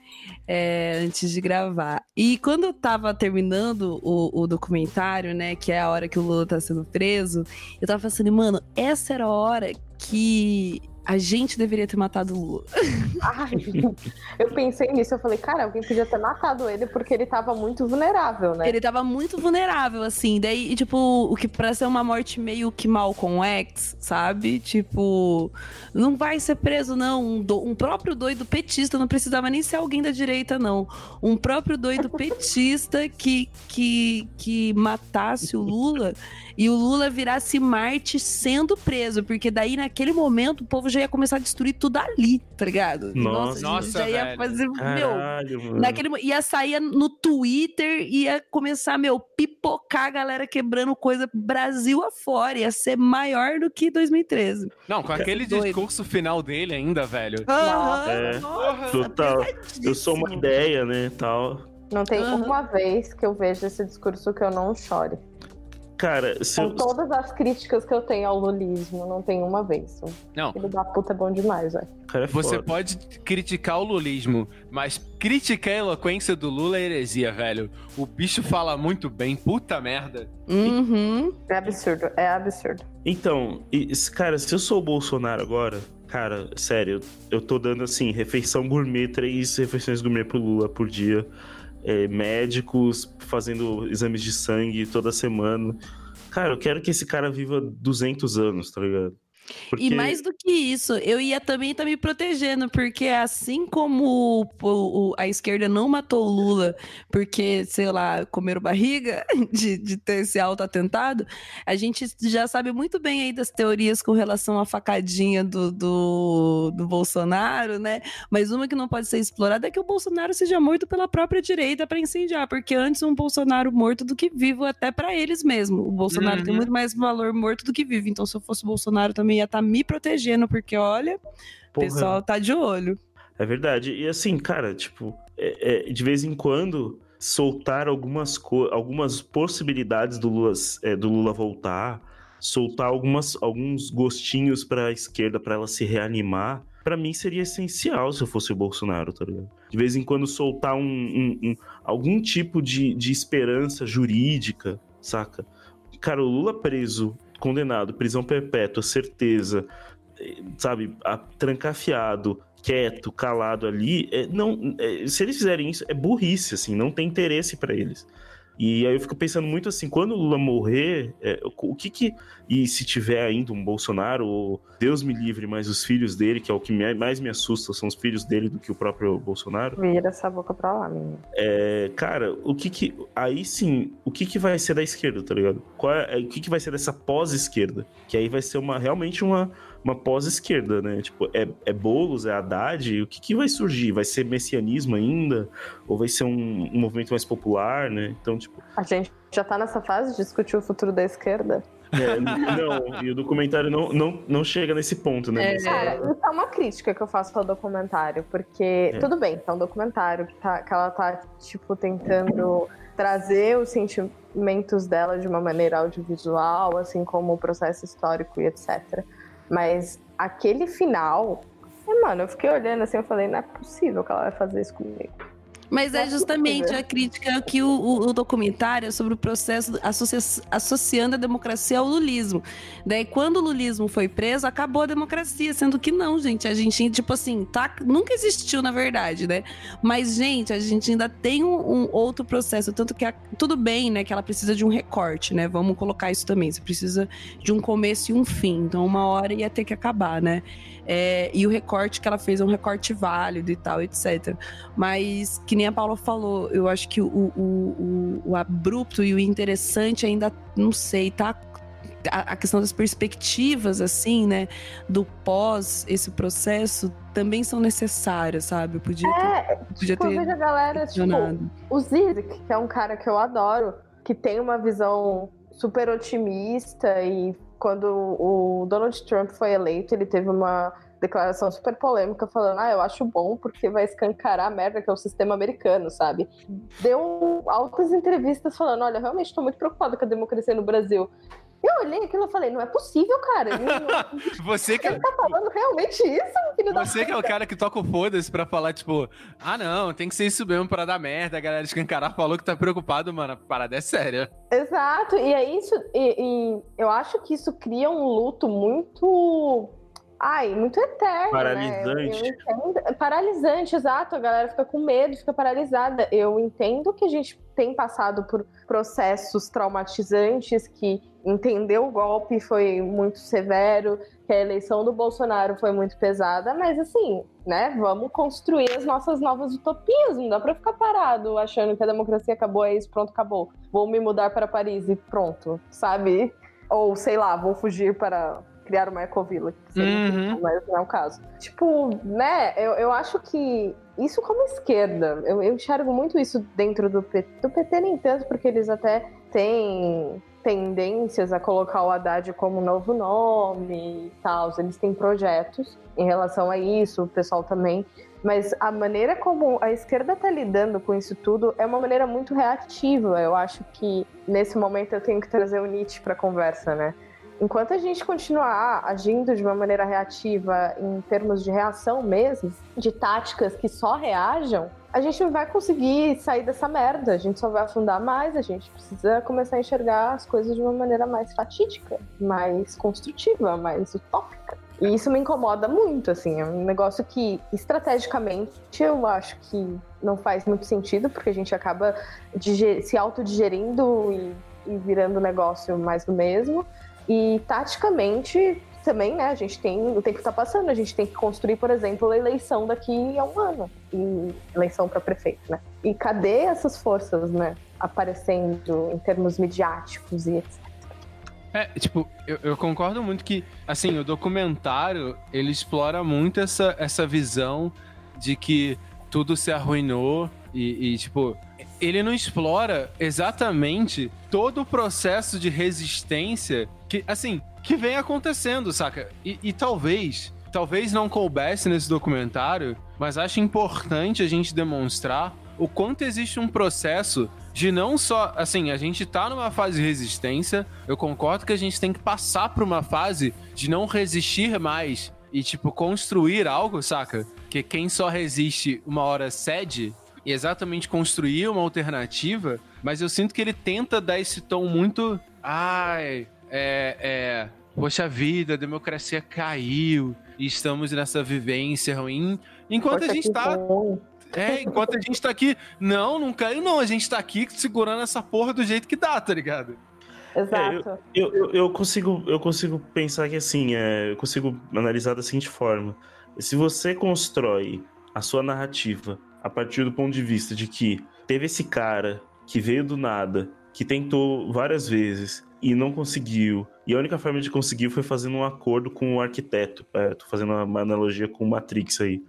[SPEAKER 1] é, antes de gravar. E quando eu tava terminando o, o documentário, né, que é a hora que o Lula tá sendo preso, eu tava pensando, mano, essa era a hora que a gente deveria ter matado o Lula.
[SPEAKER 3] Ai, eu pensei nisso, eu falei, cara, alguém podia ter matado ele porque ele tava muito vulnerável, né?
[SPEAKER 1] Ele tava muito vulnerável, assim. Daí, tipo, o que pra ser uma morte meio que mal com X, sabe? Tipo, não vai ser preso, não. Um, do- um próprio doido petista, não precisava nem ser alguém da direita, não. Um próprio doido petista que, que, que matasse o Lula e o Lula virasse Marte sendo preso. Porque daí, naquele momento, o povo já ia começar a destruir tudo ali, tá ligado?
[SPEAKER 2] Nossa.
[SPEAKER 4] Nossa,
[SPEAKER 1] já ia
[SPEAKER 4] velho.
[SPEAKER 1] fazer. Meu,
[SPEAKER 2] Caralho, mano.
[SPEAKER 1] Naquele, ia sair no Twitter, ia começar, meu, pipocar a galera quebrando coisa Brasil afora. Ia ser maior do que 2013.
[SPEAKER 4] Não, com aquele
[SPEAKER 1] doido.
[SPEAKER 4] discurso final dele ainda, velho.
[SPEAKER 1] Aham,
[SPEAKER 2] É.
[SPEAKER 1] nossa,
[SPEAKER 2] Total. Eu sou uma ideia, né, tal.
[SPEAKER 3] Não tem
[SPEAKER 1] Aham.
[SPEAKER 3] uma vez que eu vejo esse discurso que eu não chore.
[SPEAKER 2] Cara, se
[SPEAKER 3] Com
[SPEAKER 2] eu,
[SPEAKER 3] todas as críticas que eu tenho ao lulismo, não tem uma vez. O
[SPEAKER 4] Não,
[SPEAKER 3] filho da puta é bom demais, velho.
[SPEAKER 2] cara é
[SPEAKER 4] você
[SPEAKER 2] foda.
[SPEAKER 4] pode criticar o lulismo, mas criticar a eloquência do Lula é heresia, velho. O bicho fala muito bem, puta merda.
[SPEAKER 1] Uhum.
[SPEAKER 3] É absurdo, é absurdo.
[SPEAKER 2] Então, cara, se eu sou o Bolsonaro agora, cara, sério, eu tô dando assim, refeição gourmet, três refeições gourmet pro Lula por dia. É, médicos fazendo exames de sangue toda semana. Cara, eu quero que esse cara viva 200 anos, tá ligado? Porque-
[SPEAKER 1] E mais do que isso, eu ia também estar me protegendo, porque assim como o- o- a esquerda não matou o Lula porque, sei lá, comeram barriga de, de ter esse auto-atentado, a gente já sabe muito bem aí das teorias com relação à facadinha do, do, do Bolsonaro, né? Mas uma que não pode ser explorada é que o Bolsonaro seja morto pela própria direita para incendiar, porque antes um Bolsonaro morto do que vivo, até para eles mesmo. O Bolsonaro tem
[SPEAKER 4] Uhum.
[SPEAKER 1] muito mais valor morto do que vivo. Então, se eu fosse Bolsonaro, também ia estar me protegendo, porque olha, o pessoal tá de olho.
[SPEAKER 2] É verdade. E assim, cara, tipo, é- é, de vez em quando soltar algumas, algumas possibilidades do Lula, é, do Lula voltar, soltar algumas, alguns gostinhos pra esquerda pra ela se reanimar, pra mim seria essencial se eu fosse o Bolsonaro, tá ligado? De vez em quando soltar um, um- um- algum tipo de, de esperança jurídica, saca? Cara, o Lula preso, condenado, prisão perpétua, certeza, sabe, a, trancafiado, quieto, calado ali, é, não, é, se eles fizerem isso, é burrice, assim, não tem interesse pra eles. E aí eu fico pensando muito assim, quando o Lula morrer, é, o que que. E se tiver ainda um Bolsonaro, Deus me livre, mas os filhos dele, que é o que mais me assusta, são os filhos dele do que o próprio Bolsonaro.
[SPEAKER 3] Vira essa boca pra lá, menino.
[SPEAKER 2] É, cara, o que que. Aí sim, o que que vai ser da esquerda, tá ligado? Qual é, o que que vai ser dessa pós-esquerda? Que aí vai ser uma, realmente uma, uma pós-esquerda, né? Tipo, é, é Boulos, é Haddad, o que que vai surgir? Vai ser messianismo ainda? Ou vai ser um, um movimento mais popular, né? Então, tipo,
[SPEAKER 3] A gente já tá nessa fase de discutir o futuro da esquerda.
[SPEAKER 2] é, não, e o documentário não, não, não chega nesse ponto, né?
[SPEAKER 1] É.
[SPEAKER 2] Mas,
[SPEAKER 3] Cara, isso é uma crítica que eu faço ao documentário, porque tudo bem, é um documentário que, tá- que ela tá, tipo, tentando trazer os sentimentos dela de uma maneira audiovisual, assim como o processo histórico e etc. Mas aquele final, mano, eu fiquei olhando assim, eu falei, não é possível que ela vai fazer isso comigo.
[SPEAKER 1] Mas é justamente a crítica que o, o- o documentário é sobre o processo associa- associando a democracia ao lulismo. Daí, quando o lulismo foi preso, acabou a democracia, sendo que não, gente. A gente, tipo assim, tá, nunca existiu, na verdade, né? Mas, gente, a gente ainda tem um, um outro processo. Tanto que a- tudo bem, né, que ela precisa de um recorte, né? Vamos colocar isso também. Você precisa de um começo e um fim. Então, uma hora ia ter que acabar, né? É, e o recorte que ela fez é um recorte válido e tal, etc. Mas, que nem a Paula falou, eu acho que o, o, o, o abrupto e o interessante ainda, não sei, tá, a, questão das perspectivas, assim, né, do pós esse processo também são necessárias, sabe? Eu podia ter,
[SPEAKER 3] É,
[SPEAKER 1] podia
[SPEAKER 3] tipo, eu
[SPEAKER 1] ter
[SPEAKER 3] vejo a galera, tipo, o Zizek, que é um cara que eu adoro, que tem uma visão super otimista e quando o Donald Trump foi eleito, ele teve uma declaração super polêmica falando, ah, eu acho bom porque vai escancarar a merda que é o sistema americano, sabe? Deu altas entrevistas falando, olha, realmente estou muito preocupada com a democracia no Brasil. Eu olhei aquilo e falei, não é possível, cara. Não-
[SPEAKER 4] Você que,
[SPEAKER 3] ele tá falando realmente isso, filho da
[SPEAKER 4] você que é o cara que toca o foda-se pra falar, tipo, ah não, tem que ser isso mesmo pra dar merda. A galera escancarar falou que tá preocupado, mano. A parada é séria.
[SPEAKER 3] Exato, e é isso, e, e eu acho que isso cria um luto muito. Ai, muito eterno.
[SPEAKER 2] Paralisante.
[SPEAKER 3] Né? Entendo- é paralisante, exato. A galera fica com medo, fica paralisada. Eu entendo que a gente tem passado por processos traumatizantes, que entender o golpe foi muito severo, que a eleição do Bolsonaro foi muito pesada, mas assim, né, vamos construir as nossas novas utopias, não dá pra ficar parado achando que a democracia acabou, é isso, pronto, acabou. Vou me mudar para Paris e pronto, sabe? Ou sei lá, vou fugir para criar uma ecovila, que seria
[SPEAKER 4] Uhum.
[SPEAKER 3] incrível, mas não é o caso. Tipo, né, eu, eu acho que isso como esquerda, eu, eu enxergo muito isso dentro do PT, do PT nem tanto, porque eles até têm tendências a colocar o Haddad como novo nome e tal, eles têm projetos em relação a isso, o pessoal também, mas a maneira como a esquerda está lidando com isso tudo é uma maneira muito reativa. Eu acho que nesse momento eu tenho que trazer o Nietzsche para a conversa, né? Enquanto a gente continuar agindo de uma maneira reativa em termos de reação mesmo, de táticas que só reajam, a gente não vai conseguir sair dessa merda. A gente só vai afundar mais. A gente precisa começar a enxergar as coisas de uma maneira mais fatídica, mais construtiva, mais utópica. E isso me incomoda muito, assim. É um negócio que, estrategicamente, eu acho que não faz muito sentido, porque a gente acaba se autodigerindo e, e virando negócio mais do mesmo. E taticamente também, né? A gente tem. O tempo tá passando, a gente tem que construir, por exemplo, a eleição daqui a um ano. E eleição para prefeito, né? E cadê essas forças, né? Aparecendo em termos midiáticos e etc.
[SPEAKER 4] É, tipo, eu, eu concordo muito que, assim, o documentário, ele explora muito essa, essa visão de que tudo se arruinou e, e, tipo, ele não explora exatamente todo o processo de resistência que, assim, que vem acontecendo, saca? E, e talvez, talvez não coubesse nesse documentário, mas acho importante a gente demonstrar o quanto existe um processo de não só, assim, a gente tá numa fase de resistência, eu concordo que a gente tem que passar por uma fase de não resistir mais e, tipo, construir algo, saca? Que quem só resiste uma hora cede e exatamente construir uma alternativa, mas eu sinto que ele tenta dar esse tom muito. Ai, é. é Poxa vida, a democracia caiu e estamos nessa vivência ruim. Enquanto
[SPEAKER 3] Poxa,
[SPEAKER 4] a gente tá.
[SPEAKER 3] bom.
[SPEAKER 4] É, enquanto a gente tá aqui. Não, não caiu, não. A gente tá aqui segurando essa porra do jeito que dá, tá ligado?
[SPEAKER 3] Exato.
[SPEAKER 2] Eu, eu, eu consigo, eu consigo pensar que assim, é, eu consigo analisar da seguinte forma: se você constrói a sua narrativa a partir do ponto de vista de que teve esse cara que veio do nada, que tentou várias vezes e não conseguiu, e a única forma de conseguir foi fazendo um acordo com o arquiteto. É, tô fazendo uma analogia com o Matrix aí.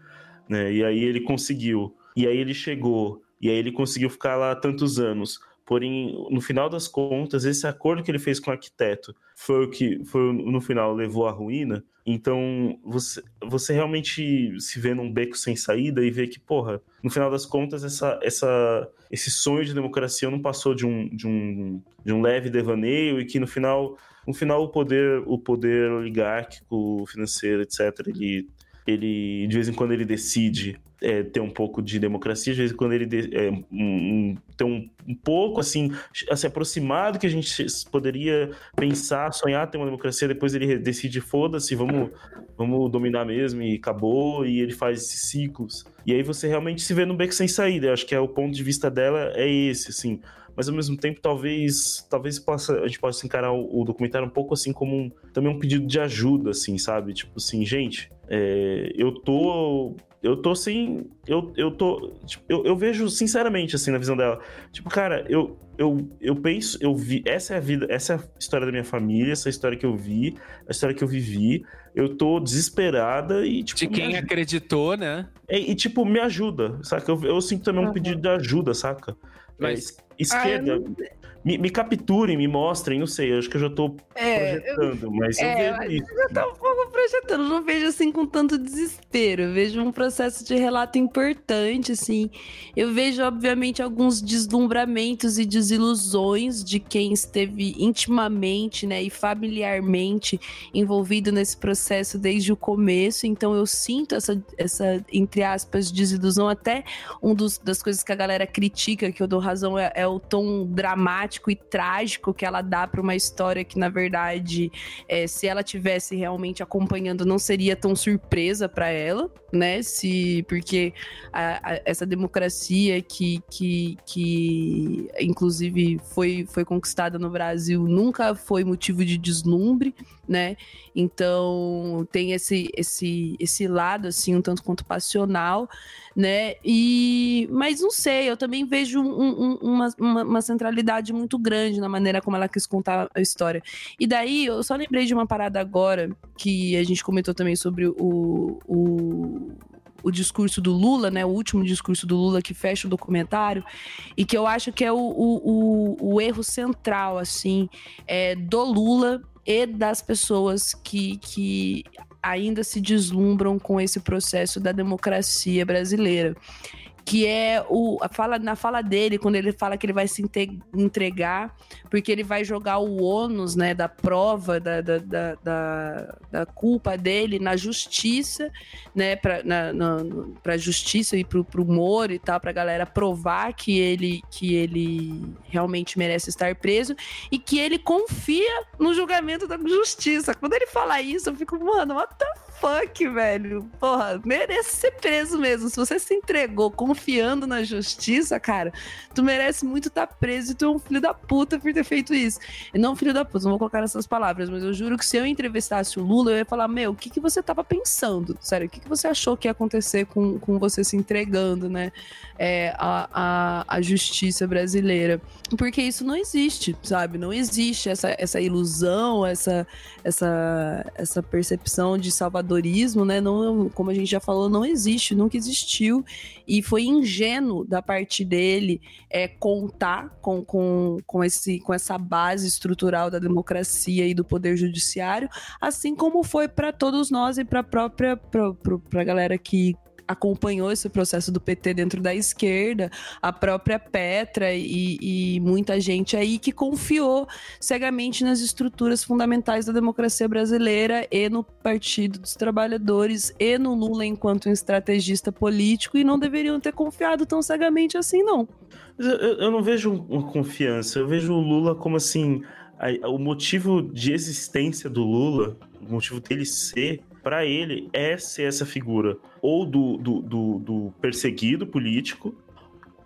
[SPEAKER 2] Né? E aí ele conseguiu, e aí ele chegou, e aí ele conseguiu ficar lá tantos anos. Porém, no final das contas, esse acordo que ele fez com o arquiteto foi o que foi no final levou à ruína. Então, você, você realmente se vê num beco sem saída e vê que, porra, no final das contas, essa, essa, esse sonho de democracia não passou de um, de um, de um leve devaneio e que no final, no final o poder, o poder oligárquico, financeiro, etc., ele, ele de vez em quando ele decide é, ter um pouco de democracia, de vez em quando ele de, é, um, ter um, um pouco assim, a se aproximar do que a gente poderia pensar, sonhar ter uma democracia, depois ele decide, foda-se, vamos, vamos dominar mesmo e acabou, e ele faz esses ciclos. E aí você realmente se vê no beco sem saída. Eu acho que é o ponto de vista dela é esse, assim. Mas ao mesmo tempo, talvez, talvez possa, a gente possa encarar o, o documentário um pouco assim como um, também um pedido de ajuda, assim, sabe? Tipo assim, gente, é, eu tô eu tô sem. Eu, eu tô. Tipo, eu, eu vejo sinceramente, assim, na visão dela. Tipo, cara, eu, eu, eu penso, eu vi. Essa é a vida, essa é a história da minha família, essa é a história que eu vi, a história que eu vivi. Eu tô desesperada e, tipo.
[SPEAKER 4] De quem acreditou, né?
[SPEAKER 2] É, e, tipo, me ajuda, saca? Eu, eu sinto também um uhum. pedido de ajuda, saca? Mas. É, esquerda. Ah, me, me, capturem, me mostrem, não sei, acho que eu já tô é, projetando, eu, mas eu é, vejo isso.
[SPEAKER 1] Eu já tô um pouco projetando, não vejo assim com tanto desespero, eu vejo um processo de relato importante, assim, eu vejo, obviamente, alguns deslumbramentos e desilusões de quem esteve intimamente, né, e familiarmente envolvido nesse processo desde o começo, então eu sinto essa, essa entre aspas, desilusão, até um dos, das coisas que a galera critica, que eu dou razão, é, é o tom dramático dramático e trágico que ela dá para uma história que, na verdade, é, se ela tivesse realmente acompanhando, não seria tão surpresa para ela, né? Se porque a, a, essa democracia que, que, que inclusive foi, foi conquistada no Brasil nunca foi motivo de deslumbre, né? Então tem esse esse esse lado assim um tanto quanto passional, né? E mas não sei, eu também vejo um, um, uma, uma, uma, centralidade muito grande na maneira como ela quis contar a história. E daí eu só lembrei de uma parada agora que a gente comentou também sobre o, o o discurso do Lula, né? O último discurso do Lula que fecha o documentário, e que eu acho que é o, o, o, o erro central, assim, é, do Lula e das pessoas que, que ainda se deslumbram com esse processo da democracia brasileira que é o a fala na fala dele quando ele fala que ele vai se entregar porque ele vai jogar o ônus né da prova da, da, da, da, da culpa dele na justiça né para para justiça e pro, pro Moro e tal para galera provar que ele que ele realmente merece estar preso e que ele confia no julgamento da justiça. Quando ele fala isso eu fico mano what the fuck velho porra merece ser preso mesmo se você se entregou confiando na justiça, cara, tu merece muito estar tá preso e tu é um filho da puta por ter feito isso. E não filho da puta, não vou colocar nessas palavras, mas eu juro que se eu entrevistasse o Lula, eu ia falar, meu, o que, que você tava pensando? Sério, o que, que você achou que ia acontecer com, com você se entregando, né? É, a, a, a justiça brasileira. Porque isso não existe, sabe? Não existe essa, essa ilusão, essa, essa, essa percepção de salvadorismo, né? Não, como a gente já falou, não existe, nunca existiu. E foi ingênuo da parte dele é, contar com, com, com, esse, com essa base estrutural da democracia e do poder judiciário, assim como foi para todos nós e para a própria para a galera que acompanhou esse processo do PT dentro da esquerda, a própria Petra e, e, muita gente aí que confiou cegamente nas estruturas fundamentais da democracia brasileira e no Partido dos Trabalhadores e no Lula enquanto um estrategista político e não deveriam ter confiado tão cegamente assim, não.
[SPEAKER 2] Eu, eu não vejo uma confiança, eu vejo o Lula como assim. O motivo de existência do Lula, o motivo dele ser para ele é ser essa figura ou do, do, do, do, perseguido político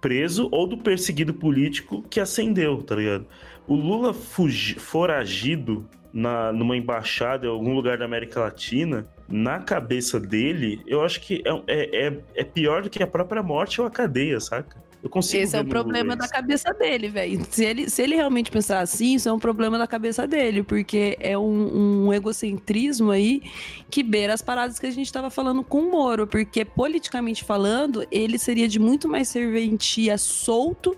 [SPEAKER 2] preso ou do perseguido político que ascendeu, tá ligado? O Lula fugi, foragido na, numa embaixada em algum lugar da América Latina, na cabeça dele, eu acho que é, é, é, é pior do que a própria morte ou a cadeia, saca? Eu consigo
[SPEAKER 1] Esse é o problema da cabeça dele, velho. Se ele, se ele realmente pensar assim, isso é um problema da cabeça dele, porque é um, um egocentrismo aí que beira as paradas que a gente tava falando com o Moro, porque politicamente falando, ele seria de muito mais serventia solto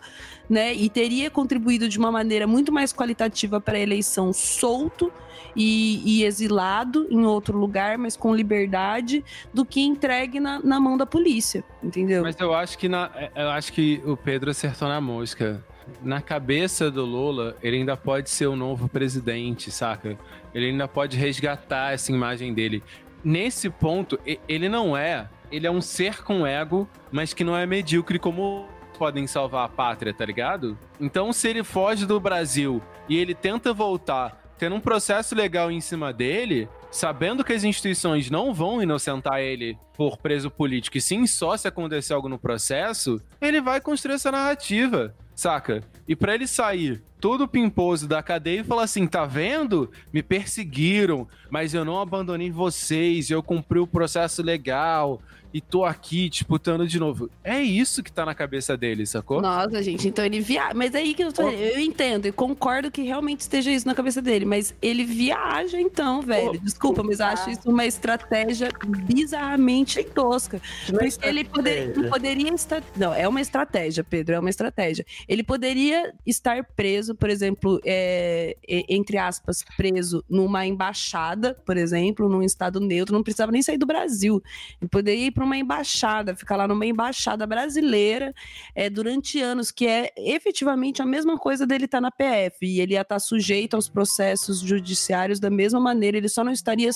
[SPEAKER 1] né? E teria contribuído de uma maneira muito mais qualitativa para a eleição solto e, e, exilado em outro lugar, mas com liberdade, do que entregue na, na mão da polícia, entendeu?
[SPEAKER 4] Mas eu acho que na, eu acho que o Pedro acertou na mosca. Na cabeça do Lula, ele ainda pode ser o novo presidente, saca? Ele ainda pode resgatar essa imagem dele. Nesse ponto, ele não é. Ele é um ser com ego, mas que não é medíocre como podem salvar a pátria, tá ligado? Então, se ele foge do Brasil e ele tenta voltar, tendo um processo legal em cima dele, sabendo que as instituições não vão inocentar ele por preso político, e sim só se acontecer algo no processo, ele vai construir essa narrativa, saca? E para ele sair todo pimposo da cadeia e falar assim: tá vendo? Me perseguiram, mas eu não abandonei vocês, eu cumpri o processo legal e tô aqui disputando de novo. É isso que tá na cabeça dele, sacou?
[SPEAKER 1] Nossa, gente, então ele viaja. Mas é aí que eu tô. Eu entendo e concordo que realmente esteja isso na cabeça dele, mas ele viaja então, velho. Desculpa, mas eu acho isso uma estratégia bizarramente tosca. Porque ele poder, poderia estar. Não, é uma estratégia, Pedro, é uma estratégia. Ele poderia estar preso, por exemplo, é, entre aspas, preso numa embaixada, por exemplo, num estado neutro, não precisava nem sair do Brasil. Ele poderia ir para uma embaixada, ficar lá numa embaixada brasileira é, durante anos, que é efetivamente a mesma coisa dele estar tá na PF. E ele ia estar tá sujeito aos processos judiciários da mesma maneira, ele só não estaria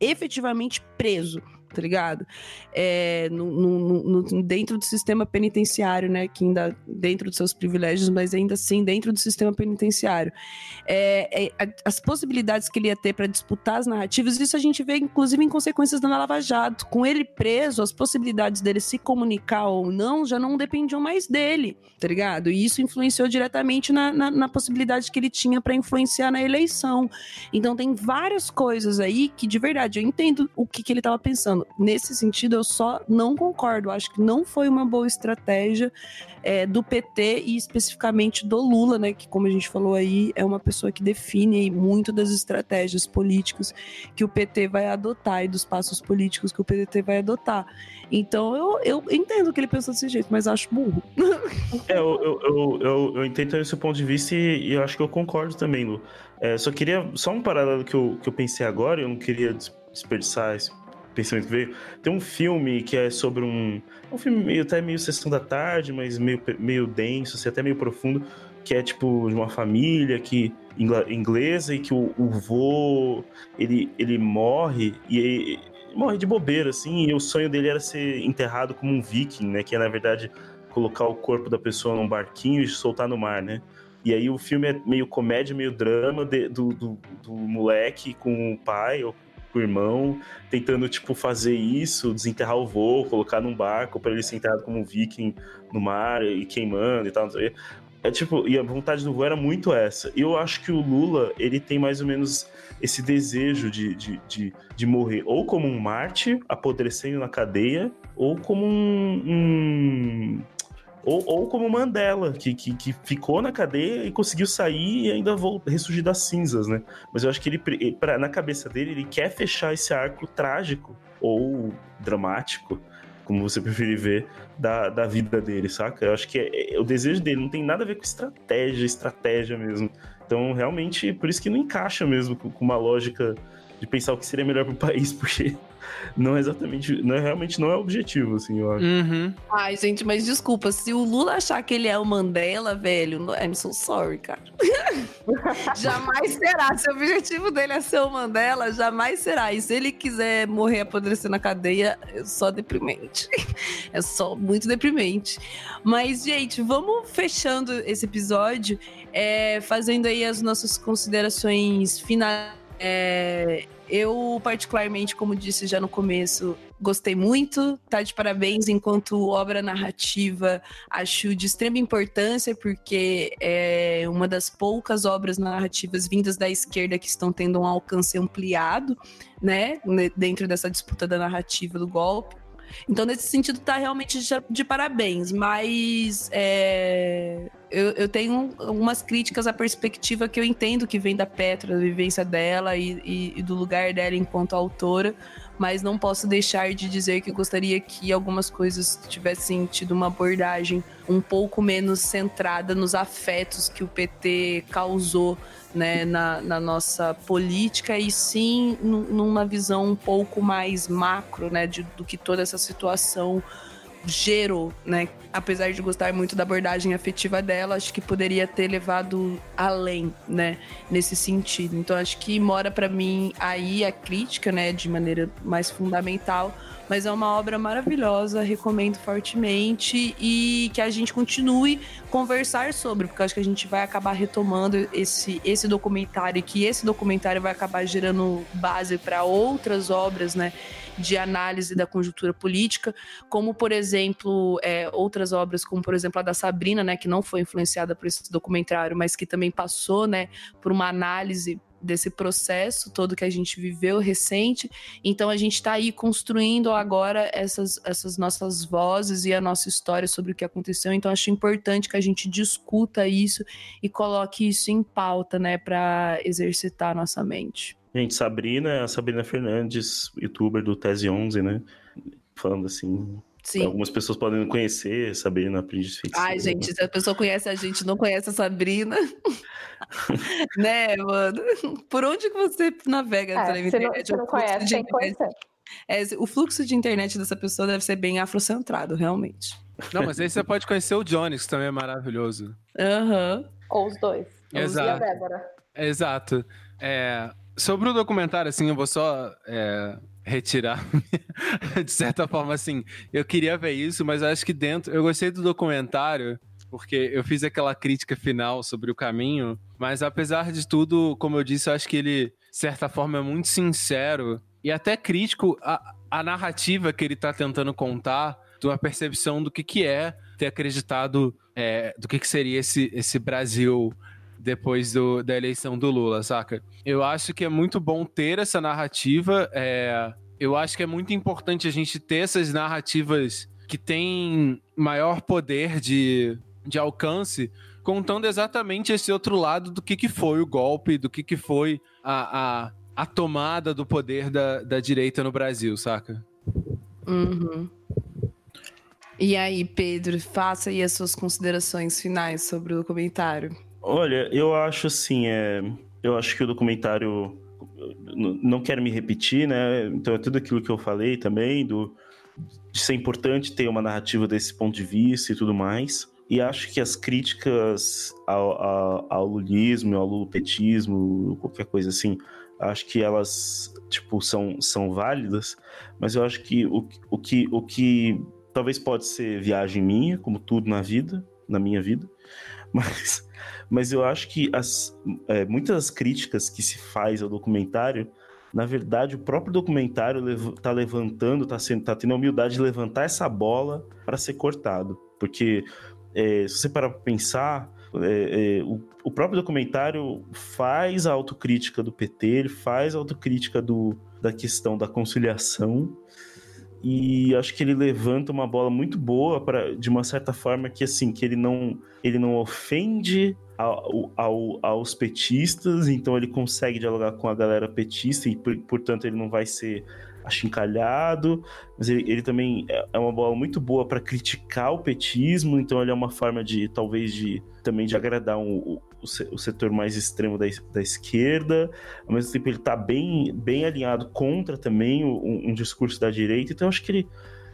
[SPEAKER 1] efetivamente preso tá ligado? É, no, no, no, dentro do sistema penitenciário, né? Que ainda dentro dos seus privilégios, mas ainda assim dentro do sistema penitenciário. É, é, as possibilidades que ele ia ter para disputar as narrativas, isso a gente vê inclusive em consequências da Lava Jato. Com ele preso, as possibilidades dele se comunicar ou não já não dependiam mais dele, tá ligado? E isso influenciou diretamente na, na, na possibilidade que ele tinha para influenciar na eleição. Então tem várias coisas aí que de verdade eu entendo o que, que ele estava pensando nesse sentido, eu só não concordo. Acho que não foi uma boa estratégia é, do PT e especificamente do Lula, né? Que, como a gente falou aí, é uma pessoa que define muito das estratégias políticas que o PT vai adotar e dos passos políticos que o PT vai adotar. Então eu, eu entendo que ele pensa desse jeito, mas acho burro.
[SPEAKER 2] É, eu, eu, eu, eu, eu entendo esse ponto de vista e, e eu acho que eu concordo também, Lu. É, só queria. Só um paralelo que eu, que eu pensei agora, eu não queria desperdiçar esse pensamento veio. Tem um filme que é sobre um. Um filme meio, até meio sessão da tarde, mas meio, meio denso, assim, até meio profundo, que é tipo de uma família que inglesa e que o, o vô ele, ele morre e morre de bobeira, assim, e o sonho dele era ser enterrado como um viking, né? Que é, na verdade, colocar o corpo da pessoa num barquinho e soltar no mar, né? E aí o filme é meio comédia, meio drama de, do, do, do, moleque com o pai, ou o irmão, tentando, tipo, fazer isso, desenterrar o voo, colocar num barco para ele ser enterrado como um viking no mar e queimando e tal, não sei. É tipo, e a vontade do voo era muito essa. E eu acho que o Lula, ele tem mais ou menos esse desejo de, de, de, de morrer ou como um Marte, apodrecendo na cadeia, ou como um, um ou, ou como Mandela, que, que, que, ficou na cadeia e conseguiu sair e ainda voltou, ressurgir das cinzas, né? Mas eu acho que ele, pra, na cabeça dele, ele quer fechar esse arco trágico ou dramático, como você preferir ver, da, da vida dele, saca? Eu acho que é, é, o desejo dele não tem nada a ver com estratégia, estratégia mesmo. Então, realmente, por isso que não encaixa mesmo com, com uma lógica de pensar o que seria melhor pro país, porque não é exatamente, não é, realmente não é o objetivo, assim, eu acho.
[SPEAKER 1] Uhum. Ai, gente, mas desculpa, se o Lula achar que ele é o Mandela, velho, I'm so sorry, cara. jamais será. Se o objetivo dele é ser o Mandela, jamais será. E se ele quiser morrer apodrecer na cadeia, é só deprimente. é só muito deprimente. Mas, gente, vamos fechando esse episódio, é, fazendo aí as nossas considerações finais. É, eu, particularmente, como disse já no começo, gostei muito, tá de parabéns enquanto obra narrativa, acho de extrema importância, porque é uma das poucas obras narrativas vindas da esquerda que estão tendo um alcance ampliado, né, dentro dessa disputa da narrativa do golpe. Então, nesse sentido, tá realmente de, parabéns, mas é, eu, eu, tenho algumas críticas à perspectiva que eu entendo que vem da Petra, da vivência dela e, e, e do lugar dela enquanto autora, mas não posso deixar de dizer que gostaria que algumas coisas tivessem tido uma abordagem um pouco menos centrada nos afetos que o PT causou né, na, na nossa política e sim numa visão um pouco mais macro né, de, do que toda essa situação gerou, né? Apesar de gostar muito da abordagem afetiva dela, acho que poderia ter levado além, né? Nesse sentido. Então acho que mora para mim aí a crítica, né? De maneira mais fundamental, Mas é uma obra maravilhosa, recomendo fortemente e que a gente continue conversar sobre, porque acho que a gente vai acabar retomando esse, esse documentário e que esse documentário vai acabar gerando base para outras obras, né? de análise da conjuntura política, como, por exemplo, é, outras obras, como, por exemplo, a da Sabrina, né, que não foi influenciada por esse documentário, mas que também passou né, por uma análise desse processo todo que a gente viveu recente. Então a gente está aí construindo agora essas, essas nossas vozes e a nossa história sobre o que aconteceu. Então acho importante que a gente discuta isso e coloque isso em pauta, né, para exercitar a nossa mente.
[SPEAKER 2] Gente, Sabrina, a Sabrina Fernandes, youtuber do Tese 11, né? Falando assim. Sim. Algumas pessoas podem conhecer Sabrina Aprendiz
[SPEAKER 1] Feiticeira. Ai, gente, se a pessoa conhece a gente não conhece a Sabrina. né, mano? Por onde que você navega
[SPEAKER 3] é, na internet? Você não, você não conhece, tem coisa.
[SPEAKER 1] É, o fluxo de internet dessa pessoa deve ser bem afrocentrado, realmente.
[SPEAKER 4] Não, mas aí você pode conhecer o Jones, que também é maravilhoso.
[SPEAKER 1] Aham. Uhum.
[SPEAKER 3] Ou os dois.
[SPEAKER 4] Exato. Exato. É, Sobre o documentário, assim, eu vou só é, retirar. de certa forma, assim, eu queria ver isso, mas acho que dentro. Eu gostei do documentário, porque eu fiz aquela crítica final sobre o caminho, mas apesar de tudo, como eu disse, eu acho que ele, de certa forma, é muito sincero e até crítico a narrativa que ele está tentando contar, de uma percepção do que, que é ter acreditado é, do que, que seria esse, esse Brasil depois do, da eleição do Lula, saca? Eu acho que é muito bom ter essa narrativa. É, eu acho que é muito importante a gente ter essas narrativas que têm maior poder de, de alcance, contando exatamente esse outro lado do que, que foi o golpe, do que, que foi a, a, a tomada do poder da, da direita no Brasil, saca?
[SPEAKER 1] Uhum. E aí, Pedro, faça aí as suas considerações finais sobre o documentário.
[SPEAKER 2] Olha, eu acho assim, é, eu acho que o documentário não quero me repetir, né? Então é tudo aquilo que eu falei também do de ser importante ter uma narrativa desse ponto de vista e tudo mais. E acho que as críticas ao, ao, ao lulismo, ao lulopetismo, qualquer coisa assim, acho que elas tipo são, são válidas, mas eu acho que o, o que o que talvez pode ser viagem minha, como tudo na vida, na minha vida, mas mas eu acho que as, é, muitas críticas que se faz ao documentário, na verdade, o próprio documentário está levantando, está tá tendo a humildade de levantar essa bola para ser cortado. Porque é, se você parar para pensar, é, é, o, o, próprio documentário faz a autocrítica do PT, ele faz a autocrítica do, da questão da conciliação, e acho que ele levanta uma bola muito boa para de uma certa forma que assim que ele não ele não ofende ao, ao, aos petistas então ele consegue dialogar com a galera petista e portanto ele não vai ser achincalhado mas ele, ele também é, é uma bola muito boa para criticar o petismo então ele é uma forma de talvez de também de agradar um, o, setor mais extremo da, da esquerda, ao mesmo tempo ele está bem, bem alinhado contra também um, um, discurso da direita, então eu acho que ele,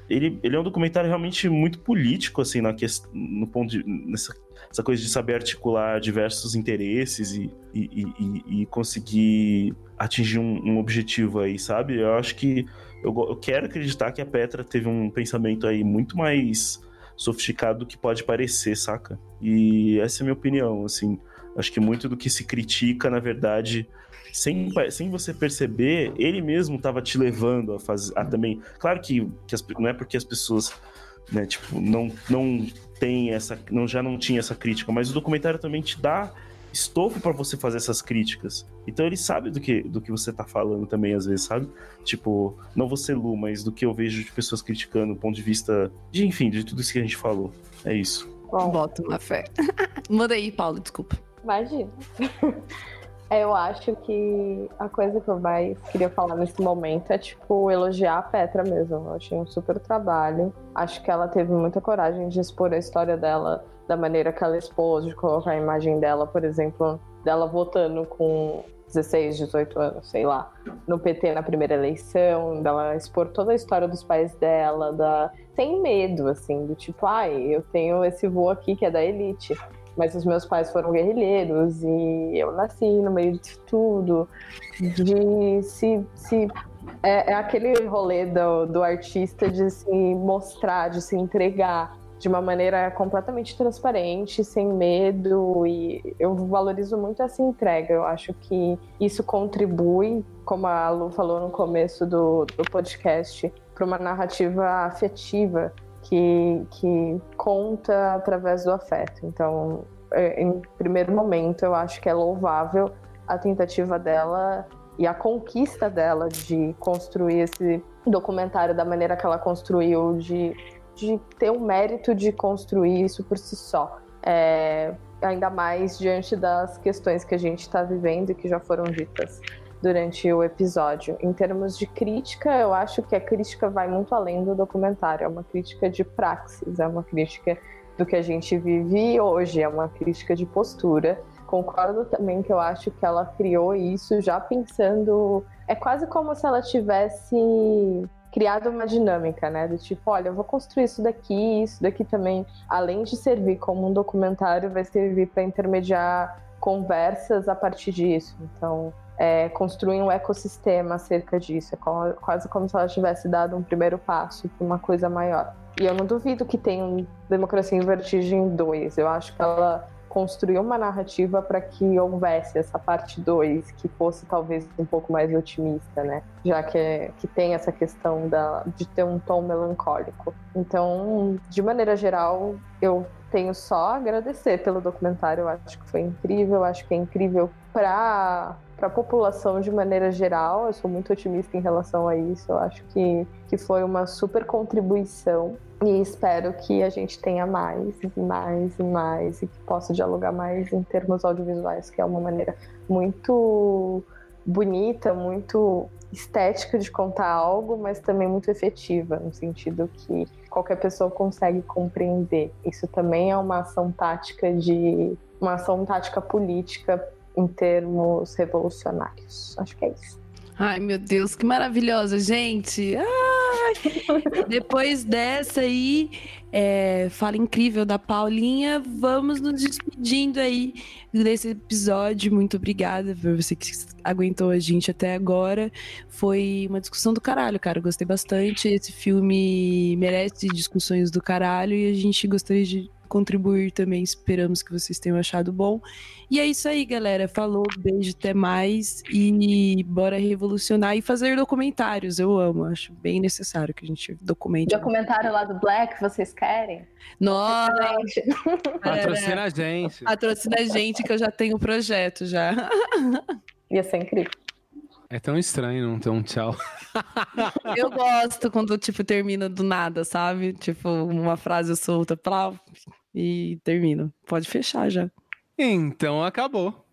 [SPEAKER 2] ele, ele é um documentário realmente muito político, assim, na no ponto de, nessa essa coisa de saber articular diversos interesses e, e, e, e conseguir atingir um, um, objetivo aí, sabe? Eu acho que eu, eu quero acreditar que a Petra teve um pensamento aí muito mais sofisticado do que pode parecer, saca? E essa é a minha opinião, assim. Acho que muito do que se critica, na verdade, sem, sem você perceber, ele mesmo estava te levando a fazer a também. Claro que, que as, não é porque as pessoas né, tipo, não, não tem essa. Não, já não tinha essa crítica, mas o documentário também te dá estofo para você fazer essas críticas. Então ele sabe do que, do que você tá falando também, às vezes, sabe? Tipo, não você Lu, mas do que eu vejo de pessoas criticando, do ponto de vista de, enfim, de tudo isso que a gente falou. É isso.
[SPEAKER 1] Bom. Bota uma fé. Manda aí, Paulo, desculpa.
[SPEAKER 3] Imagina. Eu acho que a coisa que eu mais queria falar nesse momento é, tipo, elogiar a Petra mesmo. Eu achei um super trabalho. Acho que ela teve muita coragem de expor a história dela da maneira que ela expôs, de colocar a imagem dela, por exemplo, dela votando com 16, 18 anos, sei lá, no PT na primeira eleição, dela expor toda a história dos pais dela, da... sem medo, assim, do tipo, ai, eu tenho esse voo aqui que é da elite mas os meus pais foram guerrilheiros e eu nasci no meio de tudo, de se, se É, é aquele rolê do, do artista de se mostrar, de se entregar de uma maneira completamente transparente, sem medo, e eu valorizo muito essa entrega. Eu acho que isso contribui, como a Lu falou no começo do, do podcast, para uma narrativa afetiva que, que conta através do afeto. Então, é, em primeiro momento, eu acho que é louvável a tentativa dela e a conquista dela de construir esse documentário da maneira que ela construiu, de de ter o mérito de construir isso por si só. É, ainda mais diante das questões que a gente está vivendo e que já foram ditas durante o episódio. Em termos de crítica, eu acho que a crítica vai muito além do documentário. É uma crítica de praxis, é uma crítica do que a gente vive hoje, é uma crítica de postura. Concordo também que eu acho que ela criou isso já pensando. É quase como se ela tivesse criado uma dinâmica, né? Do tipo, olha, eu vou construir isso daqui, isso daqui também, além de servir como um documentário, vai servir para intermediar conversas a partir disso. Então, é, construir um ecossistema acerca disso. É quase como se ela tivesse dado um primeiro passo para uma coisa maior. E eu não duvido que tenha um Democracia em Vertigem 2. Eu acho que ela construir uma narrativa para que houvesse essa parte 2 que fosse talvez um pouco mais otimista, né? Já que, é, que tem essa questão da, de ter um tom melancólico. Então, de maneira geral, eu tenho só a agradecer pelo documentário. Eu acho que foi incrível, eu acho que é incrível para para a população de maneira geral. Eu sou muito otimista em relação a isso. Eu acho que, que foi uma super contribuição e espero que a gente tenha mais e mais e mais e que possa dialogar mais em termos audiovisuais, que é uma maneira muito bonita, muito estética de contar algo, mas também muito efetiva, no sentido que qualquer pessoa consegue compreender. Isso também é uma ação tática de uma ação tática política em termos revolucionários. Acho que é isso.
[SPEAKER 1] Ai, meu Deus, que maravilhosa, gente! Ai, depois dessa aí, é, fala incrível da Paulinha, vamos nos despedindo aí desse episódio. Muito obrigada por você que aguentou a gente até agora. Foi uma discussão do caralho, cara. Gostei bastante. Esse filme merece discussões do caralho e a gente gostaria de contribuir também. Esperamos que vocês tenham achado bom. E é isso aí, galera. Falou, beijo, até mais. E bora revolucionar e fazer documentários. Eu amo, acho bem necessário que a gente documente.
[SPEAKER 3] Documentário lá do Black, vocês querem?
[SPEAKER 1] Nossa!
[SPEAKER 4] Patrocina a gente.
[SPEAKER 1] Patrocina a gente, que eu já tenho o projeto já.
[SPEAKER 3] Ia ser incrível.
[SPEAKER 4] É tão estranho não ter um tchau.
[SPEAKER 1] Eu gosto quando, tipo, termina do nada, sabe? Tipo, uma frase solta, pra... e termina. Pode fechar já.
[SPEAKER 4] Então acabou.